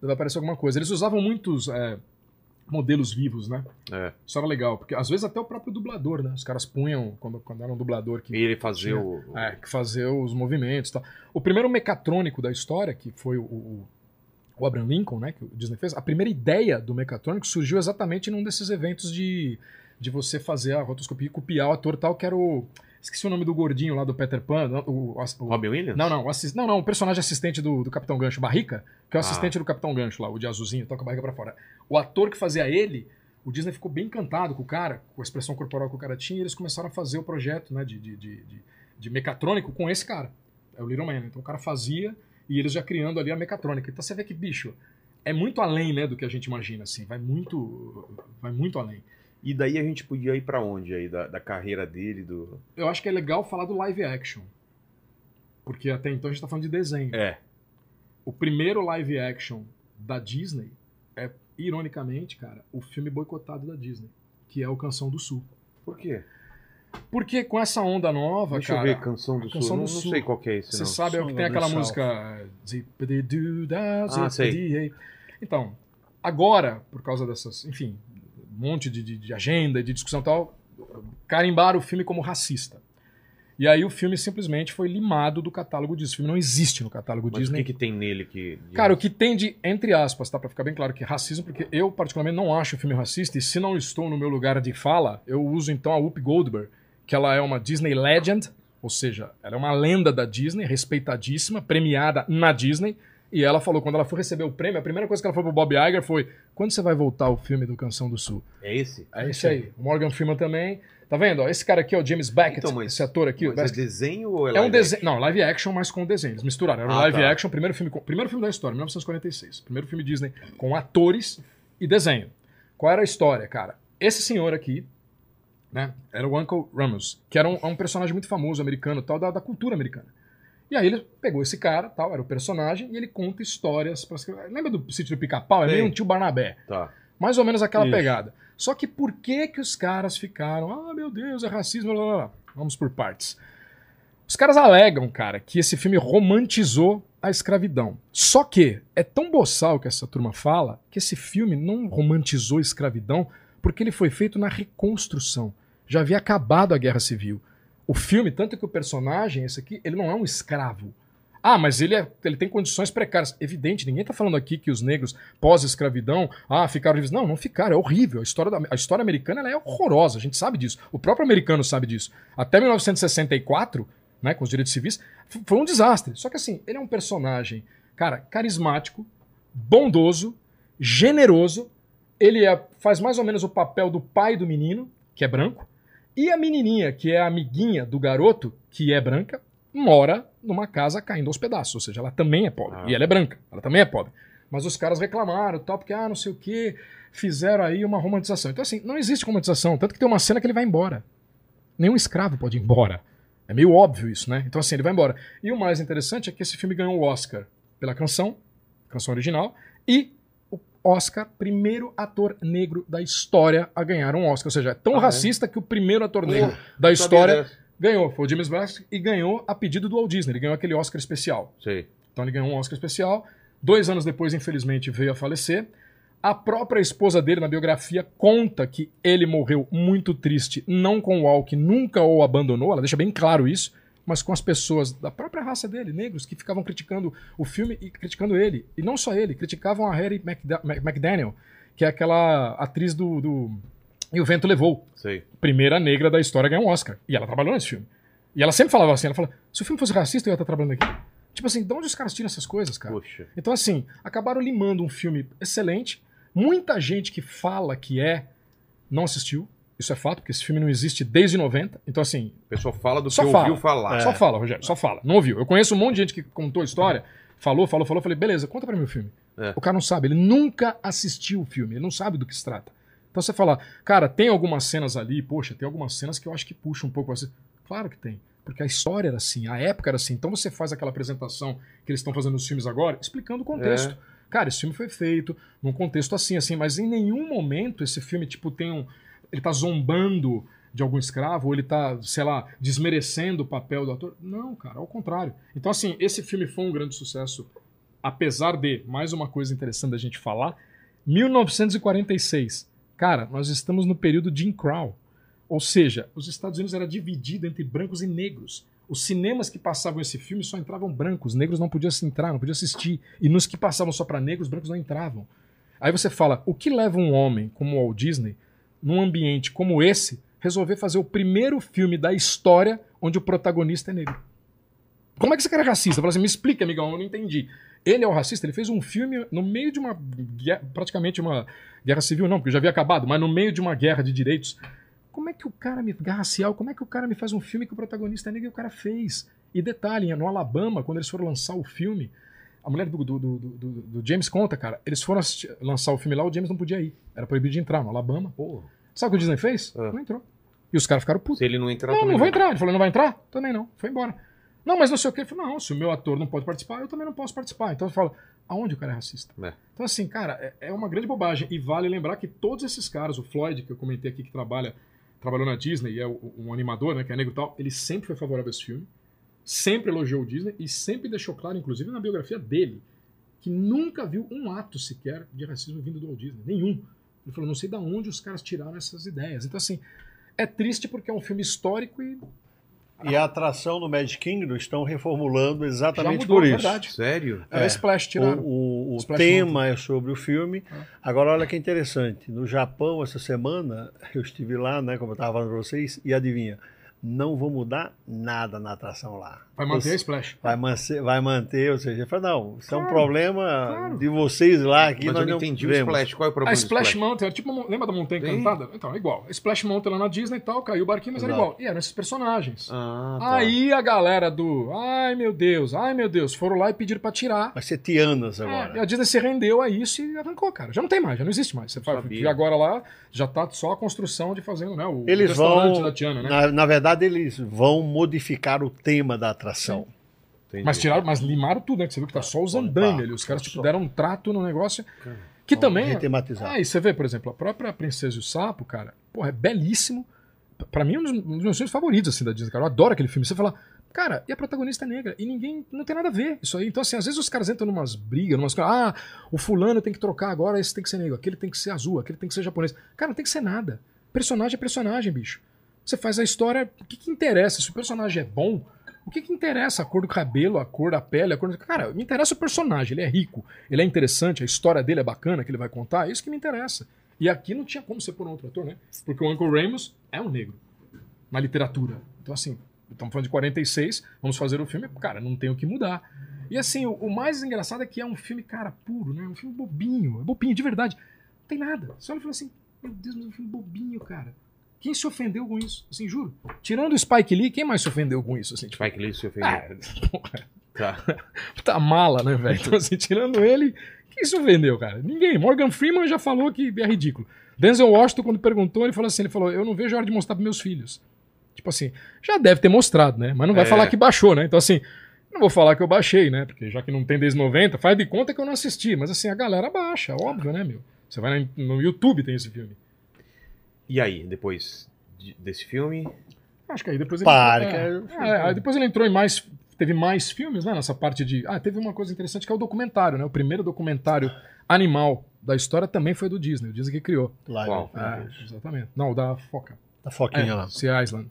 deve aparecer alguma coisa. Eles usavam muitos é, modelos vivos, né? É. Isso era legal, porque às vezes até o próprio dublador, né? Os caras punham, quando, quando era um dublador que, E ele fazer Tinha. o. o- é, que fazia os movimentos e tal. O primeiro mecatrônico da história, que foi o, o, o Abraham Lincoln, né? Que o Disney fez, a primeira ideia do mecatrônico surgiu exatamente num desses eventos de, de você fazer a rotoscopia e copiar o ator tal, que era o. Esqueci o nome do gordinho lá do Peter Pan. O, o, o- Robin Williams? Não, não, o assis- não, não, o personagem assistente do, do Capitão Gancho, Barrica, que é o Ah. assistente do Capitão Gancho lá, o de azulzinho, toca a barriga pra fora. O ator que fazia ele, o Disney ficou bem encantado com o cara, com a expressão corporal que o cara tinha, e eles começaram a fazer o projeto né, de, de, de, de, de mecatrônico com esse cara. É o Little Man. Então o cara fazia e eles já criando ali a mecatrônica. Então você vê que, bicho, é muito além né, do que a gente imagina, assim, vai muito, vai muito além. E daí a gente podia ir pra onde aí? Da, da carreira dele, do. Eu acho que é legal falar do live action. Porque até então a gente tá falando de desenho. É. O primeiro live action da Disney é, ironicamente, cara, o filme boicotado da Disney, que é o Canção do Sul. Por quê? Porque com essa onda nova, Deixa cara. eu ver, Canção do Canção Sul. do não, Sul. não sei qual que é esse, Você sabe é o que tem aquela música. Ah, sei. Então, agora, por causa dessas, enfim, um monte de, de, de agenda, de discussão e tal, carimbaram o filme como racista. E aí o filme simplesmente foi limado do catálogo Disney. O filme não existe no catálogo Mas Disney. o que, que tem nele que. Cara, o que tem de, entre aspas, tá? Pra ficar bem claro que racismo, porque eu, particularmente, não acho o filme racista, e se não estou no meu lugar de fala, eu uso então a Whoopi Goldberg, que ela é uma Disney Legend, ou seja, ela é uma lenda da Disney, respeitadíssima, premiada na Disney, e ela falou, quando ela foi receber o prêmio, a primeira coisa que ela falou pro Bob Iger foi: quando você vai voltar o filme do Canção do Sul? É esse? É esse aí. O Morgan Freeman também. Tá vendo? ó? Esse cara aqui, ó, James Beckett, Então, mas- esse ator aqui. Mas parece é desenho ou é é um live desenho. Não, live action, mas com desenho. Eles misturaram. Era Ah, live tá. action, primeiro filme, primeiro filme da história, 1946. Primeiro filme Disney com atores e desenho. Qual era a história, cara? Esse senhor aqui, né, era o Uncle Ramos, que era um, um personagem muito famoso americano, tal, da, da cultura americana. E aí ele pegou esse cara, tal, era o personagem, e ele conta histórias. Pra... Lembra do sítio do Pica-Pau? É meio um tio Barnabé. Tá. Mais ou menos aquela Isso. pegada. Só que por que que os caras ficaram, ah, meu Deus, é racismo, blá, blá, blá. Vamos por partes. Os caras alegam, cara, que esse filme romantizou a escravidão. Só que é tão boçal que essa turma fala que esse filme não romantizou a escravidão porque ele foi feito na reconstrução. Já havia acabado a Guerra Civil. O filme, tanto que o personagem, esse aqui, ele não é um escravo. Ah, mas ele, é, ele tem condições precárias. Evidente, ninguém está falando aqui que os negros pós-escravidão, ah, ficaram livres. Não, não ficaram, é horrível. A história, da, a história americana é horrorosa, a gente sabe disso. O próprio americano sabe disso. Até 1964, né, com os direitos civis, foi um desastre. Só que assim, ele é um personagem, cara, carismático, bondoso, generoso. Ele é- faz mais ou menos o papel do pai do menino, que é branco, e a menininha, que é a amiguinha do garoto, que é branca, mora numa casa caindo aos pedaços. Ou seja, ela também é pobre. Ah. E ela é branca, ela também é pobre. Mas os caras reclamaram, tal, porque, ah, não sei o quê, fizeram aí uma romantização. Então, assim, não existe romantização. Tanto que tem uma cena que ele vai embora. Nenhum escravo pode ir embora. É meio óbvio isso, né? Então, assim, ele vai embora. E o mais interessante é que esse filme ganhou o Oscar pela canção, canção original, e Oscar, primeiro ator negro da história a ganhar um Oscar. Ou seja, é tão Ah, é? racista que o primeiro ator negro Pô, da história ganhou. Foi o James Brax e ganhou a pedido do Walt Disney. Ele ganhou aquele Oscar especial. Sei. Então ele ganhou um Oscar especial. Dois anos depois, infelizmente, veio a falecer. A própria esposa dele, na biografia, conta que ele morreu muito triste, não com o Al, que nunca o abandonou, ela deixa bem claro isso, mas com as pessoas da própria raça dele, negros, que ficavam criticando o filme e criticando ele. E não só ele, criticavam a Harry McDa- Mc- McDaniel, que é aquela atriz do, do E o Vento Levou Sei. primeira negra da história a ganhar um Oscar. E ela trabalhou nesse filme. E ela sempre falava assim, ela falava, se o filme fosse racista, eu ia estar trabalhando aqui. Tipo assim, de onde os caras tiram essas coisas, cara? Poxa. Então assim, acabaram limando um filme excelente. Muita gente que fala que é, não assistiu. Isso é fato, porque esse filme não existe desde 90. Então assim, O pessoal fala do Só que fala. ouviu falar. só fala, Rogério, só fala. Não ouviu. Eu conheço um monte de gente que contou a história, falou, falou, falou. Falei, beleza, conta pra mim o filme. É. O cara não sabe, ele nunca assistiu o filme, ele não sabe do que se trata. Então você fala, cara, tem algumas cenas ali, poxa, tem algumas cenas que eu acho que puxam um pouco assim. Claro que tem. Porque a história era assim, a época era assim. Então você faz aquela apresentação que eles estão fazendo nos filmes agora, explicando o contexto. Cara, esse filme foi feito num contexto assim, assim, mas em nenhum momento esse filme, tipo, tem um. Ele tá zombando de algum escravo, ou ele tá, sei lá, desmerecendo o papel do ator. Não, cara, ao contrário. Então, assim, esse filme foi um grande sucesso, apesar de, mais uma coisa interessante da gente falar, 1946. Cara, nós estamos no período Jim Crow. Ou seja, os Estados Unidos era dividido entre brancos e negros. Os cinemas que passavam esse filme só entravam brancos, negros não podiam entrar, não podiam assistir. E nos que passavam só para negros, brancos não entravam. Aí você fala, o que leva um homem como o Walt Disney, num ambiente como esse, resolver fazer o primeiro filme da história onde o protagonista é negro? Como é que esse cara é racista? Fala assim, me explica, amigão, eu não entendi. Ele é o racista, ele fez um filme no meio de uma praticamente uma guerra civil, não, porque já havia acabado, mas no meio de uma guerra de direitos. Como é que o cara me. Guerra racial, como é que o cara me faz um filme que o protagonista é negro e o cara fez? E detalhe, no Alabama, quando eles foram lançar o filme, a mulher do, do, do, do- James conta, cara, eles foram assistir- lançar o filme lá, o James não podia ir. Era proibido de entrar no Alabama. Pô, Sabe o que o Disney fez? Ah. Não entrou. E os caras ficaram putos. se ele não entrar Não, não vou entrar. Ele falou, não vai entrar? Também não. Foi embora. Não, mas não sei o que. Ele falou, não, se o meu ator não pode participar, eu também não posso participar. Então eu falo, aonde o cara é racista? É. Então, assim, cara, é, é uma grande bobagem. E vale lembrar que todos esses caras, o Floyd, que eu comentei aqui, que trabalha, trabalhou na Disney e é um animador, né, que é negro e tal, ele sempre foi favorável a esse filme, sempre elogiou o Disney e sempre deixou claro, inclusive na biografia dele, que nunca viu um ato sequer de racismo vindo do Walt Disney. Nenhum. Ele falou, não sei de onde os caras tiraram essas ideias. Então, assim, é triste porque é um filme histórico e E a atração no Magic Kingdom estão reformulando já exatamente mudou, por isso. verdade. Sério? Era É. Splash, O, tiraram. o- o Splash tema é sobre o filme. Ah. Agora, olha que interessante. No Japão, essa semana, eu estive lá, né, como eu estava falando para vocês, e adivinha, não vou mudar nada na atração lá. Vai manter a Splash. Vai manter, vai manter, ou seja, falei, não, isso é um Claro, problema claro. de vocês lá aqui, Mas nós eu não não entendi o vemos. Splash. Qual é o problema A do Splash Mountain era tipo, uma- lembra da Montanha Sim. Encantada? Então, é igual. A Splash Mountain lá na Disney e tal, caiu o barquinho, mas era Exato. igual. E eram esses personagens. Ah, tá. Aí a galera do, ai meu Deus, ai meu Deus, foram lá e pediram pra tirar. Vai ser Tianas É, agora. e a Disney se rendeu a isso e arrancou, cara. Já não tem mais, já não existe mais. Você e agora lá já tá só a construção de fazendo, né? O Eles restaurante vão, da Tiana, né? na, na verdade, eles vão modificar o tema da atração. Entendi. Mas tiraram, mas limaram tudo, né? Que você viu que tá só os andaimes ali. Os caras, tipo, deram um trato no negócio. Que também. Retematizar. Ah, e você vê, por exemplo, a própria Princesa e o Sapo, cara, porra, é belíssimo. Pra mim, é um dos, um dos meus filmes favoritos, assim, da Disney, cara. Eu adoro aquele filme. Você fala, cara, e a protagonista é negra? E ninguém, não tem nada a ver isso aí. Então, assim, às vezes os caras entram numas brigas, numas coisas. Ah, o fulano tem que trocar agora, esse tem que ser negro, aquele tem que ser azul, aquele tem que ser japonês. Cara, não tem que ser nada. Personagem é personagem, bicho. Você faz a história, o que, que interessa? Se o personagem é bom, o que, que interessa? A cor do cabelo, a cor da pele, a cor. Cara, me interessa o personagem, ele é rico, ele é interessante, a história dele é bacana que ele vai contar, é isso que me interessa. E aqui não tinha como você pôr um outro ator, né? Porque o Uncle Remus é um negro na literatura. Então, assim, estamos falando de 46, vamos fazer o filme, cara, não tem o que mudar. E assim, o, o mais engraçado é que é um filme, cara, puro, né? Um filme bobinho, é bobinho, de verdade. Não tem nada. Você olha e fala assim, meu Deus, mas é um filme bobinho, cara. Quem se ofendeu com isso? Assim, juro. Tirando o Spike Lee, quem mais se ofendeu com isso? Assim, tipo, Spike Lee se ofendeu. ah, porra, Tá. tá mala, né, velho? Então, assim, tirando ele, quem se ofendeu, cara? Ninguém. Morgan Freeman já falou que é ridículo. Denzel Washington, quando perguntou, ele falou assim: ele falou, eu não vejo a hora de mostrar pros meus filhos. Tipo assim, já deve ter mostrado, né? Mas não vai É. falar que baixou, né? Então, assim, não vou falar que eu baixei, né? Porque já que não tem desde 90, faz de conta que eu não assisti. Mas assim, a galera baixa, óbvio, né, meu? Você vai no YouTube, tem esse filme. E aí, depois de- desse filme? Acho que aí depois ele. Parque, é, é, é, aí depois ele entrou em mais. Teve mais filmes, né? Nessa parte de. Ah, teve uma coisa interessante que é o documentário, né? O primeiro documentário animal da história também foi do Disney, o Disney que criou. Live? É, exatamente. Não, o da Foca. Da Foquinha É, lá. Sea Island.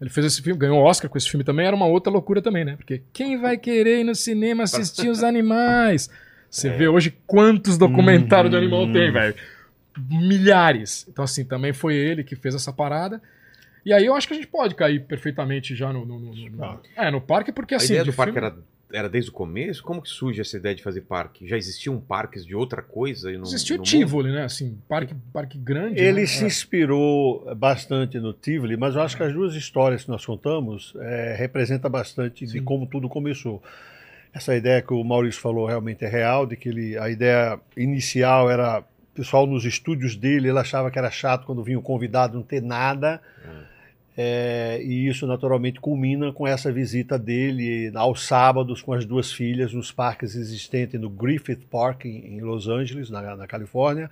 Ele fez esse filme, ganhou Oscar com esse filme também, era uma outra loucura também, né? Porque quem vai querer ir no cinema assistir os animais? Você É. vê hoje quantos documentários de animal Hum. tem, velho. Milhares. Então, assim, também foi ele que fez essa parada. E aí eu acho que a gente pode cair perfeitamente já no. no- no- no- no- é, no parque, porque a assim. ideia de do parque filme- era, era desde o começo? Como que surge essa ideia de fazer parque? Já existiam parques de outra coisa? e No, Existiu no o Tivoli, né? Assim, parque, parque grande. Ele né? se É. inspirou bastante no Tivoli, mas eu acho que as duas histórias que nós contamos é, representam bastante de Sim. como tudo começou. Essa ideia que o Maurício falou realmente é real, de que ele, a ideia inicial era pessoal nos estúdios dele, ele achava que era chato quando vinha o convidado não ter nada. É, e isso naturalmente culmina com essa visita dele aos sábados com as duas filhas nos parques existentes no Griffith Park em, em Los Angeles, na, na Califórnia.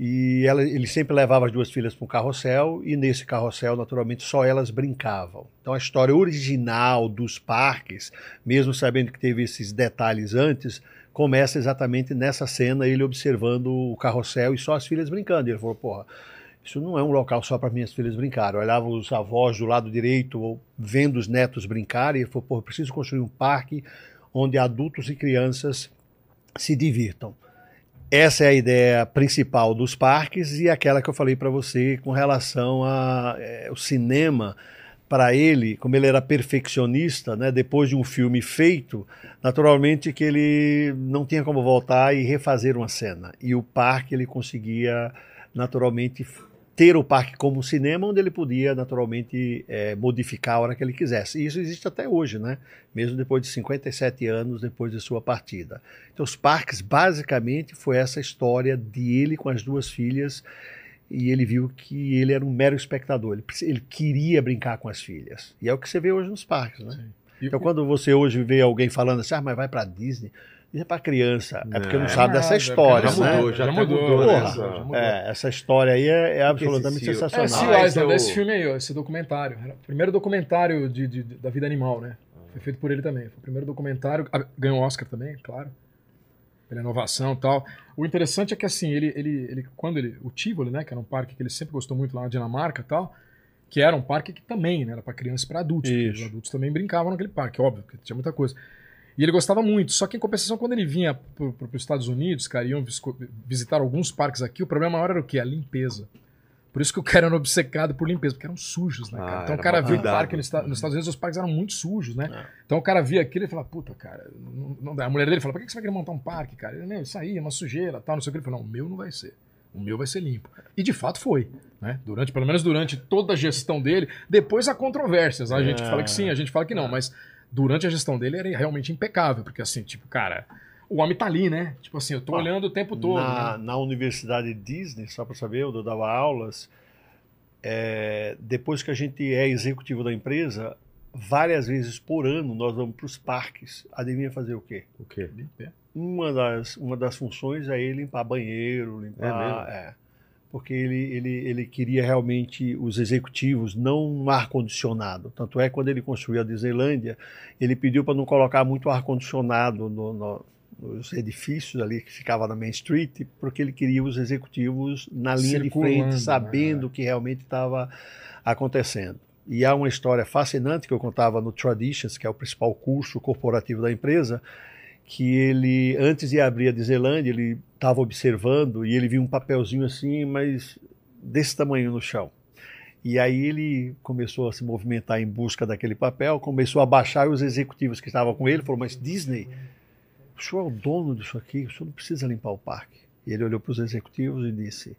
E ela, ele sempre levava as duas filhas para um carrossel e nesse carrossel, naturalmente, só elas brincavam. Então a história original dos parques, mesmo sabendo que teve esses detalhes antes, começa exatamente nessa cena, ele observando o carrossel e só as filhas brincando. E ele falou, porra, isso não é um local só para minhas filhas brincar. Eu olhava os avós do lado direito, vendo os netos brincarem, e ele falou, porra, preciso construir um parque onde adultos e crianças se divirtam. Essa é a ideia principal dos parques e aquela que eu falei para você com relação ao cinema. Para ele, como ele era perfeccionista, né, depois de um filme feito, naturalmente que ele não tinha como voltar e refazer uma cena. E o parque ele conseguia naturalmente ter o parque como um cinema onde ele podia naturalmente é, modificar a hora que ele quisesse. E isso existe até hoje, né? Mesmo depois de 57 anos depois de sua partida. Então os parques basicamente foi essa história de ele com as duas filhas e ele viu que ele era um mero espectador. Ele, ele queria brincar com as filhas. E é o que você vê hoje nos parques, né? E- Então quando você hoje vê alguém falando assim, ah, mas vai para Disney, isso é para criança. É porque não Não, sabe dessa história, já né? mudou, já, Já mudou, mudou, né? né? Porra, essa- Já mudou. É, essa história aí é, é absolutamente esse Seal- É, sensacional. Sea Ah, esse Island, é o- esse filme aí, esse documentário. Era o primeiro documentário de, de- da vida animal, né? Foi feito por ele também. Foi o primeiro documentário. ah, Ganhou Oscar também, claro. Pela inovação e tal. O interessante é que, assim, ele, ele, ele, quando ele. O Tivoli, né? Que era um parque que ele sempre gostou muito lá na Dinamarca e tal. Que era um parque que também, né? Era pra criança e pra adultos. Os adultos também brincavam naquele parque, óbvio, porque tinha muita coisa. E ele gostava muito. Só que, em compensação, quando ele vinha para os Estados Unidos, cara, iam visitar alguns parques aqui, o problema maior era o quê? A limpeza. Por isso que o cara era obcecado por limpeza, porque eram sujos, né, cara? Ah, então o era cara via o parque nos, nos Estados Unidos, os parques eram muito sujos, né? É. Então o cara via aquilo e falava, puta, cara, não, não. A mulher dele falava, por que que você vai querer montar um parque, cara? Ele, não, isso aí é uma sujeira, tal, não sei o que. Ele falou, não, o meu não vai ser. O meu vai ser limpo. E de fato foi, né? Durante, pelo menos durante toda a gestão dele, depois há controvérsias. A gente É. fala que sim, a gente fala que não, mas durante a gestão dele era realmente impecável, porque assim, tipo, cara, o homem tá ali, né? Tipo assim, eu tô Ah, olhando o tempo todo. na, né? na Universidade Disney, só para saber, eu dava aulas. é, depois que a gente é executivo da empresa, várias vezes por ano nós vamos para os parques. Adivinha fazer o quê? O quê? Limpeza. uma das, uma das funções é ele limpar banheiro, limpar. É, porque ele, ele, ele queria realmente os executivos, não um ar-condicionado. Tanto é que quando ele construiu a Disneylândia, ele pediu para não colocar muito ar-condicionado no, no, nos edifícios ali que ficava na Main Street, porque ele queria os executivos na linha de frente, Circulando, sabendo né? o que realmente estava acontecendo. E há uma história fascinante que eu contava no Traditions, que é o principal curso corporativo da empresa, que ele, antes de abrir a Disneyland, ele estava observando e ele viu um papelzinho assim, mas desse tamanho no chão. E aí ele começou a se movimentar em busca daquele papel, começou a baixar e os executivos que estavam com ele falaram, mas Disney, o senhor é o dono disso aqui, o senhor não precisa limpar o parque. E ele olhou para os executivos e disse,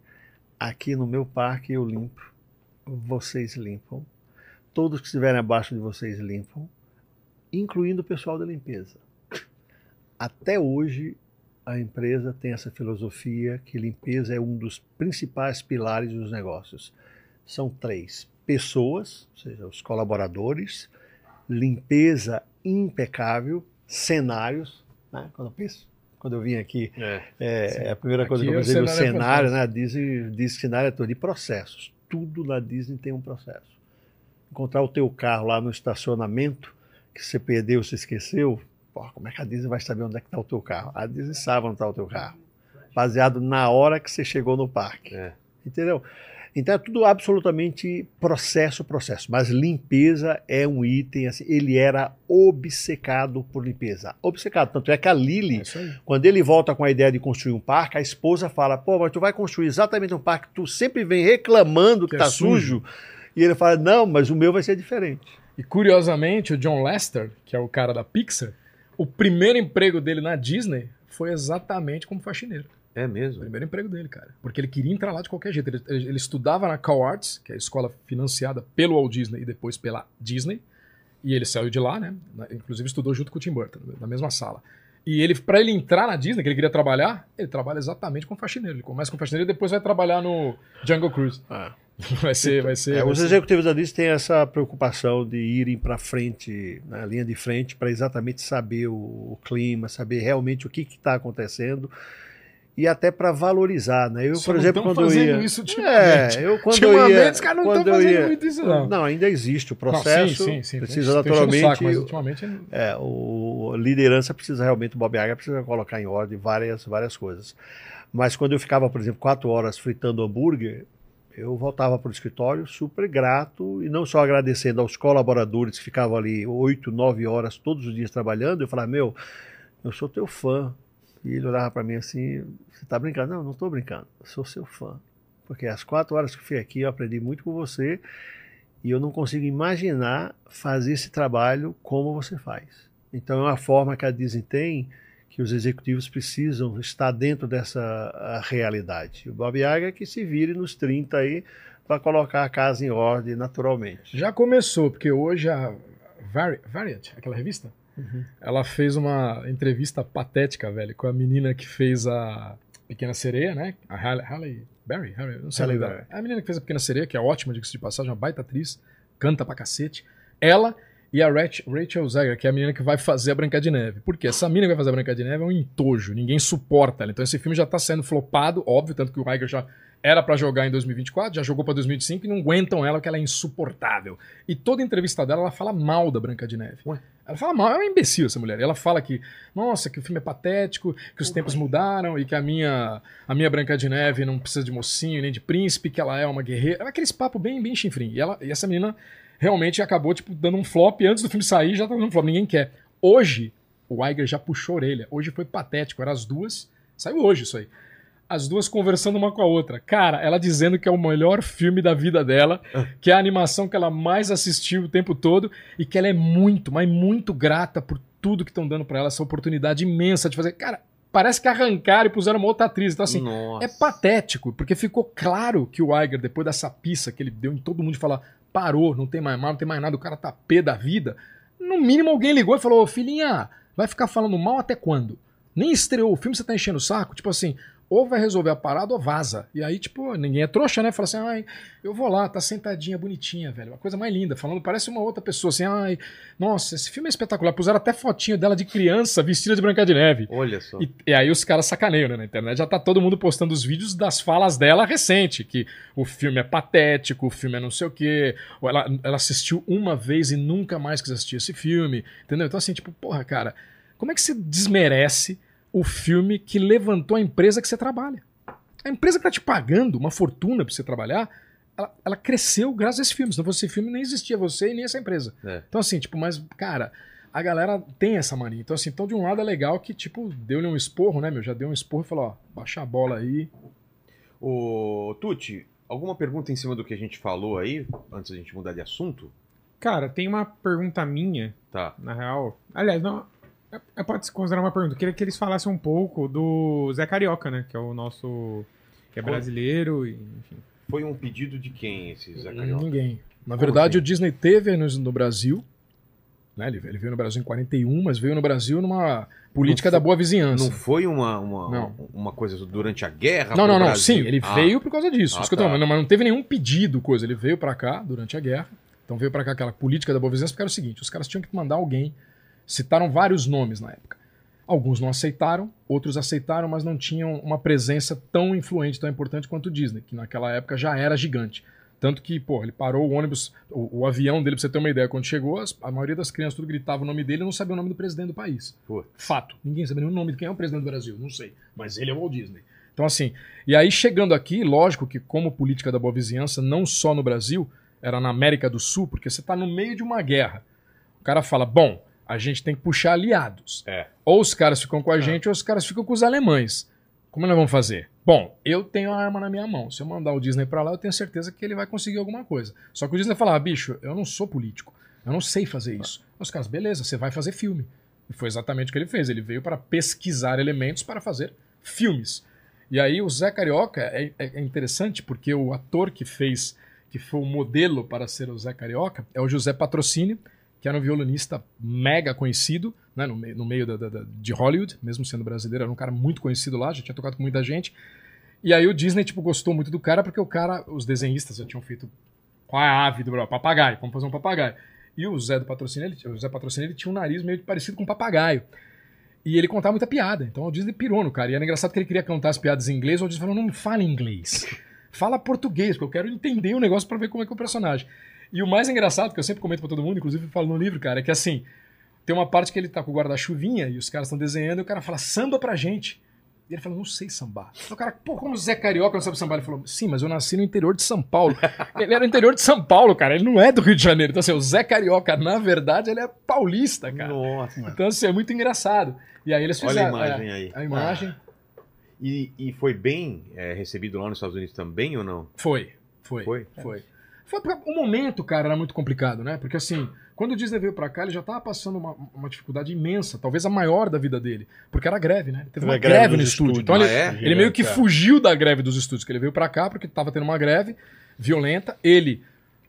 aqui no meu parque eu limpo, vocês limpam, todos que estiverem abaixo de vocês limpam, incluindo o pessoal da limpeza. Até hoje, a empresa tem essa filosofia que limpeza é um dos principais pilares dos negócios. São três: pessoas, ou seja, os colaboradores, limpeza impecável, cenários. Né? Quando eu penso, quando eu vim aqui, É. é, a primeira coisa Aqui que eu o pensei no cenário é né? A Disney diz que cenário é todo de processos. Tudo na Disney tem um processo. Encontrar o teu carro lá no estacionamento, que você perdeu, você esqueceu, pô, como é que a Disney vai saber onde é que está o teu carro? A Disney sabe onde está o teu carro. Baseado na hora que você chegou no parque. É. Entendeu? Então é tudo absolutamente processo, processo. Mas limpeza é um item, assim, ele era obcecado por limpeza. Obcecado. Tanto é que a Lily, É quando ele volta com a ideia de construir um parque, a esposa fala: pô, mas tu vai construir exatamente um parque que tu sempre vem reclamando que, Que é tá sujo. E ele fala: não, mas o meu vai ser diferente. E curiosamente, o John Lester, que é o cara da Pixar, o primeiro emprego dele na Disney foi exatamente como faxineiro. É O mesmo. primeiro emprego dele, cara. Porque ele queria entrar lá de qualquer jeito. Ele, ele- ele estudava na Cal Arts, que é a escola financiada pelo Walt Disney e depois pela Disney. E ele saiu de lá, né? Na- Inclusive estudou junto com o Tim Burton, na mesma sala. E ele, para ele entrar na Disney, que ele queria trabalhar, ele trabalha exatamente como faxineiro. Ele começa como faxineiro e depois vai trabalhar no Jungle Cruise. Vai ser, vai ser. É, vai os ser- executivos da Disney têm essa preocupação de irem para frente, na linha de frente, para exatamente saber o, o clima, saber realmente o que está acontecendo e até para valorizar, né? Eu, Só por não exemplo, quando eu fazendo ia, isso ultimamente. é, eu quando eu ia, os caras não estão fazendo ia- muito isso, não. Não, ainda existe o Não, processo, sim, sim, sim. precisa naturalmente, saco, mas ultimamente é, o liderança precisa realmente, o Bob Iger precisa colocar em ordem várias, várias coisas. Mas quando eu ficava, por exemplo, quatro horas fritando hambúrguer, eu voltava para o escritório super grato e não só agradecendo aos colaboradores que ficavam ali oito, nove horas todos os dias trabalhando, eu falava, meu, eu sou teu fã. E ele olhava para mim assim, você está brincando? Não, não estou brincando, sou seu fã. Porque as quatro horas que fui aqui, eu aprendi muito com você e eu não consigo imaginar fazer esse trabalho como você faz. Então é uma forma que a Disney tem que os executivos precisam estar dentro dessa realidade. O Bob Iger que se vire nos 30 aí para colocar a casa em ordem naturalmente. Já começou, porque hoje a Vari- Variant, aquela revista, Uhum. ela fez uma entrevista patética, velho, com a menina que fez a Pequena Sereia, né? A Halle, Halle Berry? Halle, não sei Halle Berry. A menina que fez a Pequena Sereia, que é ótima, diga-se de passagem, uma baita atriz, canta pra cacete. Ela e a Rach- Rachel Zegler, que é a menina que vai fazer a Branca de Neve. Porque essa menina que vai fazer a Branca de Neve é um entojo, ninguém suporta ela. Então esse filme já tá sendo flopado, óbvio, tanto que o Iger já era pra jogar em 2024, já jogou pra 2025 e não aguentam ela, porque ela é insuportável. E toda entrevista dela, ela fala mal da Branca de Neve. Ué? Ela fala mal, é uma imbecil essa mulher. Ela fala que, nossa, que o filme é patético, que os tempos mudaram e que a minha, a minha Branca de Neve não precisa de mocinho nem de príncipe, que ela é uma guerreira. Aqueles papos bem, bem chinfrim. E, ela, e essa menina realmente acabou, tipo, dando um flop e antes do filme sair já tá dando um flop. Ninguém quer. Hoje, o Iger já puxou a orelha. Hoje foi patético. Eram as duas. Saiu hoje isso aí. As duas conversando uma com a outra. Cara, ela dizendo que é o melhor filme da vida dela, que é a animação que ela mais assistiu o tempo todo e que ela é muito, mas muito grata por tudo que estão dando pra ela, essa oportunidade imensa de fazer. Cara, parece que arrancaram e puseram uma outra atriz. Então, assim, Nossa. é patético, porque ficou claro que o Iger, depois dessa pista que ele deu em todo mundo de falar, parou, não tem mais mal, não tem mais nada, o cara tá pé da vida. No mínimo alguém ligou e falou, "Ô, filhinha, vai ficar falando mal até quando? Nem estreou o filme, você tá enchendo o saco? Tipo assim, ou vai resolver a parada ou vaza. E aí, tipo, ninguém é trouxa, né? Fala assim, ai, eu vou lá, tá sentadinha, bonitinha, velho. Uma coisa mais linda, falando, parece uma outra pessoa, assim, ai, nossa, esse filme é espetacular. Puseram até fotinho dela de criança vestida de Branca de Neve. Olha só. E, e aí os caras sacaneiam, né? Na internet já tá todo mundo postando os vídeos das falas dela recente, que o filme é patético, o filme é não sei o quê, ou ela, ela assistiu uma vez e nunca mais quis assistir esse filme, entendeu? Então assim, tipo, porra, cara, como é que você desmerece o filme que levantou a empresa que você trabalha? A empresa que tá te pagando uma fortuna pra você trabalhar, ela, ela cresceu graças a esse filme. Se não fosse esse filme, nem existia você e nem essa empresa. É. Então, assim, tipo, mas, cara, a galera tem essa mania. Então, assim, então de um lado é legal que, tipo, deu-lhe um esporro, né, meu? Já deu um esporro e falou, ó, baixa a bola aí. Ô, Tuti, alguma pergunta em cima do que a gente falou aí, antes da gente mudar de assunto? Cara, tem uma pergunta minha, Tá. na real. Aliás, não. É- é- Pode se considerar uma pergunta. Eu queria que eles falassem um pouco do Zé Carioca, né? Que é o nosso. que é brasileiro, e, enfim. Foi um pedido de quem esse Zé Carioca? Ninguém. Na verdade, assim? o Disney teve no, no Brasil, né? Ele, ele veio no Brasil em 41, mas veio no Brasil numa política Não foi- da boa vizinhança. Não foi uma, uma, Não. uma coisa durante a guerra? Não, não, não. Brasil? Sim, ele Ah, veio por causa disso. Ah, isso que eu tô tá. falando. Mas não teve nenhum pedido, coisa. Ele veio pra cá durante a guerra. Então veio pra cá aquela política da boa vizinhança, porque era o seguinte: os caras tinham que mandar alguém. Citaram vários nomes na época. Alguns não aceitaram, outros aceitaram, mas não tinham uma presença tão influente, tão importante quanto o Disney, que naquela época já era gigante. Tanto que, pô, ele parou o ônibus, o, o avião dele, pra você ter uma ideia, quando chegou, as- a maioria das crianças tudo gritava o nome dele e não sabia o nome do presidente do país. Pô. Fato. Ninguém sabia nem o nome de quem é o presidente do Brasil. Não sei. Mas ele é o Walt Disney. Então, assim, e aí chegando aqui, lógico que como política da boa vizinhança, não só no Brasil, era na América do Sul, porque você está no meio de uma guerra. O cara fala, bom, a gente tem que puxar aliados. É. Ou os caras ficam com a gente, ou os caras ficam com os alemães. Como nós vamos fazer? Bom, eu tenho a arma na minha mão. Se eu mandar o Disney pra lá, eu tenho certeza que ele vai conseguir alguma coisa. Só que o Disney fala, ah, bicho, eu não sou político. Eu não sei fazer isso. Os caras, beleza, você vai fazer filme. E foi exatamente o que ele fez. Ele veio para pesquisar elementos para fazer filmes. E aí o Zé Carioca é, é- é interessante porque o ator que fez, que foi o modelo para ser o Zé Carioca, é o José Patrocínio, que era um violinista mega conhecido, né, no, meio- no meio da- da- de Hollywood, mesmo sendo brasileiro, era um cara muito conhecido lá, já tinha tocado com muita gente. E aí o Disney, tipo, gostou muito do cara, porque o cara, os desenhistas já tinham feito qual é a ave do papagaio, vamos fazer um papagaio. E o Zé do Patrocínio, ele, o Zé Patrocínio, ele tinha um nariz meio parecido com um papagaio. E ele contava muita piada. Então o Disney pirou no cara. E era engraçado que ele queria contar as piadas em inglês. O Disney falou: não fala inglês. Fala português, porque eu quero entender o negócio pra ver como é que é o personagem. E o mais engraçado, que eu sempre comento pra todo mundo, inclusive eu falo no livro, cara, é que assim, tem uma parte que ele tá com o guarda-chuvinha e os caras estão desenhando e o cara fala, samba pra gente. E ele fala, não sei sambar. O cara, pô, como o Zé Carioca não sabe sambar? Ele falou, sim, mas eu nasci no interior de São Paulo. ele era interior de São Paulo, cara, ele não é do Rio de Janeiro. Então assim, o Zé Carioca, na verdade, ele é paulista, cara. Nossa. Então, assim, é muito engraçado. E aí eles Olha a fizeram. imagem é, aí. A imagem E, e foi bem é, recebido lá nos Estados Unidos também ou não? foi. Foi. Foi? Foi. Foi porque o momento, cara, era muito complicado, né? Porque assim, quando o Disney veio pra cá, ele já tava passando uma, uma dificuldade imensa, talvez a maior da vida dele. Porque era greve, né? Teve uma Teve a greve, greve no estúdio. estúdios. Então ele, Ah, é? ele meio que É. fugiu da greve dos estúdios, que ele veio pra cá porque tava tendo uma greve violenta. Ele,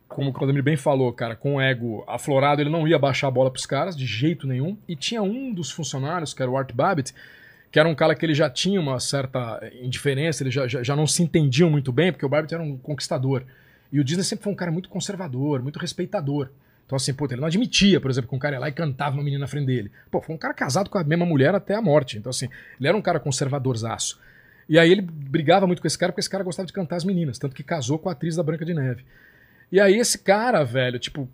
como o Claudemir bem falou, cara, com o ego aflorado, ele não ia baixar a bola pros caras, de jeito nenhum. E tinha um dos funcionários, que era o Art Babbitt, que era um cara que ele já tinha uma certa indiferença, eles já, já, já não se entendiam muito bem, porque o Babbitt era um conquistador. E o Disney sempre foi um cara muito conservador, muito respeitador. Então, assim, puta, ele não admitia, por exemplo, que um cara ia lá e cantava uma menina na frente dele. Pô, foi um cara casado com a mesma mulher até a morte. Então, assim, ele era um cara conservadorzaço. E aí ele brigava muito com esse cara, porque esse cara gostava de cantar as meninas, tanto que casou com a atriz da Branca de Neve. E aí esse cara, velho, tipo,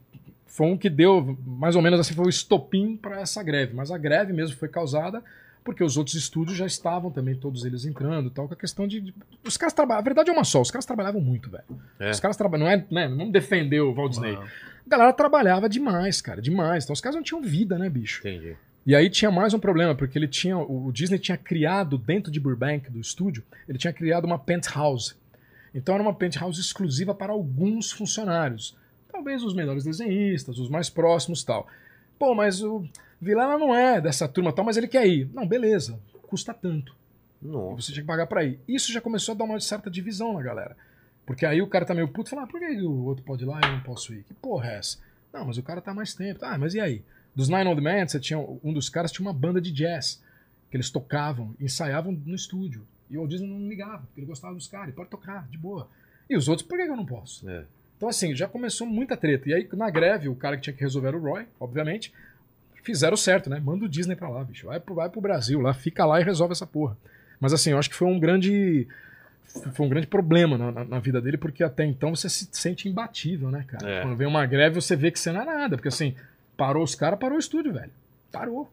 foi um que deu, mais ou menos assim, foi o estopim para essa greve. Mas a greve mesmo foi causada porque os outros estúdios já estavam também, todos eles entrando tal, com a questão de. de- os caras trabalhavam. A verdade é uma só, os caras trabalhavam muito, velho. É. Os caras trabalhavam. Não é, né, não defender o Walt Disney. Não. A galera trabalhava demais, cara, demais. Então os caras não tinham vida, né, bicho? Entendi. E aí tinha mais um problema, porque ele tinha. O Disney tinha criado dentro de Burbank, do estúdio, ele tinha criado uma penthouse. Então era uma penthouse exclusiva para alguns funcionários. Talvez os melhores desenhistas, os mais próximos tal. Pô, mas o Vilela não é dessa turma tal, mas ele quer ir. Não, beleza. Custa tanto. E Nossa. você tinha que pagar pra ir. Isso já começou a dar uma certa divisão na galera. Porque aí o cara tá meio puto e fala, ah, por que o outro pode ir lá e eu não posso ir? Que porra é essa? Não, mas o cara tá mais tempo. Ah, mas e aí? Dos Nine Old Men, você tinha, um dos caras tinha uma banda de jazz. Que eles tocavam, ensaiavam no estúdio. E o Walt Disney não ligava, porque ele gostava dos caras, pode tocar, de boa. E os outros, por que eu não posso? É. Então, assim, já começou muita treta. E aí, na greve, o cara que tinha que resolver era o Roy, obviamente, fizeram certo, né? Manda o Disney pra lá, bicho. Vai pro, vai pro Brasil lá, fica lá e resolve essa porra. Mas, assim, eu acho que foi um grande. Foi um grande problema na, na- na vida dele, porque até então você se sente imbatível, né, cara? É. Quando vem uma greve, você vê que você não é nada. Porque, assim, parou os caras, parou o estúdio, velho. Parou.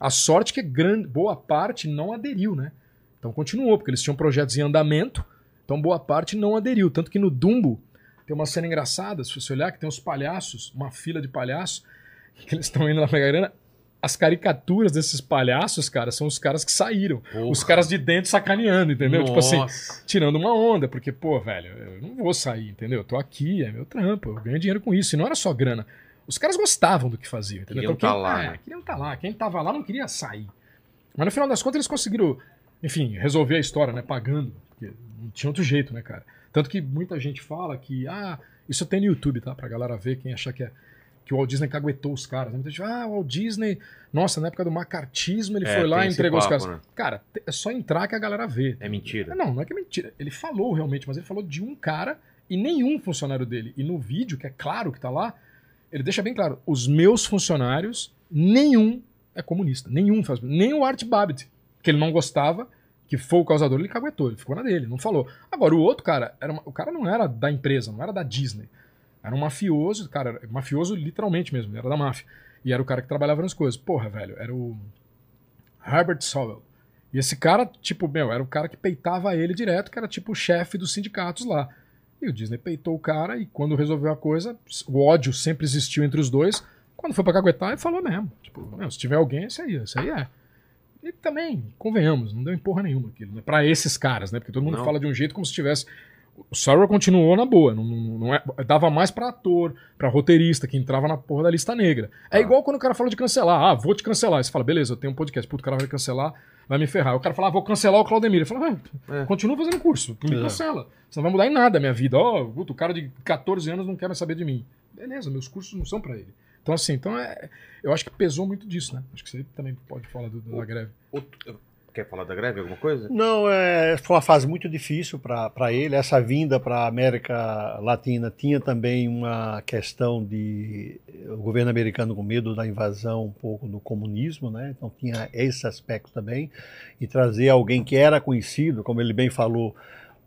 A sorte que grande, boa parte não aderiu, né? Então continuou, porque eles tinham projetos em andamento, então boa parte não aderiu. Tanto que no Dumbo tem uma cena engraçada, se você olhar, que tem os palhaços, uma fila de palhaços, que eles estão indo lá pegar grana. As caricaturas desses palhaços, cara, são os caras que saíram. Os caras de dentro sacaneando, entendeu? Tipo assim, Nossa. tirando uma onda, porque, pô, velho, eu não vou sair, entendeu? Eu tô aqui, é meu trampo, eu ganho dinheiro com isso. E não era só grana. Os caras gostavam do que faziam, entendeu? Queriam quem, tá lá, é, né? queriam tá lá. Quem tava lá não queria sair. Mas no final das contas eles conseguiram, enfim, resolver a história, né? Pagando. Porque não tinha outro jeito, né, cara? Tanto que muita gente fala que, ah, isso tem no YouTube, tá? Pra galera ver, quem achar que é. Que o Walt Disney caguetou os caras. Muita gente fala, ah, o Walt Disney, nossa, na época do macartismo ele É, foi lá e entregou os papo, caras. né? Cara, é só entrar que a galera vê. É mentira. Não, não é que é mentira. Ele falou realmente, mas ele falou de um cara e nenhum funcionário dele. E no vídeo, que é claro que tá lá, ele deixa bem claro: os meus funcionários, nenhum é comunista. Nenhum faz. Nem o Art Babbitt, que ele não gostava, que foi o causador, ele caguetou, ele ficou na dele, não falou. Agora, o outro cara, era uma- o cara não era da empresa, não era da Disney. Era um mafioso, cara, era mafioso literalmente mesmo, era da máfia. E era o cara que trabalhava nas coisas. Porra, velho, era o Herbert Sowell. E esse cara, tipo, meu, era o cara que peitava ele direto, que era tipo o chefe dos sindicatos lá. E o Disney peitou o cara e quando resolveu a coisa, o ódio sempre existiu entre os dois. Quando foi pra caguetar, ele falou mesmo. Tipo, meu, se tiver alguém, esse aí, esse aí é. E também, convenhamos, não deu em porra nenhuma aquilo, né? Pra esses caras, né? Porque todo mundo Não. fala de um jeito como se tivesse. O Sorrow continuou na boa, não, não- não é- dava mais pra ator, pra roteirista, que entrava na porra da lista negra. É Ah. igual quando o cara fala de cancelar, ah, vou te cancelar. Aí você fala, beleza, eu tenho um podcast, puto, o cara vai cancelar, vai me ferrar. O cara fala, ah, vou cancelar o Claudemir. Ele fala, ah, É. continua fazendo curso, me Exato. cancela. Você não vai mudar em nada a minha vida. Ó, puto, o cara de 14 anos não quer mais saber de mim. Beleza, meus cursos não são pra ele. Então, assim, então é, eu acho que pesou muito disso, né? Acho que você também pode falar do- da greve. Outro- Quer falar da greve, alguma coisa? Não, é, foi uma fase muito difícil para ele. Essa vinda para a América Latina tinha também uma questão de o governo americano com medo da invasão um pouco do comunismo, né? Então tinha esse aspecto também. E trazer alguém que era conhecido, como ele bem falou,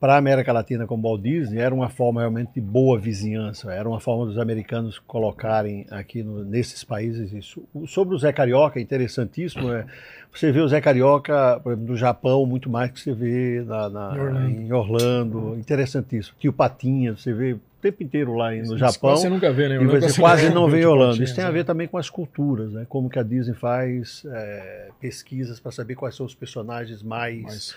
para a América Latina como Walt Disney era uma forma realmente de boa vizinhança, era uma forma dos americanos colocarem aqui no- nesses países isso. Sobre o Zé Carioca, é interessantíssimo, é, você vê o Zé Carioca, por exemplo, no Japão, muito mais que você vê na, na- Em Orlando. em Orlando, interessantíssimo. Tio Patinha, você vê o tempo inteiro lá no Isso Japão. Você nunca vê, né? E você quase não vê em Orlando. Isso tem a sabe? ver também com as culturas, né? Como que a Disney faz é, pesquisas para saber quais são os personagens mais Mas,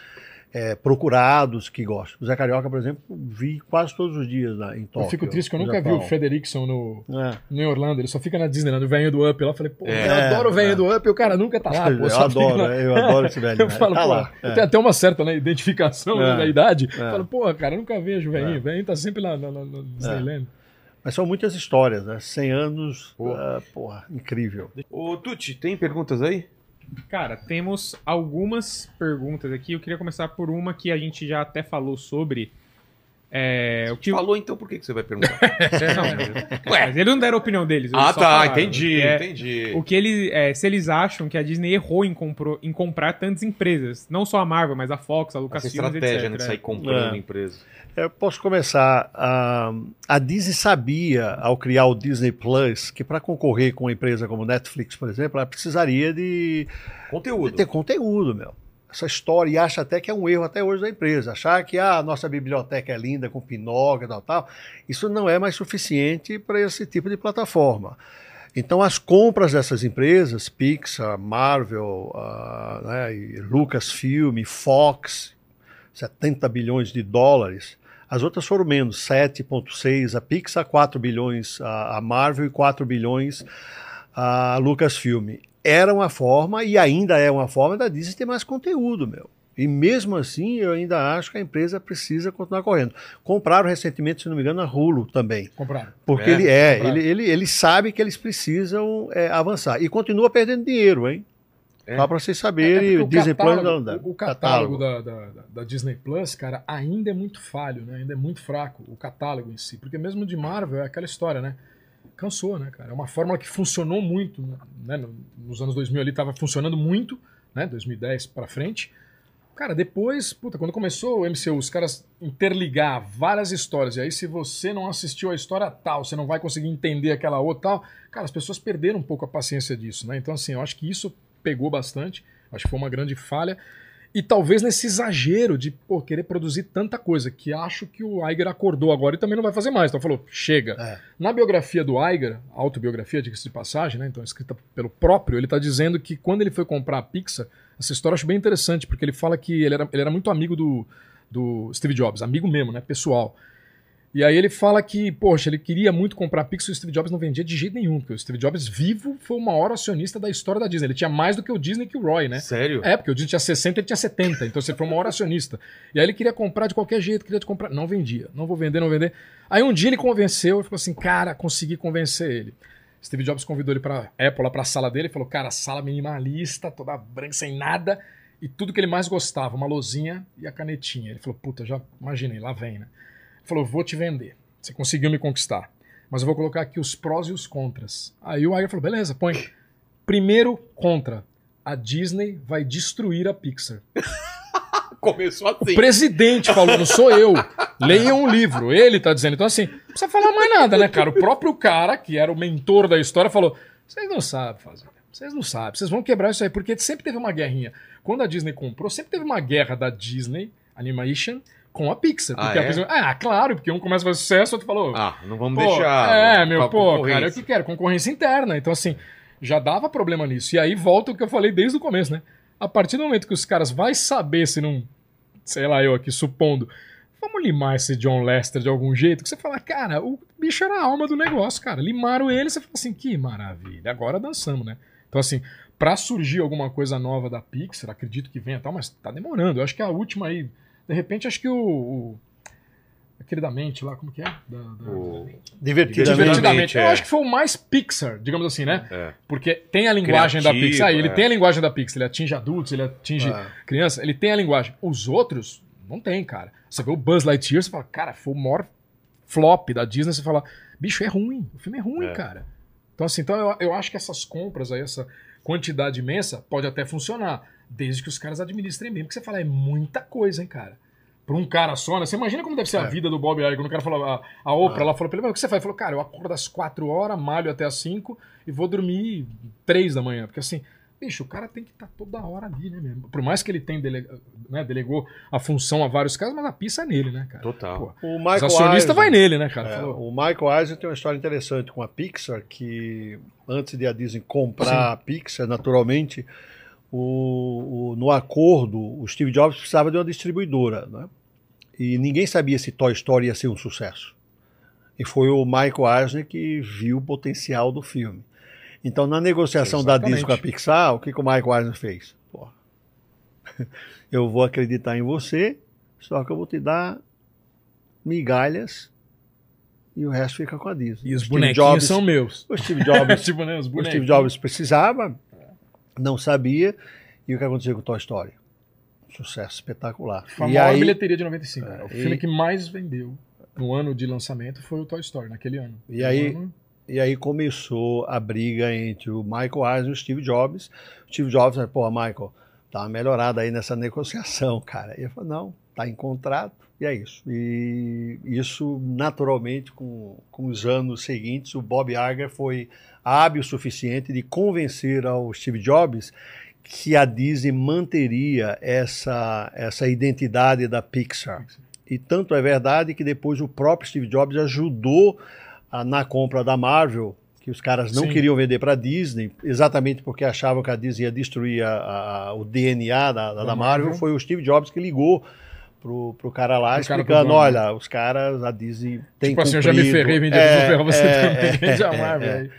é, procurados que gostam. O Zé Carioca, por exemplo, vi quase todos os dias lá em Tóquio. eu fico triste que eu nunca vi Japão. o Frederickson no, É. no Orlando. Ele só fica na Disneyland, o velho do Up lá. Eu falei, pô, É, eu adoro o velho é. do Up e o cara nunca tá lá. Pô, eu adoro, lá. eu adoro esse velho. Eu falo, tá pô, lá. é. tenho até uma certa né, identificação né, É. da idade. É. Eu falo, pô, cara, eu nunca vejo o velhinho. É. O velhinho tá sempre lá na, na, na Disneyland. Mas são muitas histórias, né? 100 anos, Porra. ah, porra, incrível. Ô, Tuti, tem perguntas aí? Cara, temos algumas perguntas aqui. Eu queria começar por uma que a gente já até falou sobre. É, o que Falou então, por que, que você vai perguntar? Não, Ué, mas eles não deram a opinião deles. eles ah, tá, falaram. entendi, É, entendi. O que ele, é, se eles acham que a Disney errou em, comprou- em comprar tantas empresas, não só a Marvel, mas a Fox, a Lucasfilm, estratégia, etc. né, de sair comprando É. empresa. Eu posso começar. A, a Disney sabia, ao criar o Disney Plus, que para concorrer com uma empresa como Netflix, por exemplo, ela precisaria de, de Conteúdo. ter conteúdo, meu. Essa história, e acha até que é um erro até hoje da empresa. Achar que ah, a nossa biblioteca é linda, com Pinóquio e tal, tal. Isso não é mais suficiente para esse tipo de plataforma. Então, as compras dessas empresas, Pixar, Marvel, ah, né, Lucasfilm, Fox, 70 bilhões de dólares. As outras foram menos, 7,6 a Pixar, 4 bilhões a a Marvel e 4 bilhões a Lucasfilm. Era uma forma, e ainda é uma forma, da Disney ter mais conteúdo, meu. E mesmo assim, eu ainda acho que a empresa precisa continuar correndo. Compraram recentemente, se não me engano, a Hulu também. Compraram. Porque É, ele é, compraram. ele, ele, ele sabe que eles precisam é, avançar. E continua perdendo dinheiro, hein? É. Só pra vocês É saberem, porque o Disney Plus catálogo, não dá. o, o catálogo da, da, da- da Disney Plus, cara, ainda é muito falho, né? Ainda é muito fraco o catálogo em si. Porque mesmo de Marvel é aquela história, né? Cansou, né, cara? É uma fórmula que funcionou muito, né? No- Nos anos 2000 ali tava funcionando muito, né? 2010 pra frente. Cara, depois, puta, quando começou o MCU, os caras interligar várias histórias, e aí se você não assistiu a história tal, você não vai conseguir entender aquela outra tal, cara, as pessoas perderam um pouco a paciência disso, né? Então, assim, eu acho que isso pegou bastante, acho que foi uma grande falha, e talvez nesse exagero de, pô, querer produzir tanta coisa, que acho que o Iger acordou agora e também não vai fazer mais, então falou, chega. É. Na biografia do Iger, a autobiografia, diga-se de passagem, né? Então escrita pelo próprio, ele tá dizendo que quando ele foi comprar a Pixar, essa história eu acho bem interessante, porque ele fala que ele era, ele era muito amigo do, do Steve Jobs, amigo mesmo, né? Pessoal. E aí ele fala que, poxa, ele queria muito comprar a Pixar e o Steve Jobs não vendia de jeito nenhum, porque o Steve Jobs vivo foi o maior acionista da história da Disney. Ele tinha mais do que o Disney que o Roy, né? Sério? É, porque o Disney tinha 60 ele tinha 70, então você foi o maior acionista. E aí ele queria comprar de qualquer jeito, queria te comprar. Não vendia, não vou vender, não vender. Aí um dia ele convenceu e falou assim: cara, consegui convencer ele. Steve Jobs convidou ele pra Apple, lá pra sala dele, e falou: cara, sala minimalista, toda branca, sem nada, e tudo que ele mais gostava, uma lozinha e a canetinha. Ele falou: puta, já imaginei, lá vem, né? Falou: vou te vender. Você conseguiu me conquistar. Mas eu vou colocar aqui os prós e os contras. Aí o Iger falou: beleza, põe. Primeiro contra. A Disney vai destruir a Pixar. Começou O assim. presidente falou, não sou eu. Leiam um livro. Ele tá dizendo. Então, assim, não precisa falar mais nada, né, cara? O próprio cara, que era o mentor da história, falou: vocês não sabem fazer. Vocês não sabem. Vocês vão quebrar isso aí. Porque sempre teve uma guerrinha. Quando a Disney comprou, sempre teve uma guerra da Disney Animation com a Pixar. Ah, Porque é? a Pixar, ah, claro, porque um começa a fazer sucesso, outro falou. Ah, não vamos Pô, deixar. É, o- meu, pô, cara, concorrência. eu que quero? Concorrência interna. Então, assim, já dava problema nisso. E aí volta o que eu falei desde o começo, né? A partir do momento que os caras vai saber se não, sei lá, eu aqui supondo, vamos limar esse John Lester de algum jeito, que você fala, cara, o bicho era a alma do negócio, cara. Limaram ele, você fala assim, que maravilha, agora dançamos, né? Então, assim, pra surgir alguma coisa nova da Pixar, acredito que venha tal, mas tá demorando. Eu acho que a última aí, de repente, acho que o. o- aquele da mente lá, como que é? Da- da- O- Divertidamente. Divertidamente. Eu é. acho que foi o mais Pixar, digamos assim, né? É. Porque tem a linguagem da Criativo, Pixar. Ele é. tem a linguagem da Pixar. Ele atinge adultos, ele atinge É. crianças. Ele tem a linguagem. Os outros, não tem, cara. Você vê o Buzz Lightyear, você fala, cara, foi o maior flop da Disney. Você fala, bicho, é ruim. O filme é ruim, É. cara. Então, assim, então eu, eu acho que essas compras aí, essa quantidade imensa, pode até funcionar. Desde que os caras administrem bem. Porque você fala, é muita coisa, hein, cara. Pra um cara só, né? Você imagina como deve ser a É. vida do Bob Iger. Quando o cara falou, a, a Oprah, Ah. ela falou pra ele, "Mas o que você faz? Ele falou, cara, eu acordo às 4 horas, malho até às 5 e vou dormir 3 da manhã. Porque assim, bicho, o cara tem que estar toda hora ali, né, mesmo? Por mais que ele tenha dele, né, delegou a função a vários caras, mas a pista é nele, né, cara? Total. Pô, O os Michael acionistas Eisner- vai nele, né, cara? É, Falou, o Michael Eisner tem uma história interessante com a Pixar, que antes de a Disney comprar a Pixar, naturalmente, o, o- no acordo, o Steve Jobs precisava de uma distribuidora, né? E ninguém sabia se Toy Story ia ser um sucesso. E foi o Michael Eisner que viu o potencial do filme. Então, na negociação da Exatamente. Disney com a Pixar, o que, que o Michael Eisner fez? Eu vou acreditar em você, só que eu vou te dar migalhas e o resto fica com a Disney. e os Steve bonequinhos Jobs- são meus. O Steve Jobs, tipo, né, os. Steve Jobs precisava, não sabia, e o que aconteceu com Toy Story? Sucesso espetacular. Foi a e maior aí, bilheteria de 95. cara. O e- filme que mais vendeu no ano de lançamento foi o Toy Story, naquele ano. E aí- No ano- E aí começou a briga entre o Michael Eisner e o Steve Jobs. O Steve Jobs, né, pô, Michael, tá uma melhorada aí nessa negociação, cara. E ele falou, não, tá em contrato, e é isso. E isso, naturalmente, com, com os anos seguintes, o Bob Iger foi hábil o suficiente de convencer ao Steve Jobs que a Disney manteria essa, essa identidade da Pixar. E tanto é verdade que depois o próprio Steve Jobs ajudou a- na compra da Marvel, que os caras não Sim. queriam vender para a Disney, exatamente porque achavam que a Disney ia destruir a- a- o DNA da, da, Da da Marvel. Marvel. Foi o Steve Jobs que ligou pro, pro cara lá, cara explicando, pro dono. olha, os caras, a Disney tem Tipo assim, eu já me cumprido. ferrei, vendi, É, ferrar você é, também, é, a é, é.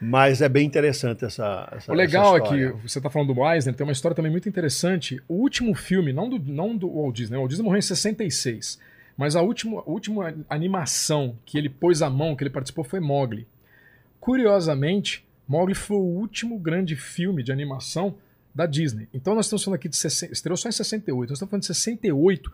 Mas é bem interessante essa, essa O legal essa é que você tá falando do Eisner, tem uma história também muito interessante. O último filme, não do, não do Walt Disney, o Walt Disney morreu em 66, mas a última, a última animação que ele pôs a mão, que ele participou, foi Mogli. Curiosamente, Mogli foi o último grande filme de animação da Disney. Então nós estamos falando aqui de 60, estreou só em 68, nós estamos falando de 68.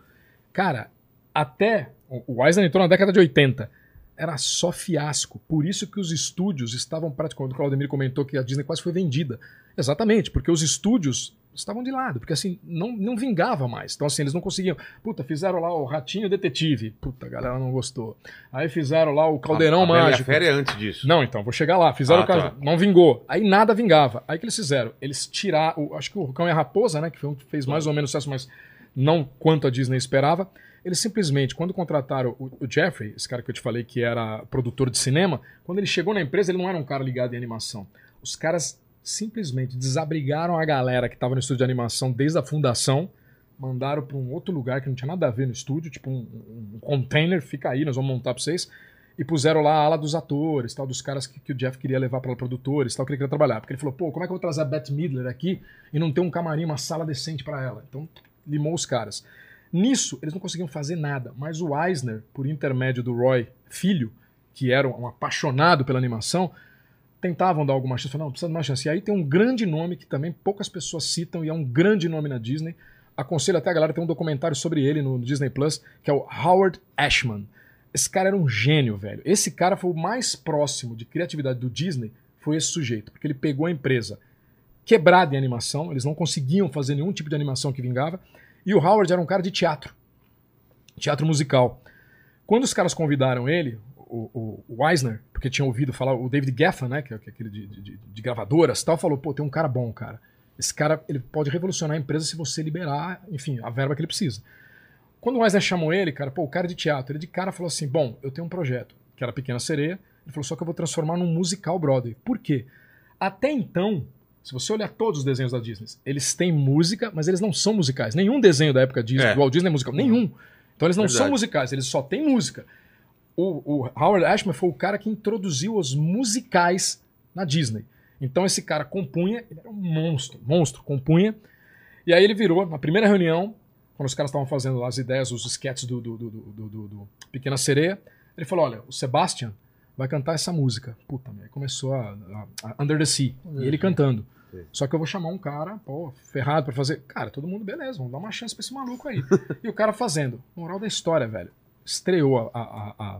Cara, até o o Eisner entrou na década de 80. Era só fiasco. Por isso que os estúdios estavam praticamente. O Claudemir comentou que a Disney quase foi vendida. Exatamente, porque os estúdios estavam de lado, porque assim, não, não vingava mais. Então, assim, eles não conseguiam. Puta, fizeram lá o Ratinho Detetive. Puta, a galera não gostou. Aí fizeram lá o Caldeirão a, a e a Mágico. Fera é antes disso. Não, então, vou chegar lá. Fizeram Ah, o caso. tá. Não vingou. Aí nada vingava. Aí o que eles fizeram? Eles tiraram. o- Acho que o Cão e a Raposa, né? Que foi um que fez mais ou menos sucesso, mas não quanto a Disney esperava. Eles simplesmente, quando contrataram o, o Jeffrey, esse cara que eu te falei que era produtor de cinema, quando ele chegou na empresa, ele não era um cara ligado em animação. Os caras simplesmente desabrigaram a galera que estava no estúdio de animação desde a fundação, mandaram para um outro lugar que não tinha nada a ver no estúdio, tipo um, um- container, fica aí, nós vamos montar para vocês e puseram lá a ala dos atores, tal, dos caras que, que o Jeff queria levar para produtores, tal, que ele queria trabalhar. Porque ele falou, pô, como é que eu vou trazer a Beth Midler aqui e não ter um camarim, uma sala decente para ela? Então, limou os caras. Nisso, eles não conseguiam fazer nada, mas o Eisner, por intermédio do Roy Filho, que era um apaixonado pela animação, tentavam dar alguma chance. Falaram, não, precisa de uma chance. E aí tem um grande nome que também poucas pessoas citam e é um grande nome na Disney. Aconselho até a galera, tem um documentário sobre ele no Disney Plus, que é o Howard Ashman. Esse cara era um gênio, velho. Esse cara foi o mais próximo de criatividade do Disney, foi esse sujeito, porque ele pegou a empresa quebrada em animação, eles não conseguiam fazer nenhum tipo de animação que vingava, e o Howard era um cara de teatro, teatro musical. Quando os caras convidaram ele, o, o, o Eisner, porque tinha ouvido falar, o David Geffen, né, que é aquele de, de, de gravadoras tal, falou, pô, tem um cara bom, cara. Esse cara, ele pode revolucionar a empresa se você liberar, enfim, a verba que ele precisa. Quando o Eisner chamou ele, cara, pô, o cara de teatro, ele de cara falou assim: bom, eu tenho um projeto, que era Pequena Sereia. Ele falou, só que eu vou transformar num musical Broadway. Por quê? Até então, se você olhar todos os desenhos da Disney, eles têm música, mas eles não são musicais. Nenhum desenho da época Disney, É. do Walt Disney é musical. Nenhum. Então eles não Verdade. são musicais, eles só têm música. O, o Howard Ashman foi o cara que introduziu os musicais na Disney. Então esse cara compunha, ele era um monstro, monstro, compunha. E aí ele virou, na primeira reunião, quando os caras estavam fazendo lá as ideias, os sketches do, do, do, do- do- do Pequena Sereia, ele falou: olha, o Sebastian vai cantar essa música. Puta, aí começou a, a- a Under the Sea. E ele cantando. Sim. Só que eu vou chamar um cara, pô, ferrado pra fazer. Cara, todo mundo, beleza, vamos dar uma chance pra esse maluco aí. e o cara fazendo. Moral da história, velho. Estreou a, a- a- a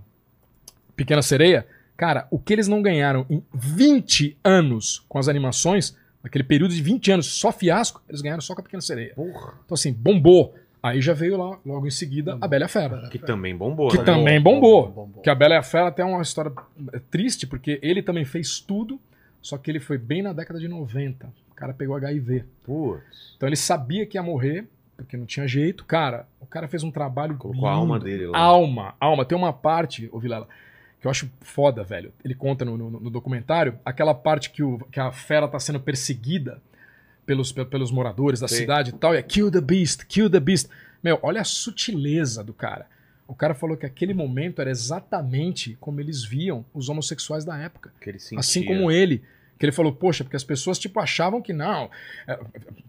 Pequena Sereia. Cara, o que eles não ganharam em 20 anos com as animações, naquele período de 20 anos só fiasco, eles ganharam só com a Pequena Sereia. Porra. Então, assim, bombou. Aí já veio lá, logo em seguida, a Bela e a Fera. Que também bombou. Que né? também Bombou, bombou. bombou. Que a Bela e a Fera tem uma história é, triste, porque ele também fez tudo, só que ele foi bem na década de 90. O cara pegou HIV. Putz. Então ele sabia que ia morrer, porque não tinha jeito. Cara, o cara fez um trabalho Colocou a alma dele lá. Alma, alma. Tem uma parte, ô Vilela, que eu acho foda, velho. Ele conta no, no- no documentário aquela parte que, o, que a fera tá sendo perseguida pelos, pe- pelos moradores da Sei. cidade e tal, e é kill the beast, kill the beast. Meu, olha a sutileza do cara. O cara falou que aquele momento era exatamente como eles viam os homossexuais da época. Que ele sentia. Assim como ele. Que ele falou, poxa, porque as pessoas, tipo, achavam que não. é,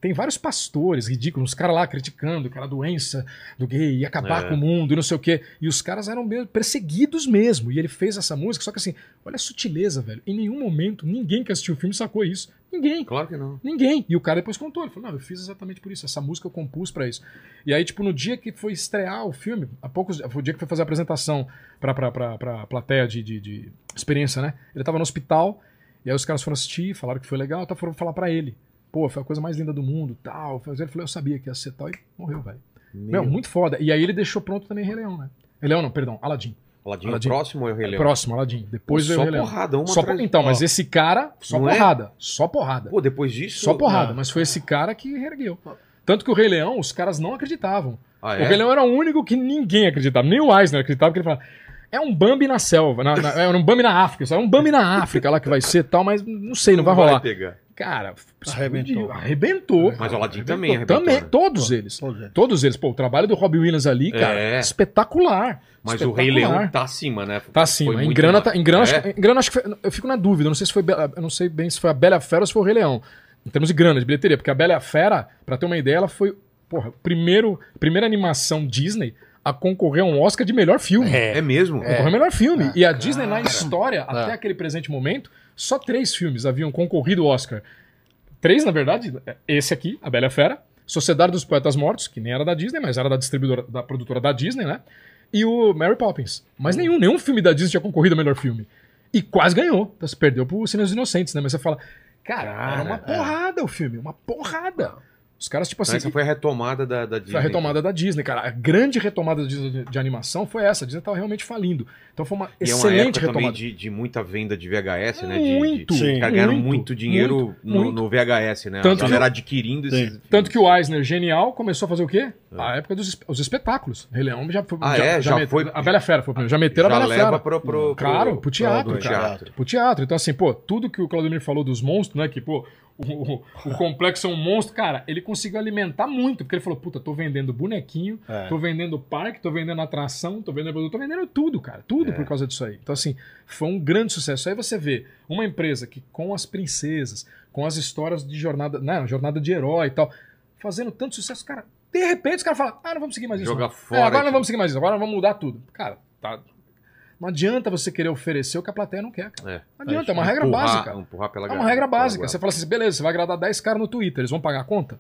tem vários pastores ridículos, os caras lá criticando que era doença do gay, ia acabar É. com o mundo e não sei o quê. E os caras eram perseguidos mesmo. E ele fez essa música, só que assim, olha a sutileza, velho. Em nenhum momento, ninguém que assistiu o filme sacou isso. Ninguém. Claro que não. Ninguém. E o cara depois contou. Ele falou: Não, eu fiz exatamente por isso. Essa música eu compus pra isso. E aí, tipo, no dia que foi estrear o filme, há poucos. Foi o dia que foi fazer a apresentação pra, pra, pra, pra plateia de, de, de experiência, né? Ele tava no hospital. E aí os caras foram assistir, falaram que foi legal, até foram falar pra ele. Pô, foi a coisa mais linda do mundo, tal. Ele falou: Eu sabia que ia ser tal. E morreu, velho. Meu, muito foda. E aí ele deixou pronto também Rei Leão, né? Rei Leão não, perdão, Aladdin. Aladdin, Aladdin. próximo ou é o Rei Leão? Próximo, Aladdin. Depois veio o Rei Leão. porrada, uma Só atrás- por... Então, mas esse cara, só Não é? porrada. Só porrada. Pô, depois disso... Só porrada, Ah. mas foi esse cara que reergueu. Tanto que o Rei Leão, os caras não acreditavam. Ah, O é? Rei Leão era o único que ninguém acreditava. Nem o Eisner acreditava, porque ele falava. É um Bambi na selva, na, na- é um Bambi na África, é um Bambi na África lá que vai ser tal, mas não sei, não, vai rolar. pegar. Cara, Arrebentou. explodiu, Arrebentou. Mas o Aladdin também arrebentou, Também, né? todos eles. Todos eles. Todos eles. Pô, o trabalho do Robbie Williams ali, cara, É. espetacular. Mas o Rei Espetacular. Leão tá acima, né? Tá acima. Em grana, tá, em grana, É? acho, que- em grana acho que foi, eu fico na dúvida. Eu não sei se foi, eu não sei bem se foi a Bela Fera ou se foi o Rei Leão. Em termos de grana, de bilheteria, porque a Bela e a Fera, pra ter uma ideia, ela foi, porra, primeiro, primeira animação Disney a concorrer a um Oscar de melhor filme. É mesmo? Concorreu a melhor filme. É, e a Disney, na história, É. até aquele presente momento, só três filmes haviam concorrido ao Oscar. Três, na verdade. Esse aqui, A Bela e Fera. Sociedade dos Poetas Mortos, que nem era da Disney, mas era da distribuidora, da produtora da Disney, né? E o Mary Poppins. Mas nenhum, nenhum filme da Disney tinha concorrido ao melhor filme. E quase ganhou. Então você perdeu pro Cine dos Inocentes, né? Mas você fala, cara, era uma Cara, é. porrada o filme, uma porrada. Os caras, tipo assim. Essa foi a retomada da, da Disney. Foi a retomada da Disney, cara. A grande retomada da Disney de, de animação foi essa. A Disney tava realmente falindo. Então foi uma E é uma excelente época também retomada. de, de muita venda de VHS, né? De, Muito, de, Sim. os caras ganharam muito, muito dinheiro muito, no, muito. no VHS, né? Tanto a que- galera adquirindo esses. Sim. Tanto que o Eisner, genial, começou a fazer o quê? A época dos os espetáculos. Rei Leão já foi. Ah, é? Já met- foi- A Bela Fera foi primeiro. Já meteram já a Bela leva Fera. pro, pro, pro, Claro, pro teatro, pro cara. teatro. Pro teatro. Então, assim, pô, tudo que o Claudemir falou dos monstros, né? Que, pô, o, o- complexo é um monstro, cara, ele conseguiu alimentar muito, porque ele falou, puta, tô vendendo bonequinho, É. tô vendendo parque, tô vendendo atração, tô vendendo produto, tô vendendo tudo, cara. Tudo É. por causa disso aí. Então, assim, foi um grande sucesso. Aí você vê uma empresa que, com as princesas, com as histórias de jornada, né? Jornada de herói e tal, fazendo tanto sucesso, cara. De repente os caras falam, ah, não vamos seguir mais isso. Joga não. fora, É, agora não tipo. vamos seguir mais isso, agora vamos mudar tudo. Cara, tá. Não adianta você querer oferecer o que a plateia não quer, cara. É. Não adianta, é uma regra Empurrar- básica. Empurrar pela É uma regra básica. Você fala assim, beleza, você vai agradar 10 caras no Twitter, eles vão pagar a conta?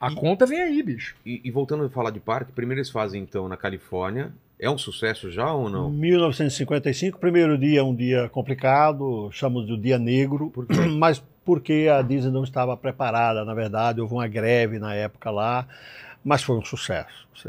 A E- conta vem aí, bicho. E, e voltando a falar de parque, primeiro eles fazem então na Califórnia. É um sucesso já ou não? 1955, primeiro dia é um dia complicado, chamamos de dia negro, Por mas porque a Disney não estava preparada, na verdade, houve uma greve na época lá, mas foi um sucesso. Ou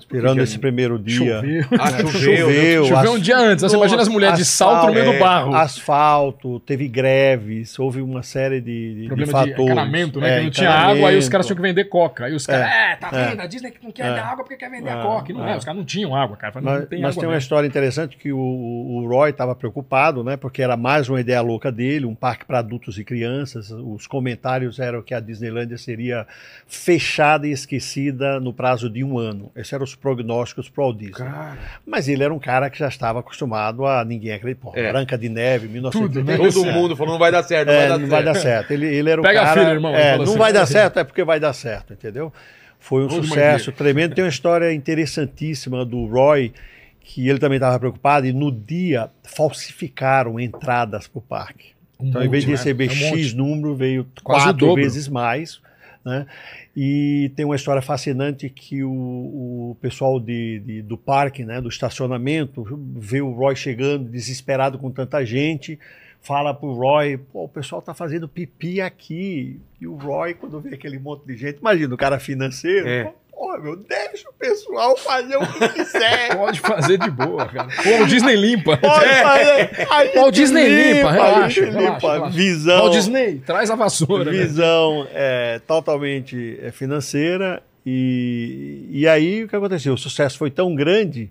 seja, dia- esse primeiro dia. Choveu. Ah, choveu. Choveu, Choveu as- um dia antes. Você imagina as mulheres de salto no meio é, do barro. Asfalto, teve greves, houve uma série de, de, de Problema de, fatores. encanamento, né? É, que não tinha água, aí os caras tinham que vender coca. Aí os caras, é, tá é. vendo? A Disney não quer É. dar água porque quer vender a É, coca. E não é. é. os caras não tinham água, cara. Falaram, Mas, não tem mas água tem uma história interessante que o, o Roy estava preocupado, né? Porque era mais uma ideia louca dele, um parque para adultos e crianças. Os comentários eram que a Disneylândia seria fechada e esquecida no prazo de um ano. Esses eram os prognósticos para o Disney. Cara, Mas ele era um cara que já estava acostumado a ninguém acreditar. É. Branca de Neve, Tudo, né? 1936. todo mundo falou não vai dar certo, não É, vai dar não certo. vai dar certo. Ele, ele era o Pega a cara. filha, irmão, É, fala não assim. vai dar certo, é porque vai dar certo, entendeu? Foi um sucesso tremendo. Tem uma história interessantíssima do Roy, que ele também estava preocupado, e no dia falsificaram entradas para o parque. Um Então, em vez de monte, né? receber É um monte. X número, veio Quase quatro dobro. vezes mais. Né? E tem uma história fascinante que o, o pessoal de, de- do parque, né, do estacionamento, vê o Roy chegando desesperado com tanta gente, fala pro Roy, pô, o pessoal tá fazendo pipi aqui. E o Roy, quando vê aquele monte de gente, imagina o cara financeiro, É. pô, Pô, meu, deixa o pessoal fazer o que quiser. Pode fazer de boa, cara. Pô, o Disney limpa. Pode fazer. A gente Walt Disney limpa, a relaxa, limpa. relaxa. Visão. Walt Disney, traz a vassoura. né? visão é, totalmente é, financeira. E, e aí o que aconteceu? O sucesso foi tão grande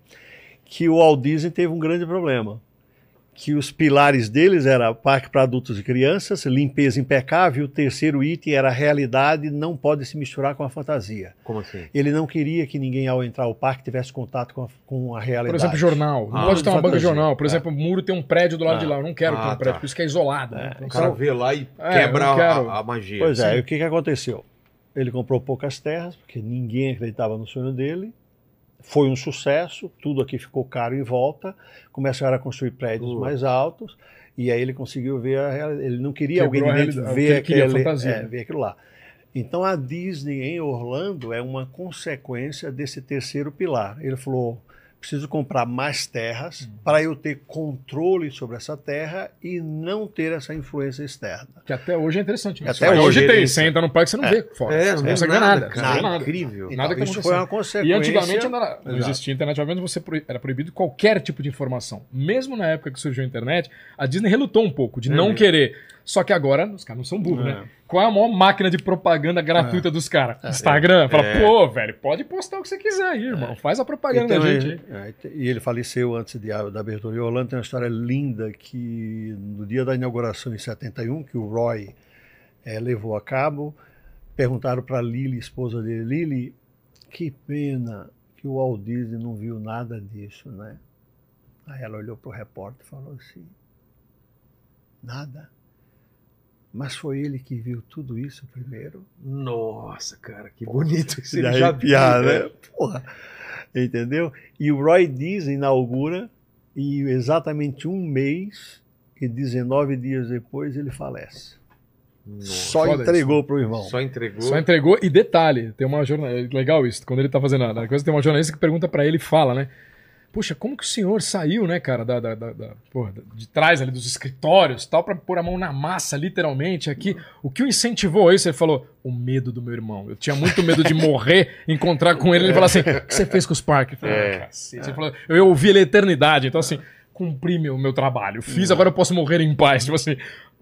que o Walt Disney teve um grande problema. Que os pilares deles era parque para adultos e crianças, limpeza impecável, o terceiro item era a realidade não pode se misturar com a fantasia. Como assim? Ele não queria que ninguém ao entrar ao parque tivesse contato com a, com a Por realidade. exemplo, jornal. Não Ah, pode ter uma banca de fantasia. jornal. Por É. exemplo, o muro tem um prédio do lado Ah. de lá. Eu não quero ter Ah, um prédio, tá. por isso que é isolado. né? Então, O cara vê lá e É, quebra a, a magia. Pois é, Sim. e o que, que aconteceu? Ele comprou poucas terras, porque ninguém acreditava no sonho dele. Foi um sucesso, tudo aqui ficou caro em volta. Começaram a construir prédios Uh. mais altos. E aí ele conseguiu ver a realidade. Ele não queria Quebrou alguém ver, aquele, fantasia, é, né? ver aquilo lá. Então a Disney em Orlando é uma consequência desse terceiro pilar. Ele falou: preciso comprar mais terras Hum. para eu ter controle sobre essa terra e não ter essa influência externa. Que até hoje é interessante. né? Até hoje hoje tem. Você entra no parque, você não vê fora. É, você não vê consegue ver nada, nada. não vê É nada. incrível. Nada que isso foi uma consequência. E antigamente não, era- não Exato. existia internet, obviamente você pro- era proibido qualquer tipo de informação. Mesmo na época que surgiu a internet, a Disney relutou um pouco de É não mesmo. querer. Só que agora, os caras não são burros, É. né? Qual é a maior máquina de propaganda gratuita dos caras? Instagram. Fala, É. pô, velho, pode postar o que você quiser aí, irmão. Faz a propaganda Então, da é, gente aí. é, e ele faleceu antes de, da abertura. E Orlando tem uma história linda que no dia da inauguração em 71, que o Roy levou a cabo, perguntaram para Lily, esposa dele, Lily, que pena que o Walt Disney não viu nada disso, né? Aí ela olhou para o repórter e falou assim, nada. Mas foi ele que viu tudo isso primeiro. Nossa, cara, que bonito que você já arrepiar, viu, né? Porra. Entendeu? E o Roy Disney inaugura e exatamente um mês e 19 dias depois ele falece. Só Foda entregou pro irmão. Só entregou. Só entregou. E detalhe, tem uma jornalista. Legal isso, quando ele tá fazendo a coisa, tem uma jornalista que pergunta pra ele e fala, né? Puxa, como que o senhor saiu, né, cara, da, da, da- da- porra, de trás ali dos escritórios tal, pra pôr a mão na massa, literalmente, aqui. O que o incentivou a isso? Ele falou: o medo do meu irmão. Eu tinha muito medo de morrer, encontrar com ele. Ele falou assim: o que você fez com os parques? Eu falei, É. "Ah, cacete." Ele falou, eu ouvi ele a eternidade. Então, assim, cumpri meu, meu trabalho. Fiz, agora eu posso morrer em paz. Tipo assim,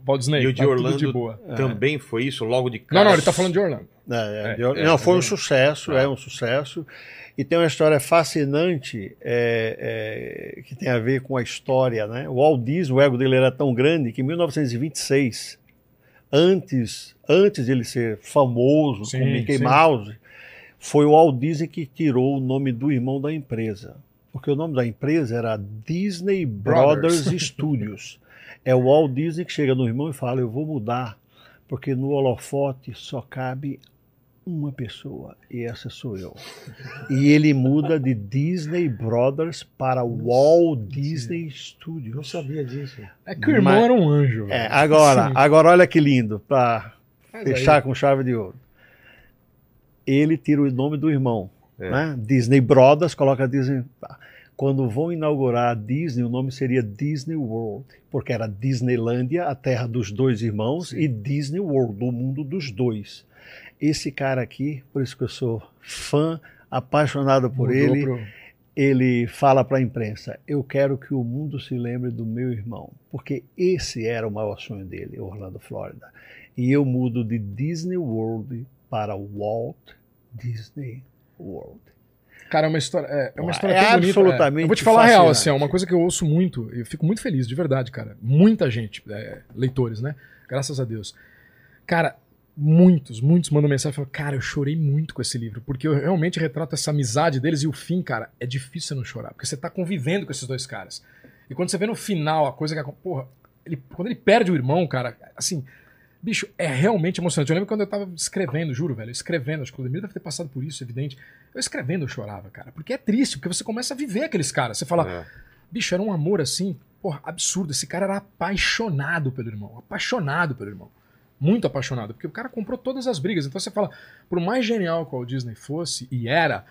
Walt Disney, E o de tá Orlando de boa. também foi isso, logo de cara. Não, não, ele tá falando de Orlando. É, é, É, de- é, não, foi um é. sucesso, é um sucesso. E tem uma história fascinante é, é, que tem a ver com a história, né? O Walt Disney, o ego dele era tão grande que em 1926, antes, antes de ele ser famoso Sim, com Mickey sim. Mouse, foi o Walt Disney que tirou o nome do irmão da empresa. Porque o nome da empresa era Disney Brothers. Brothers Studios. É o Walt Disney que chega no irmão e fala: Eu vou mudar, porque no holofote só cabe uma pessoa, e essa sou eu. E ele muda de Disney Brothers para Walt Disney Não Studios. sabia disso. É que o irmão Mas- era um anjo. É, agora, Sim. agora olha que lindo, para Mas aí- fechar com chave de ouro. Ele tira o nome do irmão, É. né? Disney Brothers, coloca Disney. tá. Quando vão inaugurar a Disney, o nome seria Disney World, porque era Disneylândia, a terra dos dois irmãos, e Disney World, o mundo dos dois. Esse cara aqui, por isso que eu sou fã, apaixonado por Mudou ele, pro- ele fala para a imprensa: Eu quero que o mundo se lembre do meu irmão, porque esse era o maior sonho dele, Orlando, Flórida. E eu mudo de Disney World para Walt Disney World. Cara, é uma história. É, é uma É história bonita, absolutamente é. Eu vou te falar a real, assim, é uma coisa que eu ouço muito, eu fico muito feliz, de verdade, cara. Muita gente, é, leitores, né? Graças a Deus. Cara, muitos, muitos mandam mensagem e falam, cara, eu chorei muito com esse livro, porque eu realmente retrato essa amizade deles e o fim, cara, é difícil você não chorar, porque você tá convivendo com esses dois caras. E quando você vê no final a coisa que. Porra, ele, quando ele perde o irmão, cara, assim. Bicho, é realmente emocionante. Eu lembro quando eu tava escrevendo, juro, velho, escrevendo, acho que o Clodemir deve ter passado por isso, evidente. Eu escrevendo eu chorava, cara. Porque é triste, porque você começa a viver aqueles caras. Você fala, É. bicho, era um amor assim, porra, absurdo. Esse cara era apaixonado pelo irmão. Apaixonado pelo irmão. Muito apaixonado. Porque o cara comprou todas as brigas. Então você fala, por mais genial que o Walt Disney fosse, e era,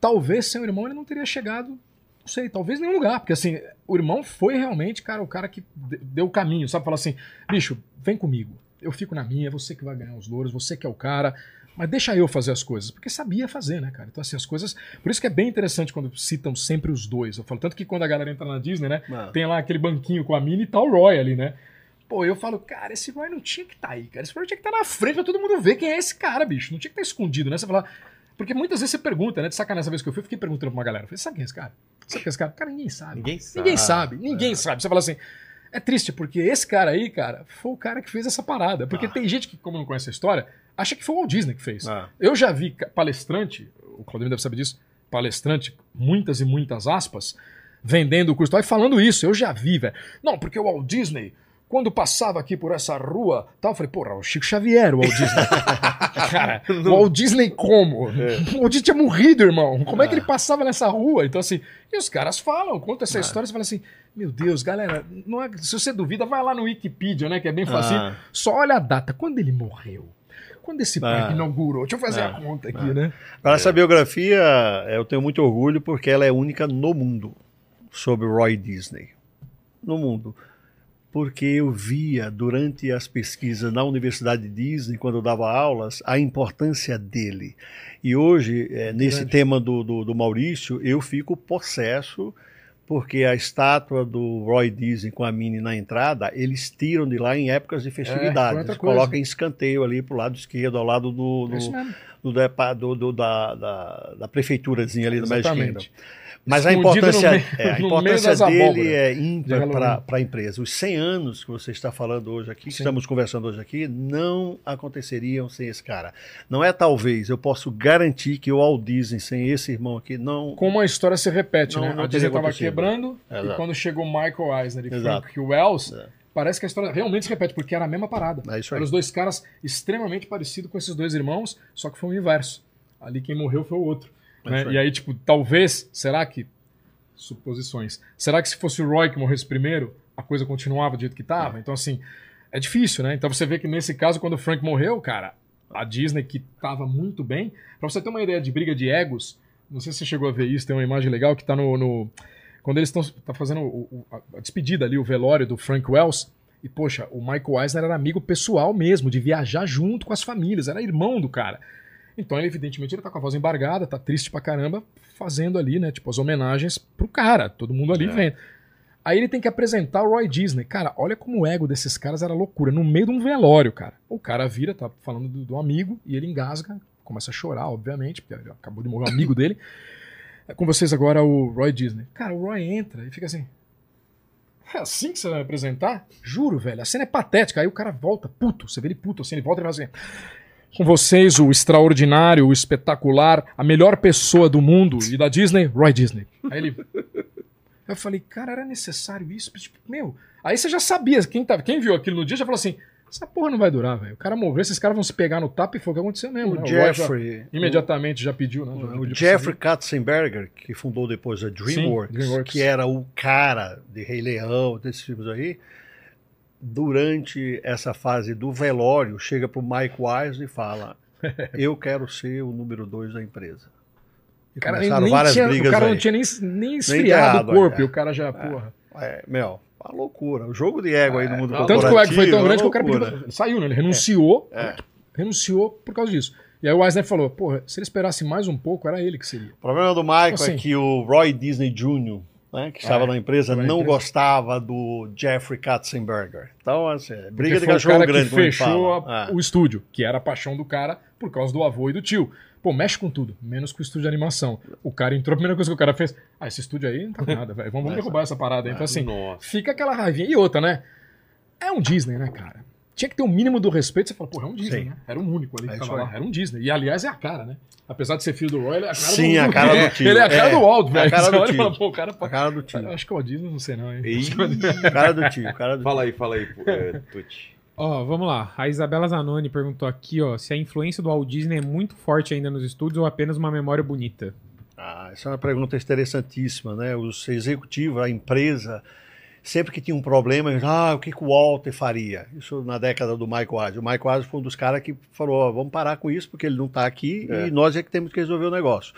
talvez sem o irmão ele não teria chegado, não sei, talvez em nenhum lugar. Porque assim, o irmão foi realmente, cara, o cara que de- deu o caminho, sabe? Falar assim, bicho, vem comigo. Eu fico na minha, você que vai ganhar os louros, você que é o cara. Mas deixa eu fazer as coisas, porque sabia fazer, né, cara? Então, assim, as coisas. Por isso que é bem interessante quando citam sempre os dois. Eu falo, tanto que quando a galera entra na Disney, né? Ah. Tem lá aquele banquinho com a Minnie e tá o Roy ali, né? Pô, eu falo, cara, esse Roy não tinha que estar tá aí, cara. Esse Roy tinha que estar tá na frente pra todo mundo ver quem é esse cara, bicho. Não tinha que estar tá escondido, né? Você fala. Porque muitas vezes você pergunta, né? De sacanagem, essa vez que eu fui, eu fiquei perguntando pra uma galera. Eu falei, sabe quem é esse cara? Sabe quem é esse cara? Cara, ninguém sabe. Ninguém sabe. Ninguém sabe, ninguém sabe. Você fala assim. É triste, porque esse cara aí, cara, foi o cara que fez essa parada. Porque tem gente que, como não conhece a história, acha que foi o Walt Disney que fez. Ah. Eu já vi palestrante, o Claudemir deve saber disso, palestrante, muitas e muitas aspas, vendendo o curso e falando isso. Eu já vi, velho. Não, porque o Walt Disney, quando passava aqui por essa rua, tal, eu falei, porra, o Chico Xavier, o Walt Disney. Cara, o Walt Disney como? O Walt Disney tinha morrido, irmão. Como é que ele passava nessa rua? Então, assim, e os caras falam, contam essa história, você fala assim, meu Deus, galera, não é- se você duvida, vai lá no Wikipedia, né, que é bem fácil. Ah. Só olha a data, quando ele morreu. Quando esse parque Ah. inaugurou? Deixa eu fazer Ah. a conta aqui, né? Agora, essa biografia eh, eu tenho muito orgulho porque ela é única no mundo sobre o Roy Disney. No mundo. Porque eu via durante as pesquisas na Universidade Disney, quando eu dava aulas, a importância dele. E hoje, eh, nesse Grande. tema do, do, do Maurício, eu fico possesso porque a estátua do Roy Disney com a Minnie na entrada, eles tiram de lá em épocas de festividades. coisa. colocam em escanteio ali pro lado esquerdo, ao lado do, do, É do, do- da, da, da prefeiturazinha ali Exatamente. Mas a importância, meio- é, a importância dele abóboras é ímpar para a empresa. Os 100 anos que você está falando hoje aqui, que Sim. estamos conversando hoje aqui, não aconteceriam sem esse cara. Não é talvez, eu posso garantir que o Walt Disney sem esse irmão aqui não... Como a história se repete, Não- né? não a Disney estava quebrando e Exato. quando chegou Michael Eisner e Exato. Frank Wells, É. parece que a história realmente se repete, porque era a mesma parada. É. Eram os dois caras extremamente parecidos com esses dois irmãos, só que foi o inverso. Ali quem morreu foi o outro. É né? E aí, tipo, talvez, será que. Suposições. Será que se fosse o Roy que morresse primeiro, a coisa continuava do jeito que estava? Então, assim, é difícil, né? Então você vê que nesse caso, quando o Frank morreu, cara, a Disney, que tava muito bem. Pra você ter uma ideia de briga de egos, não sei se você chegou a ver isso, tem uma imagem legal que tá no. no- quando eles estão tá fazendo o- o- a- a despedida ali, o velório do Frank Wells. E, poxa, o Michael Eisner era amigo pessoal mesmo, de viajar junto com as famílias, era irmão do cara. Então, ele, evidentemente, ele tá com a voz embargada, tá triste pra caramba, fazendo ali, né, tipo, as homenagens pro cara, todo mundo ali É. vendo. Aí ele tem que apresentar o Roy Disney. Cara, olha como o ego desses caras era loucura. No meio de um velório, cara. O cara vira, tá falando do, do amigo, e ele engasga, começa a chorar, obviamente, porque acabou de morrer um amigo dele. É com vocês agora o Roy Disney. Cara, o Roy entra e fica assim. É assim que você vai me apresentar? Juro, velho. A cena é patética. Aí o cara volta, puto. Você vê ele puto assim, ele volta e fala assim. Com vocês, o extraordinário, o espetacular, a melhor pessoa do mundo e da Disney, Roy Disney. Aí ele. Eu falei, cara, era necessário isso? Tipo, meu. Aí você já sabia, quem, tava, quem viu aquilo no dia já falou assim: essa porra não vai durar, velho. O cara morreu, esses caras vão se pegar no tapa e foi o que aconteceu mesmo. né? O Roy já Jeffrey. imediatamente já pediu, né? Já O, pediu Jeffrey Katzenberger, que fundou depois a DreamWorks, DreamWorks. que era o cara de Rei Leão, desses filmes aí, durante essa fase do velório, chega pro Mike Wise e fala: Eu quero ser o número dois da empresa. E O cara, começaram nem várias tinha, brigas o cara aí. não tinha nem, nem esfriado enterrado o corpo e o cara já, porra. É, meu, uma loucura. O jogo de ego aí no mundo Tanto que o ego foi tão corporativo, grande que o cara pediu, saiu, né? Ele renunciou, É. renunciou por causa disso. E aí o Eisner falou, porra, se ele esperasse mais um pouco, era ele que seria. O problema do Michael Assim. é que o Roy Disney Jr., né, que estava É, na empresa, não empresa. gostava do Jeffrey Katzenberger. Então, assim, é briga Porque de cachorro cara grande, que fechou a- É. o estúdio, que era a paixão do cara por causa do avô e do tio. Pô, mexe com tudo, menos com o estúdio de animação. O cara entrou, a primeira coisa que o cara fez, ah, esse estúdio aí não tá com nada, velho. Vamos, vamos derrubar essa parada aí. Então, assim, Nossa. fica aquela raivinha. E outra, né? É um Disney, né, cara? Tinha que ter um mínimo do respeito. Você fala, porra, é um Disney, Sim. né? Era um único ali que É tava lá. Era um Disney. E, aliás, é a cara, né? Apesar de ser filho do Roy, ele é a cara Sim, do a cara do tio. Ele é a cara É, do Walt, a velho. cara Você do olha e tio. fala, pô, o cara... A cara do tio. acho que é o Disney, não sei não, hein? Ih, cara do tio. Cara do Fala aí, fala aí, é, Tuti. Ó, vamos lá. A Isabela Zanoni perguntou aqui, ó, se a influência do Walt Disney é muito forte ainda nos estúdios ou apenas uma memória bonita. Ah, essa é uma pergunta interessantíssima, né? Os executivos, a empresa, sempre que tinha um problema, ah, o que, que o Walter faria? Isso na década do Michael Wise. O Michael Wise foi um dos caras que falou, ó, vamos parar com isso, porque ele não está aqui É. e nós é que temos que resolver o negócio.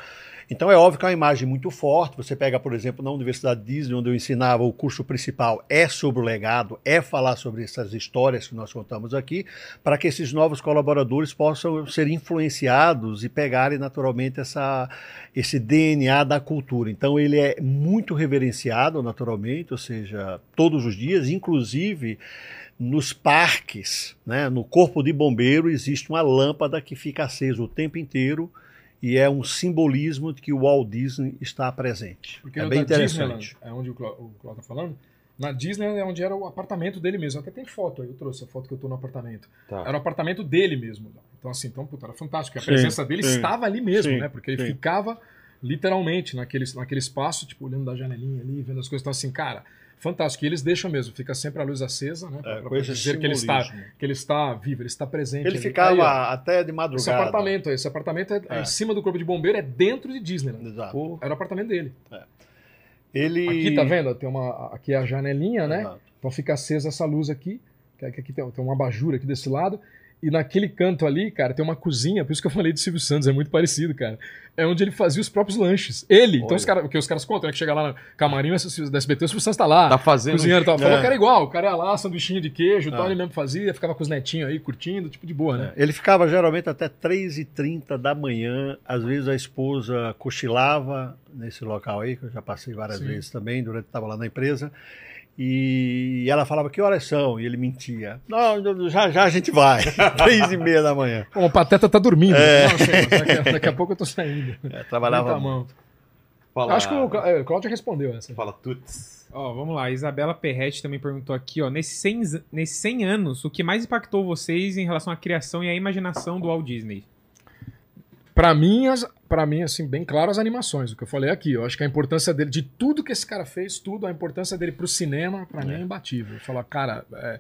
Então é óbvio que é uma imagem muito forte. Você pega, por exemplo, na Universidade Disney, onde eu ensinava, o curso principal é sobre o legado, é falar sobre essas histórias que nós contamos aqui, para que esses novos colaboradores possam ser influenciados e pegarem naturalmente essa, esse DNA da cultura. Então ele é muito reverenciado naturalmente, ou seja, todos os dias, inclusive nos parques, né, no corpo de bombeiro existe uma lâmpada que fica acesa o tempo inteiro e é um simbolismo de que o Walt Disney está presente. Porque é bem interessante. Disneyland, é onde o Cláudio tá falando, na Disney é onde era o apartamento dele mesmo. Até tem foto aí, eu trouxe a foto que eu tô no apartamento. Tá. Era o apartamento dele mesmo. Então, assim, então, puta, era fantástico. A Sim, presença dele sim. estava ali mesmo, Sim, né? Porque ele sim. ficava literalmente naquele, naquele espaço, tipo, olhando da janelinha ali, vendo as coisas. Então, assim, cara, fantástico. E eles deixam mesmo, fica sempre a luz acesa, né? É, esse dizer que ele, está, que ele está vivo, ele está presente. Ele ali. ficava Aí, ó, até de esse madrugada. apartamento, esse apartamento é, é É. em cima do corpo de bombeiro, é dentro de Disney. Né? Exato. Era o apartamento dele. Ele Aqui, tá vendo? Tem uma, aqui é a janelinha, né? Exato. Então fica acesa essa luz aqui, que aqui aqui tem, tem uma abajur aqui desse lado. E naquele canto ali, cara, tem uma cozinha, por isso que eu falei de Silvio Santos, é muito parecido, cara. É onde ele fazia os próprios lanches. Ele, então Olha. os caras, porque os caras contam, né, que chega lá no camarim da SBT, o Silvio Santos tá lá, Tá fazendo. cozinhando e tal. Falou É. que era igual, o cara ia lá, sanduichinho de queijo e tal, É. ele mesmo fazia, ficava com os netinhos aí, curtindo, tipo de boa, né? Ele ficava geralmente até 3h30 da manhã. Às vezes a esposa cochilava nesse local aí, que eu já passei várias Sim. vezes também, durante que estava lá na empresa. E ela falava que horas são, e ele mentia. Não, já já a gente vai. Três e meia da manhã. Bom, o Pateta tá dormindo. É. Não, sei, mas daqui, daqui a pouco eu tô saindo. É, trabalhava mão. Fala, Acho que o, Clá- é, o Cláudio respondeu essa. Fala Tuts. Ó, vamos lá. A Isabela Perretti também perguntou aqui, ó. Nesses 100, z- nesses 100 anos, o que mais impactou vocês em relação à criação e à imaginação do Walt Disney? Pra mim, as, pra mim, assim, bem claro as animações, o que eu falei aqui. Eu acho que a importância dele, de tudo que esse cara fez, tudo, a importância dele pro cinema, pra mim, é imbatível. Falar, cara, é,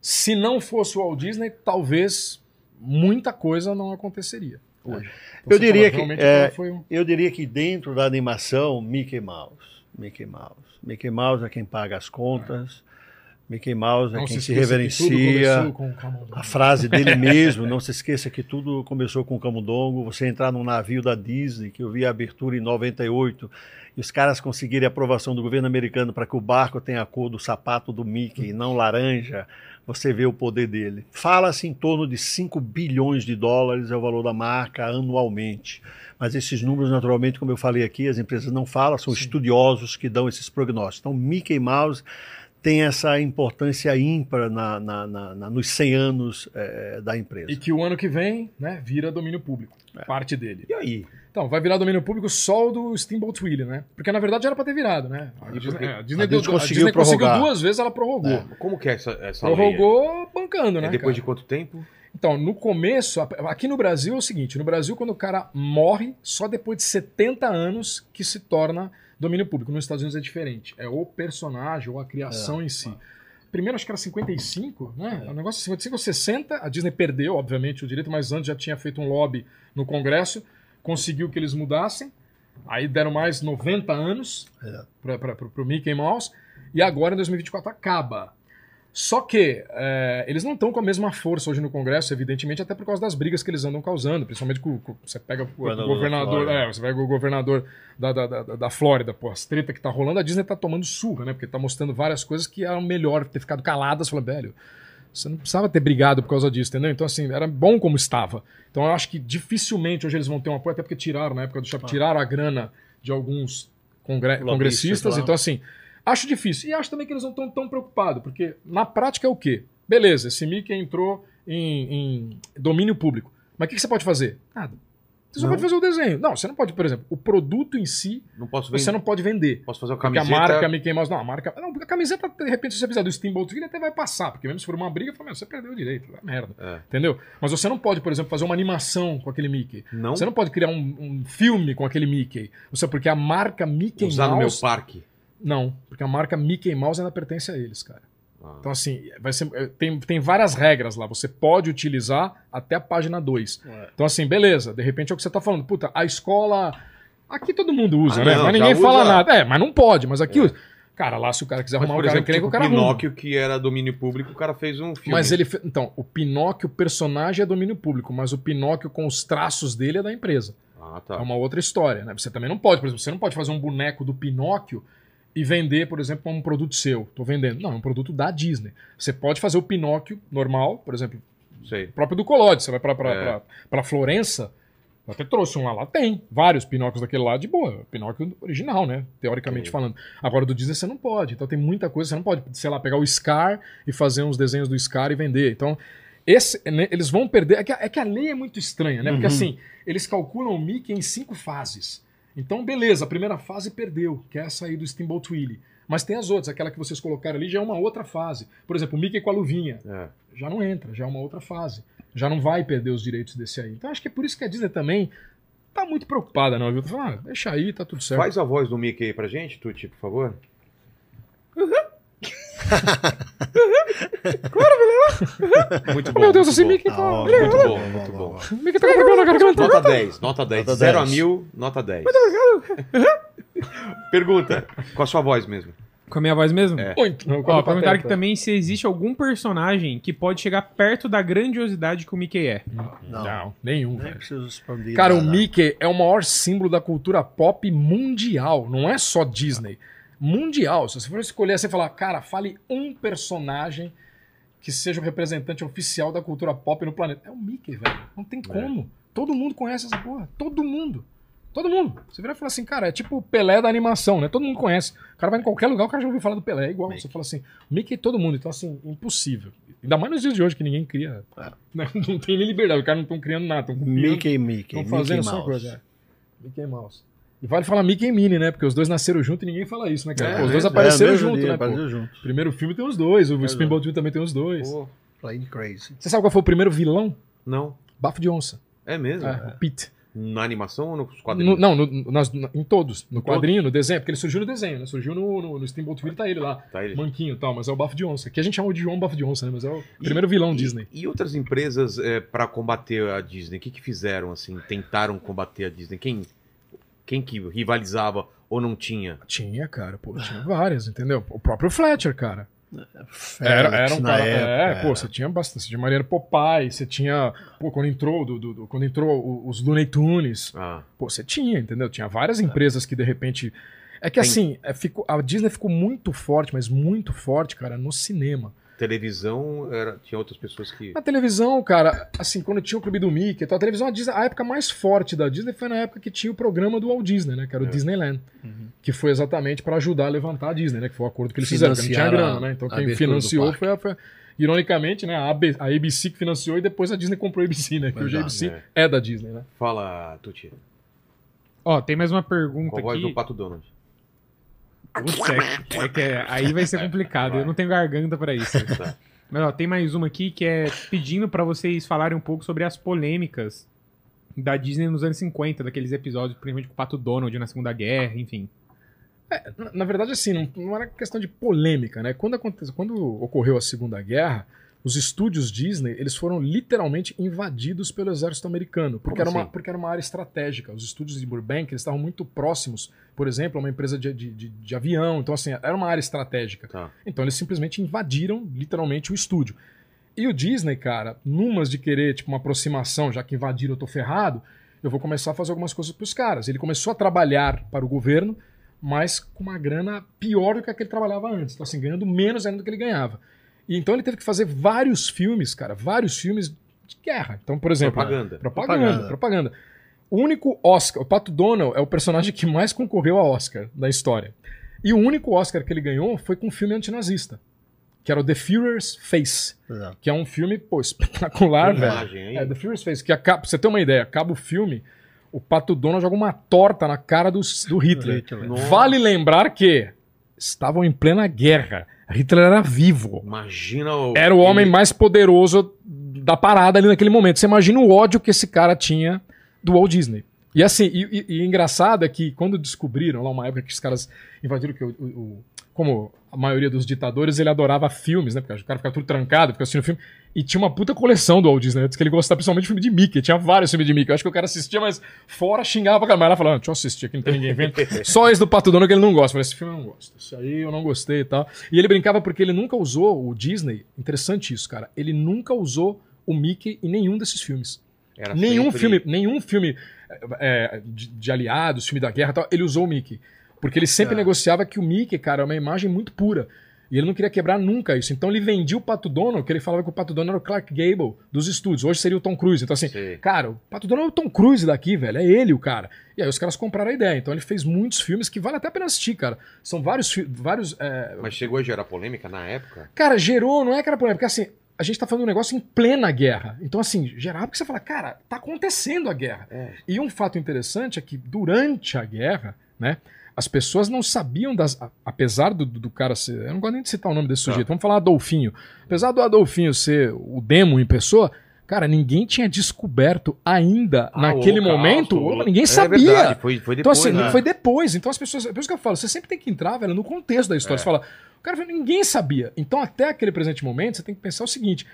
se não fosse o Walt Disney, talvez muita coisa não aconteceria hoje. Então, Eu diria fala, que, é, um- Eu diria que dentro da animação, Mickey Mouse. Mickey Mouse. Mickey Mouse é quem paga as contas. Mickey Mouse é Não quem se se reverencia. A frase dele mesmo, não se esqueça que tudo começou com o Camundongo. Você entrar num navio da Disney, que eu vi a abertura em 98, e os caras conseguirem a aprovação do governo americano para que o barco tenha a cor do sapato do Mickey, e não laranja, você vê o poder dele. Fala-se em torno de 5 bilhões de dólares é o valor da marca anualmente. Mas esses números, naturalmente, como eu falei aqui, as empresas não falam, são estudiosos que dão esses prognósticos. Então, Mickey Mouse tem essa importância ímpar na, na- na- na- nos 100 anos eh, da empresa. E que o ano que vem, né, vira domínio público. Parte dele. E aí? Então, vai virar domínio público só o do Steamboat Willie, né? Porque na verdade era pra ter virado, né? A E por Disney, é, a A Disney, Disney deu- a conseguiu Disney conseguiu duas vezes, ela prorrogou. É. Como que é essa, essa lei? Prorrogou bancando, É né? depois cara? de quanto tempo? Então, no começo, a- aqui no Brasil é o seguinte: no Brasil, quando o cara morre, só depois de 70 anos que se torna domínio público. Nos Estados Unidos é diferente. É o personagem ou a criação em si. Primeiro, acho que era 55, né? O negócio é 55 ou 60. A Disney perdeu, obviamente, o direito, mas antes já tinha feito um lobby no Congresso, conseguiu que eles mudassem. Aí deram mais 90 anos É. para o Mickey Mouse. E agora, em 2024, acaba. Só que é, eles não estão com a mesma força hoje no Congresso, evidentemente, até por causa das brigas que eles andam causando, principalmente com, com- você pega o, o Governador da governador, Flórida. é, você pega o governador da, da, da, da Flórida, pô, as treta que tá rolando, a Disney tá tomando surra, né? Porque tá mostrando várias coisas que eram melhor ter ficado caladas, falando, velho, você não precisava ter brigado por causa disso, entendeu? Então, assim, era bom como estava. Então, eu acho que dificilmente hoje eles vão ter um apoio, até porque tiraram, na época do Chapo, tiraram a grana de alguns congre- congressistas. Então, assim, acho difícil. E acho também que eles não estão tão preocupados, porque na prática é o quê? Beleza, esse Mickey entrou em, em domínio público. Mas o que, que você pode fazer? Nada. Você só Não. pode fazer o desenho. Não, você não pode, por exemplo, o produto em si, Não posso ver. você não pode vender. Posso fazer o Porque camiseta. a marca Mickey Mouse. Não, a marca. Não, a camiseta, de repente, se você fizer do Steamboat Willie, até vai passar. Porque mesmo se for uma briga, fala, você perdeu o direito. É merda. É. Entendeu? Mas você não pode, por exemplo, fazer uma animação com aquele Mickey. Não Você não pode criar um, um filme com aquele Mickey. Você, porque a marca Mickey usar no meu Mouse. parque. Não, porque a marca Mickey Mouse ainda pertence a eles, cara. Ah. Então, assim, vai ser, eh, tem, tem várias regras lá. Você pode utilizar até a página 2. É. Então, assim, beleza. De repente é o que você tá falando. Puta, a escola. Aqui todo mundo usa, Ah, né? não, mas ninguém fala usa. nada. É, mas não pode. Mas aqui usa. Cara, lá se o cara quiser Mas, arrumar por o cara exemplo, encrenca, tipo, o cara o arruma. Pinóquio, que era domínio público, o cara fez um filme. Mas ele. fe- Então, o Pinóquio, o personagem é domínio público, mas o Pinóquio com os traços dele é da empresa. Ah, tá. É uma outra história, né? Você também não pode, por exemplo, você não pode fazer um boneco do Pinóquio e vender, por exemplo, como um produto seu. Tô vendendo. Não, é um produto da Disney. Você pode fazer o Pinóquio normal, por exemplo, Sei. próprio do Collodi. Você vai pra, É. Florença, eu até trouxe um lá. Lá tem vários Pinóquios daquele lá de boa. Pinóquio original, né? Teoricamente Sim. falando. Agora, do Disney você não pode. Então tem muita coisa. Você não pode, sei lá, pegar o Scar e fazer uns desenhos do Scar e vender. Então, esse, né, eles vão perder. É que, a- é que a lei é muito estranha, né? Porque Uhum. assim, eles calculam o Mickey em cinco fases. Então, beleza, a primeira fase perdeu, que é essa aí do Steamboat Willie. Mas tem as outras, aquela que vocês colocaram ali já é uma outra fase. Por exemplo, o Mickey com a luvinha É. já não entra, já é uma outra fase. Já não vai perder os direitos desse aí. Então acho que é por isso que a Disney também tá muito preocupada, não, viu? Tá falando, ah, deixa aí, tá tudo certo. Faz a voz do Mickey aí pra gente, Tuti, por favor. Muito bom. Meu Deus, muito esse bom. Mickey tá. Muito bom, bom, bom, muito bom, Mickey tá com problema na garganta. Nota 10, nota 10. Nota 0 a 10. 1000, nota 10. Pergunta, com a sua voz mesmo. Com a minha voz mesmo? É. Muito. Não, Ó, perguntaram aqui também se existe algum personagem que pode chegar perto da grandiosidade que o Mickey é. Não, Não, nenhum, nem velho. preciso expandir. Cara, o. Mickey é o maior símbolo da cultura pop mundial. Não é só Disney. Mundial. Se você for escolher, você falar, cara, fale um personagem que seja o representante oficial da cultura pop no planeta. É o Mickey, velho. Não tem como. Todo mundo conhece essa porra. Todo mundo. Todo mundo. Você vira e fala assim, cara, é tipo o Pelé da animação, né? Todo mundo conhece. O cara vai em qualquer lugar, o cara já ouviu falar do Pelé. É igual. Mickey. Você fala assim, Mickey todo mundo. Então, assim, impossível. Ainda mais nos dias de hoje, que ninguém cria. É. Né? Não tem nem liberdade. Os caras não estão criando nada. Estão Mickey, Mickey. Estão fazendo Mickey só coisa. É. Mickey Mouse. E vale falar Mickey e Minnie, né? Porque os dois nasceram juntos e ninguém fala isso, né, cara? É, Pô, os dois é, apareceram é, juntos, dia, né? Apareceu junto. Primeiro filme tem os dois, o É, Spinball Tune também tem os dois. Pô, Playing Crazy. Você sabe qual foi o primeiro vilão? não. Bafo de onça. É mesmo? É, o Pete. Na animação ou nos No- quadrinhos? não, no- nas- na- em todos. No Em quadrinho, no desenho. Porque ele surgiu no desenho, né? Surgiu no, no, no Steamboat Willie, tá ele lá. Tá ele. Manquinho e tal, mas é o Bafo de onça. Que a gente chama de João Bafo de onça, né? Mas é o primeiro vilão E- Disney. E outras empresas é, para combater a Disney, o que, que fizeram assim? Tentaram combater a Disney? Quem, quem que rivalizava ou não tinha? Tinha, cara, pô, tinha várias, entendeu? O próprio Fletcher, cara. Era, era um na cara. época, é, era. pô, você tinha bastante. Você tinha Mariano Popeye, você tinha. Pô, quando entrou, do, do- do- quando entrou os Looney Tunes, Ah, pô, você tinha, entendeu? Tinha várias empresas que de repente. É que Tem- assim, é, ficou, a Disney ficou muito forte, mas muito forte, cara, no cinema. Televisão, era, tinha outras pessoas que. Na televisão, cara, assim, quando tinha o Clube do Mickey, então a televisão, a, Disney, a época mais forte da Disney foi na época que tinha o programa do Walt Disney, né? Que era o É. Disneyland. Uhum. Que foi exatamente para ajudar a levantar a Disney, né? Que foi o acordo que eles fizeram, porque não tinha grana, né? Então quem financiou foi a, foi a- Ironicamente, né? A, AB a ABC que financiou e depois a Disney comprou a ABC, né? Que hoje a ABC é. é da Disney, né? Fala, Tuti. Ó, tem mais uma pergunta Com a voz aqui. do Pato Donald. Putz, é, é que é- aí vai ser complicado. Eu não tenho garganta pra isso. Mas ó, tem mais uma aqui que é pedindo pra vocês falarem um pouco sobre as polêmicas da Disney nos anos 50, daqueles episódios, principalmente com o Pato Donald na Segunda Guerra, enfim. Na, na verdade, assim, não, não era questão de polêmica, né? Quando, aconte- quando ocorreu a Segunda Guerra, os estúdios Disney, eles foram literalmente invadidos pelo exército americano, porque, Como era, uma, assim? porque era uma área estratégica. Os estúdios de Burbank, eles estavam muito próximos, por exemplo, a uma empresa de, de, de- de avião, então assim, era uma área estratégica. Tá. Então eles simplesmente invadiram, literalmente, o estúdio. E o Disney, cara, numas de querer, tipo, uma aproximação, já que invadiram, eu tô ferrado, eu vou começar a fazer algumas coisas pros caras. Ele começou a trabalhar para o governo, mas com uma grana pior do que a que ele trabalhava antes. Então, assim, ganhando menos ainda do que ele ganhava. E então ele teve que fazer vários filmes, cara, vários filmes de guerra. Então, por exemplo, Propaganda. Propaganda, Propaganda. propaganda. O único Oscar, o Pato Donald é o personagem que mais concorreu a Oscar da história. E o único Oscar que ele ganhou foi com um filme antinazista, que era o The Führer's Face, Exato. que é um filme, pô, espetacular, velho. imagem aí? É, The Führer's Face, que acaba, pra você ter uma ideia, acaba o filme, o Pato Donald joga uma torta na cara do, do Hitler. Hitler. Vale lembrar que estavam em plena guerra. Hitler era vivo. Imagina o. Era o homem mais poderoso da parada ali naquele momento. Você imagina o ódio que esse cara tinha do Walt Disney. E assim, e, e- e engraçado é que quando descobriram, lá uma época que os caras invadiram, que o, o- o- como a maioria dos ditadores, ele adorava filmes, né? Porque o cara ficava tudo trancado, ficava assistindo filme. E tinha uma puta coleção do Walt Disney, né? Que ele gostava principalmente de filme de Mickey. Tinha vários filmes de Mickey. Eu acho que o cara assistia, mas fora xingava pra caramba. Ela falava, "Ah, deixa eu assistir aqui, não tem ninguém vendo. Só esse do Pato Donald que ele não gosta. Eu falei, esse filme eu não gosto. Isso aí eu não gostei e tal. E ele brincava porque ele nunca usou o Disney. Interessante isso, cara. Ele nunca usou o Mickey em nenhum desses filmes. Era Nenhum sempre- filme, nenhum filme é, de, de aliados, filme da guerra e tal, ele usou o Mickey. Porque ele sempre É. negociava que o Mickey, cara, é uma imagem muito pura. E ele não queria quebrar nunca isso. Então ele vendia o Pato Donald, que ele falava que o Pato Donald era o Clark Gable dos estúdios. Hoje seria o Tom Cruise. Então assim, Sei. cara, o Pato Donald é o Tom Cruise daqui, velho. É ele o cara. E aí os caras compraram a ideia. Então ele fez muitos filmes que vale até a pena assistir, cara. São vários vários é, Mas chegou a gerar polêmica na época? Cara, gerou, não é que era problema, porque assim, a gente tá falando um negócio em plena guerra. Então, assim, gerava porque você fala, cara, tá acontecendo a guerra. É. E um fato interessante é que durante a guerra, né, as pessoas não sabiam das. Apesar do, do cara ser. Eu não gosto nem de citar o nome desse Tá. sujeito, vamos falar Adolfinho. Apesar do Adolfinho ser o demo em pessoa. Cara, ninguém tinha descoberto ainda, Ah, naquele o momento, o- ninguém É sabia. verdade, foi, foi Então, depois. assim, né? foi depois. Então, as pessoas. Por isso que eu falo, você sempre tem que entrar, velho, no contexto da história. É. Você fala, o cara, ninguém sabia. Então, até aquele presente momento, você tem que pensar o seguinte: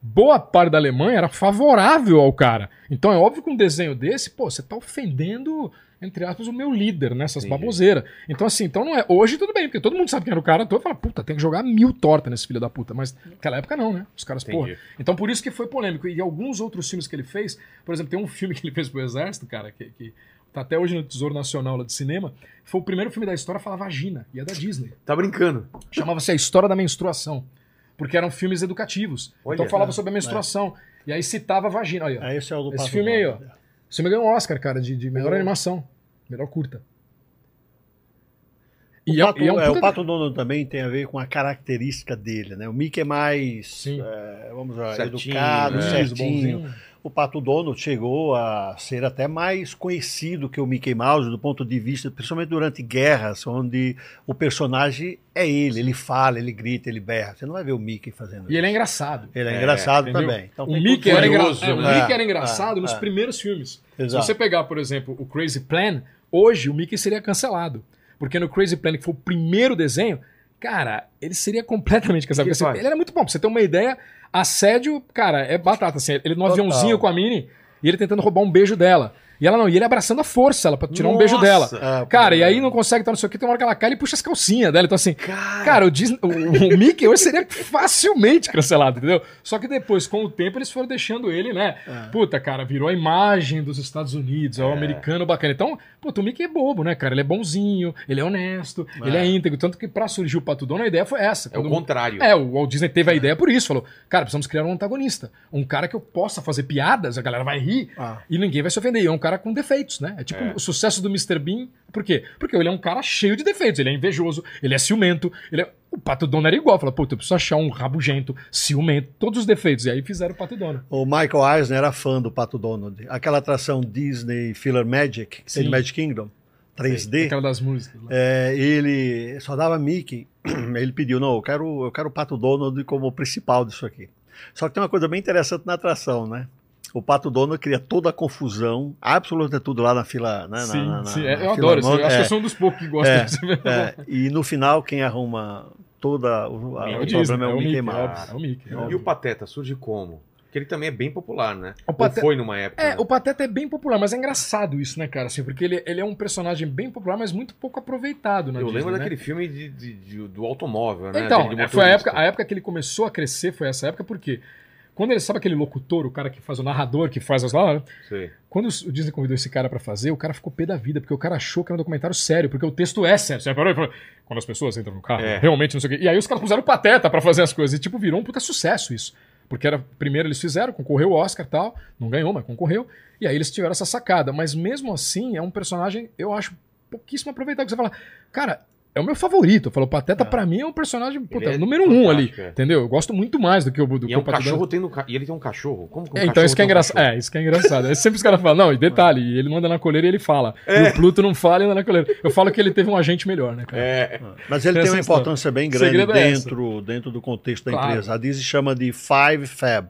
boa parte da Alemanha era favorável ao cara. Então, é óbvio que um desenho desse, pô, você tá ofendendo, entre aspas, o meu líder nessas Entendi. baboseiras. Então, assim, então não é. Hoje tudo bem, porque todo mundo sabe quem era o cara, todo fala, puta, tem que jogar mil tortas nesse filho da puta. Mas naquela época não, né? Os caras, porra. Entendi. Então por isso que foi polêmico. E alguns outros filmes que ele fez, por exemplo, tem um filme que ele fez pro Exército, cara, que, que tá até hoje no Tesouro Nacional lá de cinema. Foi o primeiro filme da história a falar vagina, e é da Disney. Tá brincando. Chamava-se A História da Menstruação. Porque eram filmes educativos. Olha, então falava é, sobre a menstruação. E aí citava a vagina. Olha, É, esse é o do Esse filme aí, Donald. esse filme ganhou um Oscar, cara, de, de melhor animação. Melhor curta. O, E é- Pato, e é um é, o Pato Donald também tem a ver com a característica dele, né? O Mickey é mais, Sim. é, vamos lá, Certinho, educado, né? certinho. bonzinho. O Pato Donald chegou a ser até mais conhecido que o Mickey Mouse do ponto de vista, principalmente durante guerras, onde o personagem é ele, ele fala, ele grita, ele berra. Você não vai ver o Mickey fazendo E ele é engraçado. Ele é, É, engraçado Entendeu? também. Então, o Mickey, era, engra- é, o? Mickey era É, engraçado é, nos é. primeiros filmes. Exato. Se você pegar, por exemplo, o Crazy Plan, hoje o Mickey seria cancelado. Porque no Crazy Plan, que foi o primeiro desenho, cara, ele seria completamente cancelado. Porque, assim, ele era muito bom. Pra você ter uma ideia, assédio, cara, é batata. Assim, ele no Total. aviãozinho com a Minnie e ele tentando roubar um beijo dela. E ela não, e ele abraçando a força, ela pra tirar um beijo dela. Nossa! Ah, Cara, e aí não consegue, tá não sei o que, tem uma hora que ela cai e puxa as calcinhas dela. Então, assim, Cara, cara, o, Disney, o, o Mickey hoje seria facilmente cancelado, entendeu? Só que depois, com o tempo, eles foram deixando ele, né? É. Puta, cara, virou a imagem dos Estados Unidos, é o É. americano bacana. Então, puta, o Mickey é bobo, né, cara? Ele é bonzinho, ele é honesto, ele é íntegro. Tanto que pra surgir o Pato Donald, a ideia foi essa. é o contrário. é, o Walt Disney teve a ideia por isso. Falou, cara, precisamos criar um antagonista. Um cara que eu possa fazer piadas, a galera vai rir Ah. e ninguém vai se ofender. E é um cara com defeitos, né? É tipo É. o sucesso do Mr. Bean. Por quê? Porque ele é um cara cheio de defeitos. Ele é invejoso, ele é ciumento. Ele é... O Pato Donald era igual. Falou, puta, eu preciso achar um rabugento, ciumento, todos os defeitos. E aí fizeram o Pato Donald. O Michael Eisner era fã do Pato Donald. Aquela atração Disney Filler Magic, que tem Magic Kingdom, 3D. Aquela das músicas. É, ele só dava Mickey. Ele pediu, não, eu quero, eu quero o Pato Donald como principal disso aqui. Só que tem uma coisa bem interessante na atração, né? O Pato Donald cria toda a confusão, absolutamente tudo lá na fila. Né? sim, na- na- sim. na É, eu adoro isso. Eu acho é, que eu sou um dos poucos que gostam É, disso. é, e no final, quem arruma toda o, a- É o o Disney, problema é o Mickey, Mouse. É o Mickey. é E o Pateta surge como? Porque ele também é bem popular, né? O Ou Pateta- foi numa época. É, né? o Pateta é bem popular, mas é engraçado isso, né, cara? Assim, porque ele, ele é um personagem bem popular, mas muito pouco aproveitado na Eu Disney, lembro né? daquele filme de, de- de- do automóvel, né? Então, é, foi a época, a época que ele começou a crescer, foi essa época, porque quando ele sabe aquele locutor, o cara que faz o narrador, que faz as lá, Sei. quando o Disney convidou esse cara pra fazer, o cara ficou pé da vida, porque o cara achou que era um documentário sério, porque o texto é sério. Você parou falou, quando as pessoas entram no carro, É. realmente não sei o quê. E aí os caras puseram pateta pra fazer as coisas, e tipo, virou um puta sucesso isso. Porque era, primeiro eles fizeram, concorreu o Oscar e tal, não ganhou, mas concorreu, e aí eles tiveram essa sacada. Mas mesmo assim, é um personagem, eu acho, pouquíssimo aproveitado, que você fala, cara, é o meu favorito. Eu falo, o Pateta pra mim é um personagem, puta, é número um ali, é. entendeu? Eu gosto muito mais do que o do E que é o um cachorro tendo. ca- E ele tem um cachorro? Como que um É, então isso que é um engraçado. cachorro? É, isso que é engraçado. É sempre os caras falam, não, e detalhe, ele não anda na coleira e ele fala. E o Pluto não fala e anda na coleira. Eu falo que ele teve um agente melhor, né, cara? É. Mas ele tem uma importância bem grande é dentro, dentro do contexto da Claro. empresa. A Disney chama de Five Fab.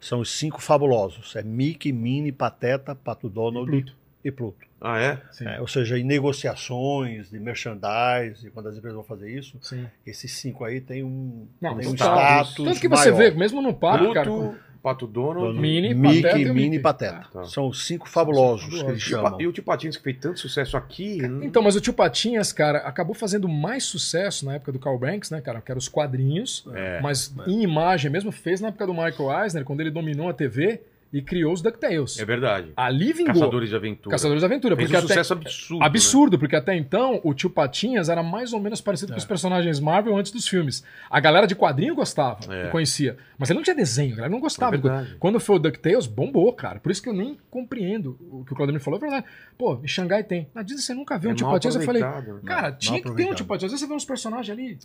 São os cinco fabulosos. É Mickey, Minnie, Pateta, Pato Donald Pluto. E Pluto. Ah, é? Sim. É, ou seja, em negociações de merchandise, quando as empresas vão fazer isso, Sim. esses cinco aí têm um, Não, têm um status. status Tanto que você maior. vê, mesmo no parque, cara. Pluto, Pato Donald. Minnie, Mickey, Pateta e e Pateta. Tá. São os cinco fabulosos que eles. E chamam. E o Tio Patinhas que fez tanto sucesso aqui. hum, Então, mas o Tio Patinhas, cara, acabou fazendo mais sucesso na época do Carl Banks, né, cara? Que eram os quadrinhos. É. Mas em imagem mesmo, fez na época do Michael Eisner, quando ele dominou a TV e criou os DuckTales. É verdade. Ali vingou. Caçadores de Aventura. Caçadores de Aventura. Fez Porque um até... sucesso absurdo. né? Absurdo, porque até então o tio Patinhas era mais ou menos parecido com os personagens Marvel antes dos filmes. A galera de quadrinho gostava, É. conhecia. Mas ele não tinha desenho, a galera não gostava. É verdade. Quando foi o DuckTales, bombou, cara. Por isso que eu nem compreendo o que o Claudemir falou. Eu falei, pô, em Xangai tem. Na Disney você nunca viu É um tio mal Patinhas. Eu falei, né? cara, tinha que ter um tio Patinhas. Às vezes você vê uns personagens ali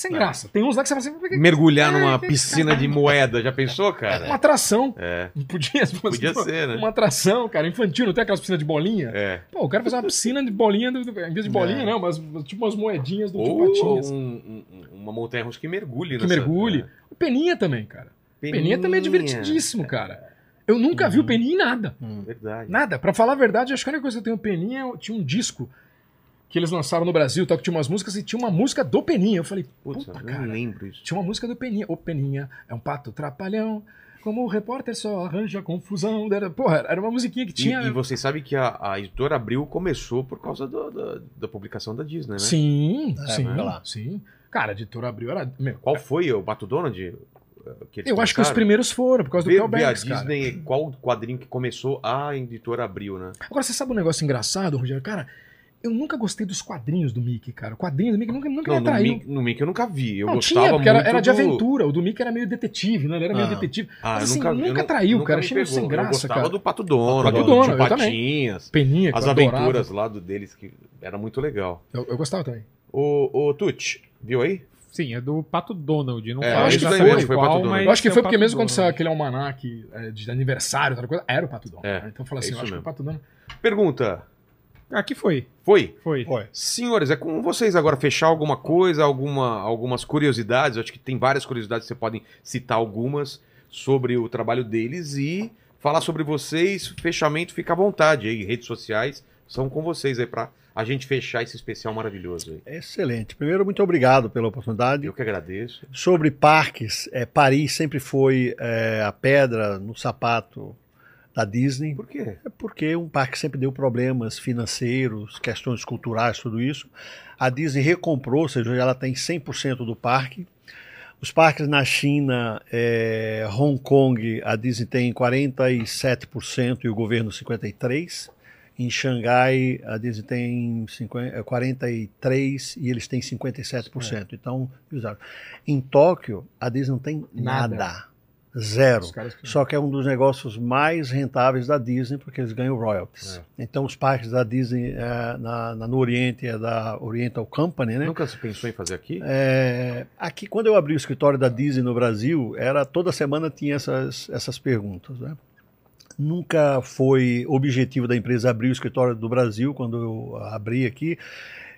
sem graça. Tem uns lá que você fala assim, por que- Mergulhar numa É, piscina de moeda, já pensou, cara? uma atração. É. Podia, Podia ser, né? Uma atração, cara, infantil, não tem aquelas piscinas de bolinha? É. Pô, o cara fez uma piscina de bolinha, do- do- em vez de bolinha, É. não, mas tipo umas moedinhas do Ou Patinhas. um- um- uma montanha russa que mergulhe. que nessa- mergulhe. O Peninha também, cara. O Peninha também é divertidíssimo, cara. Eu nunca vi o Peninha em nada. É Verdade. Nada. Pra falar a verdade, acho que a única coisa que eu tenho o Peninha é- tinha um disco que eles lançaram no Brasil, tal, que tinha umas músicas e tinha uma música do Peninha. Eu falei, Putz, puta, eu cara. não lembro isso. Tinha uma música do Peninha. O Peninha é um pato trapalhão. Como o repórter só arranja confusão. Era- Porra, era uma musiquinha que E, tinha. e vocês sabem que a, a editora Abril começou por causa do- da, da publicação da Disney, né? Sim, É, sim, lá. sim. Cara, a editora abriu. Era, meu, Qual foi o Pato Donald? eh, que eles eu acho que os primeiros foram, por causa do Vê, vê a Banks, cara. Disney, qual quadrinho que começou a editora Abril, né? Agora, você sabe um negócio engraçado, Rogério? Cara, eu nunca gostei dos quadrinhos do Mickey, cara. O quadrinho do Mickey nunca, nunca Não, me no atraiu. Mickey, no Mickey eu nunca vi. Eu não gostava tinha, porque era, muito era de do- aventura. O do Mickey era meio detetive, né? Ele era meio Ah. detetive. Ah, Mas eu assim, nunca, nunca eu nu- atraiu, nunca cara. me Achei meio pegou. sem graça, Eu gostava cara. do Pato Donald, Pato do Donald, eu também. Patinhas, Peninha, que as eu adorava. aventuras lá do deles, que era muito legal. Eu, eu gostava também. O, o Tuti, viu aí? Sim, é do Pato Donald. Não É, acho que foi, foi qual, Pato Donald. mas Eu acho que é foi porque Pato mesmo quando saiu Donald. aquele almanac é, de aniversário, outra coisa, era o Pato Donald. É, né? Então fala é assim, eu isso acho que mesmo. o Pato Donald... Pergunta, Aqui foi. foi? Foi. Foi. Senhores, é com vocês agora fechar alguma coisa, alguma, algumas curiosidades. Acho que tem várias curiosidades, você podem citar algumas sobre o trabalho deles e falar sobre vocês. Fechamento, fica à vontade aí. Redes sociais são com vocês aí pra a gente fechar esse especial maravilhoso aí. Excelente. Primeiro, muito obrigado pela oportunidade. Eu que agradeço. Sobre parques, é, Paris sempre foi é, a pedra no sapato da Disney. Por quê? É porque um parque sempre deu problemas financeiros, questões culturais, tudo isso. A Disney recomprou, ou seja, ela tem 100% do parque. Os parques na China, é, Hong Kong, a Disney tem 47% e o governo 53%. Em Xangai, a Disney tem 50, 43% e eles têm 57%. É. Então, usaram. Em Tóquio, a Disney não tem nada. nada. Zero. Que... Só que é um dos negócios mais rentáveis da Disney, porque eles ganham royalties. É. Então, os parques da Disney é, na, na, no Oriente é da Oriental Company, né? Nunca se pensou em fazer aqui? É, aqui, quando eu abri o escritório da Disney no Brasil, era toda semana tinha essas, essas perguntas, né? Nunca foi objetivo da empresa abrir o escritório do Brasil, quando eu abri aqui,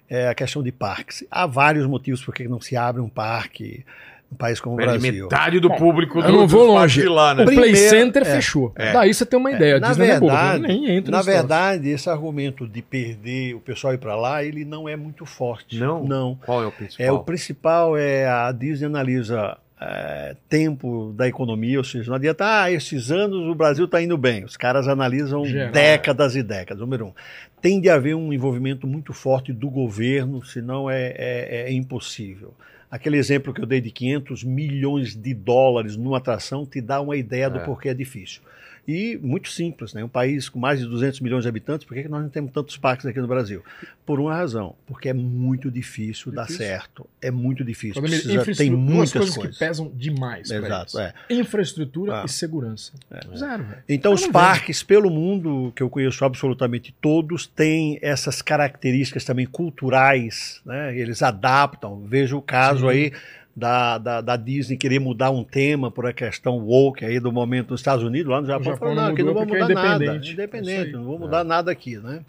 é a questão de parques. Há vários motivos por que não se abre um parque um país como o Brasil. Metade do público do, eu não vou longe. Lá, né? O Play Center é, fechou. É. Daí você tem uma é, ideia. É, na verdade, nem entra na verdade esse argumento de perder o pessoal ir para lá, ele não é muito forte. Não? Não. Qual é o principal? É, o principal é a Disney analisa é, tempo da economia, ou seja, não adianta, ah, esses anos o Brasil está indo bem. Os caras analisam Geral. décadas e décadas. Número um, tem de haver um envolvimento muito forte do governo, senão é, é, é impossível. Aquele exemplo que eu dei de 500 milhões de dólares numa atração te dá uma ideia do é. porquê é difícil. E muito simples, né? Um país com mais de 200 milhões de habitantes, por que nós não temos tantos parques aqui no Brasil? Por uma razão, porque é muito difícil, difícil. dar certo. É muito difícil. Precisa, tem muitas coisas, coisas, que pesam demais. Exato, é. Infraestrutura ah. e segurança. É. Zero, velho. Então, os parques pelo mundo, que eu conheço absolutamente todos, têm essas características também culturais, né? Eles adaptam. Veja o caso Sim. aí da, da, da, Disney querer mudar um tema por a questão woke aí do momento nos Estados Unidos, lá no Japão, Japão não, aqui não vamos mudar é nada, independente, não vou mudar é. nada aqui, né?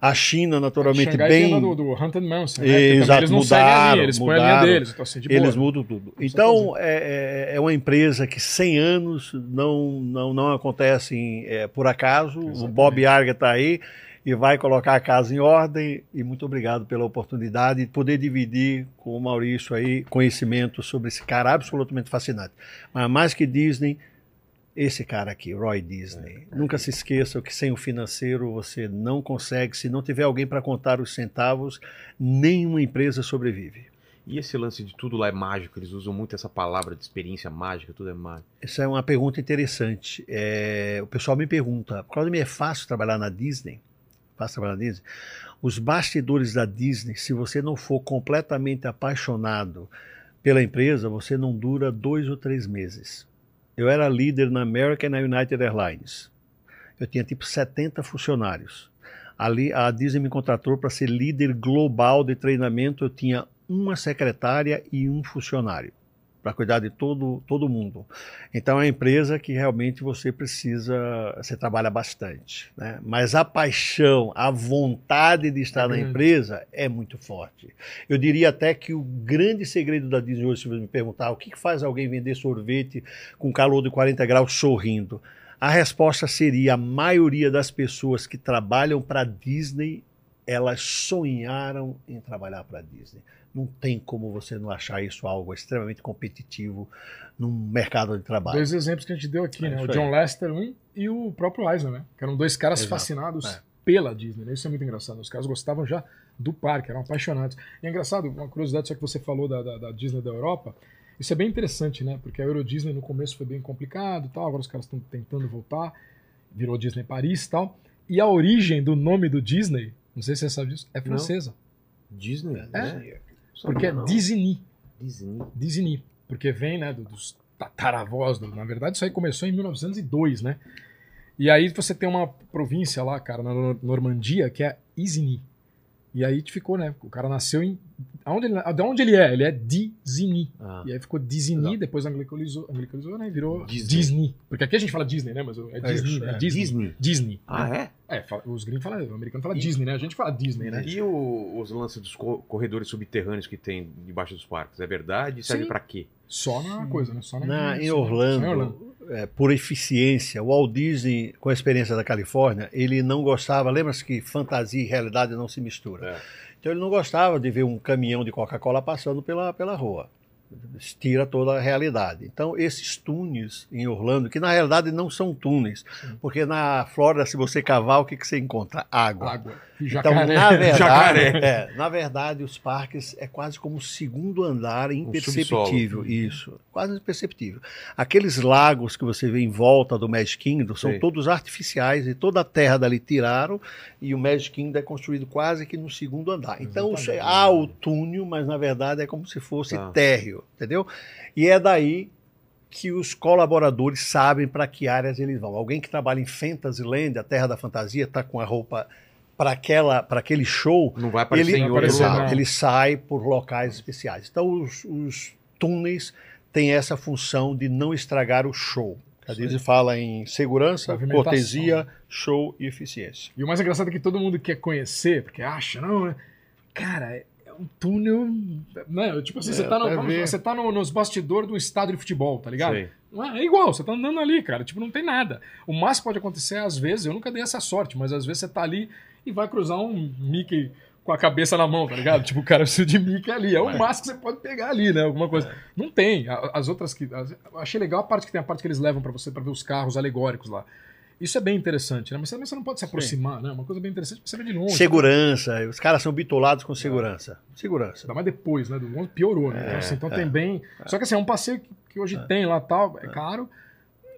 A China, naturalmente, a bem. Do, do Haunted Mansion, né? Exato, eles mudaram, linha, eles mudaram, a linha deles, então, assim, de boa, eles mudam tudo. Então, é, é, é uma empresa que 100 anos não, não, não acontecem é, por acaso. Exatamente. O Bob Iger está aí e vai colocar a casa em ordem. E muito obrigado pela oportunidade de poder dividir com o Maurício aí conhecimento sobre esse cara absolutamente fascinante. Mas mais que Disney, esse cara aqui, Roy Disney. É, é. Nunca se esqueça que sem o financeiro você não consegue, se não tiver alguém para contar os centavos, nenhuma empresa sobrevive. E esse lance de tudo lá é mágico? Eles usam muito essa palavra de experiência mágica, tudo é mágico. Essa é uma pergunta interessante. É, o pessoal me pergunta, quando é fácil trabalhar na Disney? Passa pela Disney, os bastidores da Disney, se você não for completamente apaixonado pela empresa, você não dura dois ou três meses. Eu era líder na American e na United Airlines. Eu tinha tipo 70 funcionários. Ali a Disney me contratou para ser líder global de treinamento. Eu tinha uma secretária e um funcionário para cuidar de todo, todo mundo. Então é uma empresa que realmente você precisa, você trabalha bastante. Né? Mas a paixão, a vontade de estar é na empresa é muito forte. Eu diria até que o grande segredo da Disney hoje, se você me perguntar o que faz alguém vender sorvete com calor de 40 graus sorrindo, a resposta seria a maioria das pessoas que trabalham para a Disney, elas sonharam em trabalhar para a Disney não tem como você não achar isso algo extremamente competitivo num mercado de trabalho. Dois exemplos que a gente deu aqui, é né? O John Lester, um, e o próprio Eisner, né? Que eram dois caras Exato. fascinados é. pela Disney. Né? Isso é muito engraçado. Os caras gostavam já do parque, eram apaixonados. E é engraçado, uma curiosidade só que você falou da, da, da Disney da Europa. Isso é bem interessante, né? Porque a Euro Disney no começo foi bem complicado tal, agora os caras estão tentando voltar, virou Disney Paris e tal. E a origem do nome do Disney, não sei se você sabe disso, é francesa. Não. Disney? É. é. Porque é Disney. Disney. Disney. Porque vem, né, dos tataravós. Do, na verdade, isso aí começou em 1902, né? E aí você tem uma província lá, cara, na Normandia, que é Isigny. E aí ficou, né? O cara nasceu em. Aonde ele, de onde ele é? Ele é Disney. Ah. E aí ficou Disney, depois anglicanizou, anglicanizou né? Virou Disney. Disney. Porque aqui a gente fala Disney, né? Mas é, é Disney, né? É. Disney. Disney. Disney. Ah, é? É, os gringos falam, o americano fala e, Disney, né? A gente fala Disney, né? E o, os lances dos corredores subterrâneos que tem debaixo dos parques? É verdade? Serve para quê? Só na coisa, né? Só na, na em Orlando. Em Orlando é, por eficiência. O Walt Disney, com a experiência da Califórnia, ele não gostava. Lembra-se que fantasia e realidade não se misturam. É. Então ele não gostava de ver um caminhão de Coca-Cola passando pela, pela rua. tira toda a realidade. Então, esses túneis em Orlando, que na realidade não são túneis, porque na Flórida, se você cavar, o que, que você encontra? Água. Água. Então, Jacaré. na verdade, Jacaré. é, na verdade, os parques é quase como um segundo andar imperceptível. Isso, quase imperceptível. Aqueles lagos que você vê em volta do Magic Kingdom são Sei. todos artificiais e toda a terra dali tiraram e o Magic Kingdom é construído quase que no segundo andar. Então Exatamente. há o túnel, mas na verdade é como se fosse Tá. térreo, entendeu? E é daí que os colaboradores sabem para que áreas eles vão. Alguém que trabalha em Fantasyland, a Terra da Fantasia, está com a roupa para aquela para aquele show, Não vai aparecer ele, em outro aparecer, lado. não. ele sai por locais especiais. Então os, os túneis têm essa função de não estragar o show. A Disney fala em segurança, cortesia, show e eficiência. E o mais engraçado é que todo mundo quer conhecer, porque acha, não, né? Cara, é um túnel. Né? Tipo assim, É, você tá, no, você tá no- nos bastidores do estádio de futebol, tá ligado? Sei. Não é, é igual, você tá andando ali, cara. Tipo, não tem nada. O máximo que pode acontecer, às vezes, eu nunca dei essa sorte, mas às vezes você tá ali e vai cruzar um Mickey com a cabeça na mão, tá ligado? tipo, o cara precisa de Mickey ali. É o máximo que você pode pegar ali, né? Alguma coisa. Não tem. As outras que. as- achei legal a parte que tem a parte que eles levam pra você pra ver os carros alegóricos lá. Isso é bem interessante, né? Mas você não pode se aproximar, né? Uma coisa bem interessante pra você ver de longe. Segurança, os caras são bitolados com segurança. Segurança. Ainda mais depois, né? Do 11 piorou, né? então, assim, então tem bem. Só que assim, é um passeio que, que hoje tem lá tal, é caro.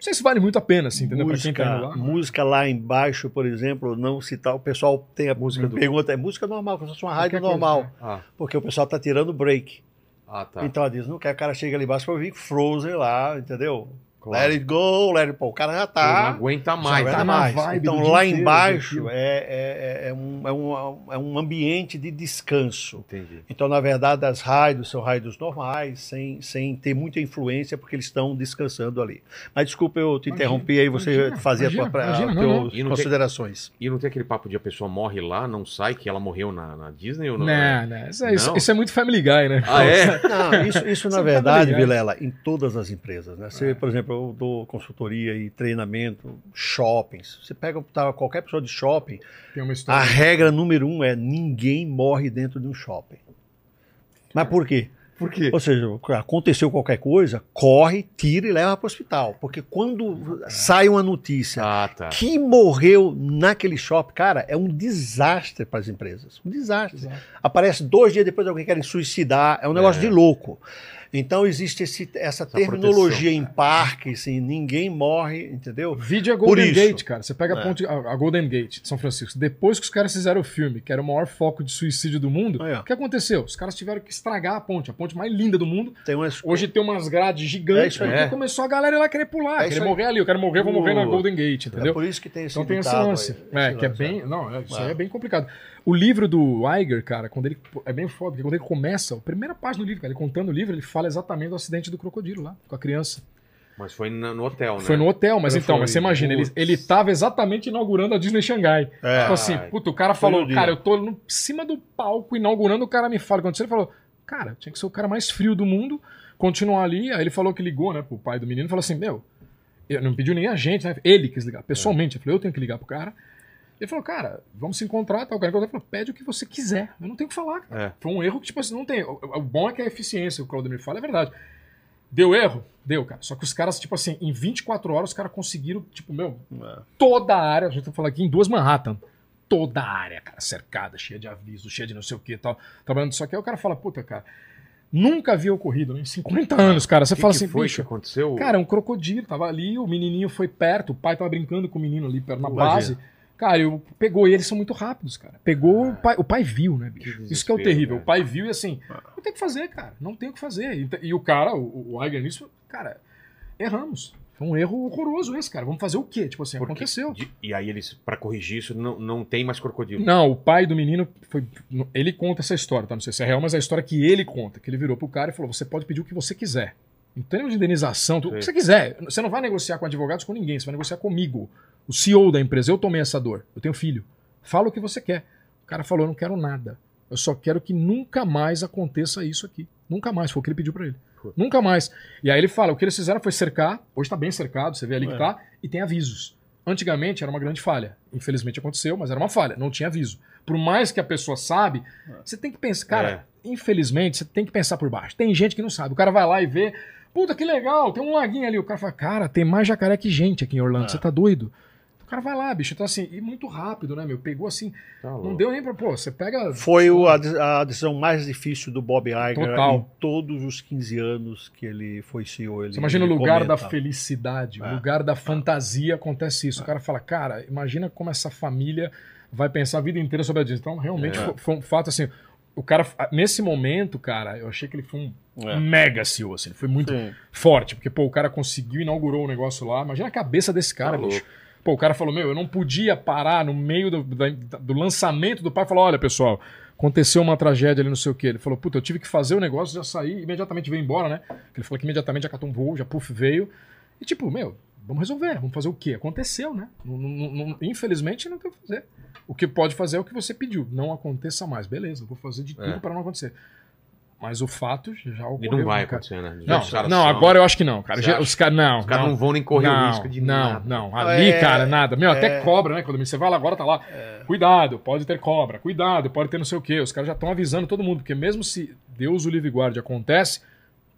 Não sei se vale muito a pena, assim, entendeu? Pra quem música, tá lá. música lá embaixo, por exemplo, não citar, o pessoal tem a música do pergunta, é música normal, como se fosse uma rádio Qualquer coisa, normal, né? Ah, porque o pessoal tá tirando break. ah, tá. Então ela diz, não quer que o cara chegue ali embaixo para ouvir Frozen lá, entendeu? Claro. Let it go, let it go. O cara já tá. não aguenta mais. tá na mais. vibe Então lá inteiro, embaixo daquilo. é, é, é, um, é, um, é um ambiente de descanso. Entendi. Então, na verdade, as rádios são rádios normais, sem, sem ter muita influência, porque eles estão descansando ali. Mas desculpa, eu te Imagina, interrompi aí, você imagina, fazia imagina, as tuas imagina. E não tem- considerações. E não tem aquele papo de a pessoa morre lá, não sai, que ela morreu na, na Disney ou não? Não, não. Isso, é- isso- Não? isso é muito Family Guy, né? Ah, é? Não, isso, isso na tá verdade. Vilela, em todas as empresas. Né? Você, por exemplo, eu dou consultoria e treinamento, shoppings. Você pega tá, qualquer pessoa de shopping, Tem uma a regra número um é ninguém morre dentro de um shopping. Mas por quê? Por quê? Ou seja, aconteceu qualquer coisa, corre, tira e leva para o hospital. Porque quando sai uma notícia Ah, tá. que morreu naquele shopping, cara, é um desastre para as empresas. Um desastre. Exato. Aparece dois dias depois alguém querem suicidar, é um negócio É. de louco. Então existe esse- essa, terminologia proteção. em parques, assim, ninguém morre, entendeu? Vídeo é Por Golden isso. Gate, cara. Você pega a, É. ponte, a, a Golden Gate de São Francisco. Depois que os caras fizeram o filme, que era o maior foco de suicídio do mundo, ó. o que aconteceu? Os caras tiveram que estragar a ponte, a ponte mais linda do mundo. Tem umas Hoje tem umas grades É gigantes, aí. porque É. começou a galera ir lá querer pular, É querer aí. morrer ali. Eu quero morrer, vou morrer na Uh. Golden Gate, é entendeu? por isso que tem esse Então tem lance. aí, É, que é lance, bem. Não, é, isso É. aí é bem complicado. O livro do Iger, cara, quando ele. É bem foda, porque quando ele começa, a primeira página do livro, cara, ele contando o livro, ele fala exatamente do acidente do crocodilo lá, com a criança. Mas foi no hotel, né? Foi no hotel, mas então, mas você imagina, ele, ele tava exatamente inaugurando a Disney Xangai. É. Tipo assim, puta, o cara falou, cara, eu tô no cima do palco inaugurando, o cara me fala. Quando ele falou, cara, tinha que ser o cara mais frio do mundo, continuar ali. Aí ele falou que ligou, né, pro pai do menino, e falou assim: Meu, eu não pediu nem a gente, né? Ele quis ligar, pessoalmente. Eu falei, eu tenho que ligar pro cara. Ele falou, cara, vamos se encontrar, tal. O cara falou, pede o que você quiser. Eu não tenho o que falar, cara. É. Foi um erro que, tipo assim, não tem. O, o bom é que a eficiência, o Claudemir fala, é verdade. Deu erro? Deu, cara. Só que os caras, tipo assim, em 24 horas, os caras conseguiram, tipo, meu, É. toda a área, a gente tá falando aqui em duas Manhattan, toda a área, cara, cercada, cheia de avisos, cheia de não sei o que e tal, trabalhando. Só que aí o cara fala, puta, cara, nunca havia ocorrido, né? Em 50 anos, cara. Você que fala que assim, foi bicho, que aconteceu? cara, um crocodilo, tava ali, o menininho foi perto, o pai tava brincando com o menino ali perto na Imagina. base. Cara, eu, pegou, e eles são muito rápidos, cara. Pegou, o, pai, o pai viu, né, bicho? Que Isso que é o terrível. né? O pai viu e assim, não tem o que fazer, cara. Não tem o que fazer. E, e o cara, o, o Iger nisso, cara, erramos. Foi um erro horroroso esse, cara. Vamos fazer o quê? Tipo assim, Porque aconteceu. de- e aí eles, pra corrigir isso, não, não tem mais crocodilo. Não, o pai do menino foi. Ele conta essa história, tá? Não sei se é real, mas é a história que ele conta. Que ele virou pro cara e falou: você pode pedir o que você quiser. Em termos de indenização, tudo, o que você quiser. Você não vai negociar com advogados com ninguém, você vai negociar comigo. O CEO da empresa, eu tomei essa dor. Eu tenho filho. Fala o que você quer. O cara falou: eu não quero nada. Eu só quero que nunca mais aconteça isso aqui. Nunca mais. Foi o que ele pediu pra ele. Putz. Nunca mais. E aí ele fala: o que eles fizeram foi cercar. Hoje tá bem cercado, você vê ali que É. tá. E tem avisos. Antigamente era uma grande falha. Infelizmente aconteceu, mas era uma falha. Não tinha aviso. Por mais que a pessoa sabe, você tem que pensar. Cara, infelizmente, você tem que pensar por baixo. Tem gente que não sabe. O cara vai lá e vê. Puta, que legal, tem um laguinho ali. O cara fala, cara, tem mais jacaré que gente aqui em Orlando. É. Você tá doido? O cara vai lá, bicho. Então, assim, e muito rápido, né, meu? Pegou assim. Tá Não deu nem pra. Pô, você pega. Foi o- a, de- a decisão mais difícil do Bob Iger Total. em todos os 15 anos que ele foi CEO. Ele, Você imagina o ele lugar da comenta. felicidade, o É. lugar da fantasia acontece isso. O cara fala, cara, imagina como essa família vai pensar a vida inteira sobre a Disney. Então, realmente, É. foi, foi um fato assim. O cara, nesse momento, cara, eu achei que ele foi um É. mega CEO, assim. Ele foi muito Sim. forte, porque, pô, o cara conseguiu, inaugurou o negócio lá. Imagina a cabeça desse cara, Tá bicho. louco. Pô, o cara falou, meu, eu não podia parar no meio do, do lançamento do pai e falar, olha, pessoal, aconteceu uma tragédia ali, não sei o quê. Ele falou, puta, eu tive que fazer o negócio, já saí, imediatamente veio embora, né? Ele falou que imediatamente já catou um voo, já puf, veio. E tipo, meu, vamos resolver, vamos fazer o quê? Aconteceu, né? Não- não- não- infelizmente não tem o que fazer. O que pode fazer é o que você pediu, não aconteça mais. Beleza, vou fazer de tudo É. para não acontecer. Mas o fato já E ocorreu. não vai cara? acontecer, né? Não, Os caras não são- agora eu acho que não, cara. Já-? Os caras não, Os caras não. não vão nem correr não, o risco de não, nada. não. Ali, É, cara, nada. Meu, até é. cobra, né? Quando você vai lá agora, tá lá. Cuidado, pode ter cobra. Cuidado, pode ter não sei o quê. Os caras já estão avisando todo mundo, porque mesmo se Deus o livre e guarde acontece,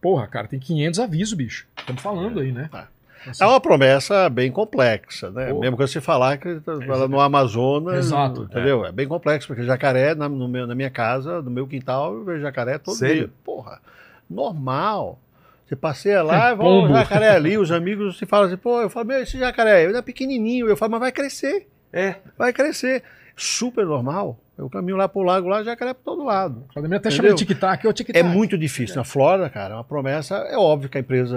porra, cara, tem 500 avisos, bicho. Estamos falando aí, né? É. Assim, É uma promessa bem complexa, né? Pô. Mesmo que você falar que lá no Amazonas, Exato. entendeu? É. bem complexo, porque jacaré na, no meu- na minha casa, no meu quintal, eu vejo jacaré todo Sério? dia. Porra, normal. Você passeia lá, É, vai um pombo. jacaré ali, os amigos se falam assim, pô, eu falo, meu, esse jacaré ele é pequenininho. Eu falo, mas vai crescer, É. vai crescer. Super normal. Eu caminho lá pro lago, lá, jacaré por todo lado. O Claudemir até Entendeu? chama de tic-tac, é o tic-tac. É muito difícil. Na Flórida, cara, é uma promessa. É óbvio que a empresa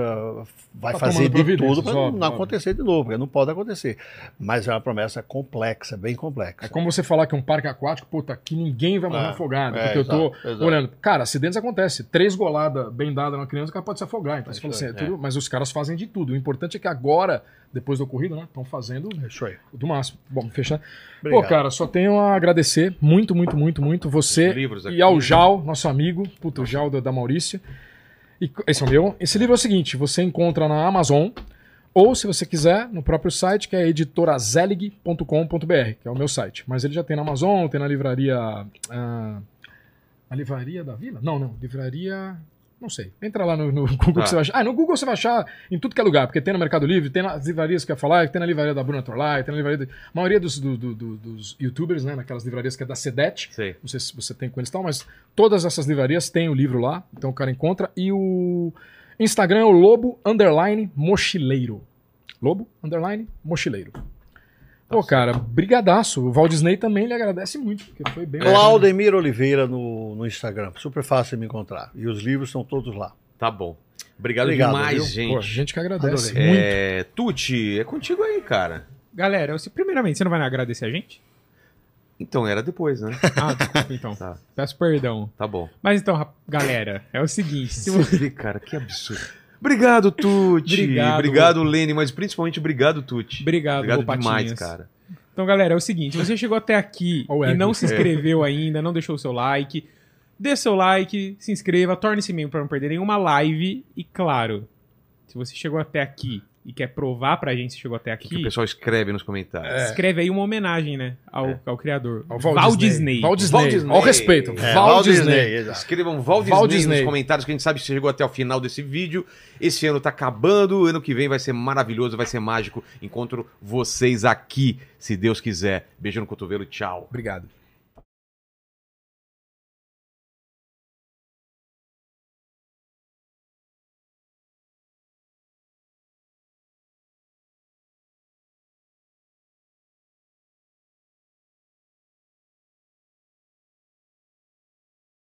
vai Tá fazer de tudo para não óbvio, acontecer de novo, porque não pode acontecer. Mas é uma promessa complexa, bem complexa. É como você falar que um parque aquático, puta, que ninguém vai morrer É, afogado. é, porque eu tô exato, exato. olhando. Cara, acidentes acontecem. Três goladas bem dadas numa criança, o cara pode se afogar. Então É você fala isso assim, é tudo- mas os caras fazem de tudo. O importante é que agora, depois do ocorrido, né, estão fazendo É do máximo. Bom, fechar. Obrigado. Pô, cara, só tenho a agradecer muito, muito, muito, muito você e ao Jal, nosso amigo, puto, o Jal da, da Maurícia. E esse é o meu. Esse livro é o seguinte: você encontra na Amazon, ou se você quiser, no próprio site, que é editorazelig.com.br, que é o meu site. Mas ele já tem na Amazon, tem na livraria. ah, a livraria da Vila? Não, não. Livraria. Não sei. Entra lá no, no Google Tá. que você vai achar. Ah, no Google você vai achar em tudo que é lugar, porque tem no Mercado Livre, tem nas livrarias que eu ia falar, tem na livraria da Bruna Torlai, tem na livraria. da- A maioria dos, do- do- do- dos youtubers, né? Naquelas livrarias que é da Sedet. Sei. Não sei se você tem com eles e tal, mas todas essas livrarias têm o livro lá, então o cara encontra. E o Instagram é o Lobo Underline Mochileiro. Lobo Underline Mochileiro. Pô, cara, brigadaço. O Walt Disney também lhe agradece muito, porque foi bem. Claudemir Oliveira no, no Instagram. Super fácil de me encontrar. E os livros estão todos lá. Tá bom. Obrigado, Obrigado, demais, viu? gente. Pô, gente que agradece Adorei. muito. É, Tuti, é contigo aí, cara. Galera, eu, primeiramente, você não vai agradecer a gente? Então, era depois, né? Ah, desculpa então. Tá. Peço perdão. Tá bom. Mas então, galera, é o seguinte, se Você você... vê, cara, que absurdo. Obrigado, Tuti. Obrigado. Obrigado, Lene, mas principalmente obrigado, Tuti. Obrigado, Obrigado demais, Patinhas. cara. Então, galera, é o seguinte, você chegou até aqui e não se inscreveu ainda, não deixou o seu like, dê seu like, se inscreva, torne-se membro para não perder nenhuma live e, claro, se você chegou até aqui e quer provar pra gente se chegou até O que, aqui, o pessoal escreve nos comentários? escreve aí uma homenagem, né, ao, É. ao criador, Ao Walt, Disney. Walt Disney. Walt Disney. Ao respeito. É, Walt Disney. exato. Escrevam Walt Disney, Disney. nos comentários que a gente sabe que você chegou até o final desse vídeo. Esse ano tá acabando, ano que vem vai ser maravilhoso, vai ser mágico. Encontro vocês aqui, se Deus quiser. Beijo no cotovelo, tchau. Obrigado.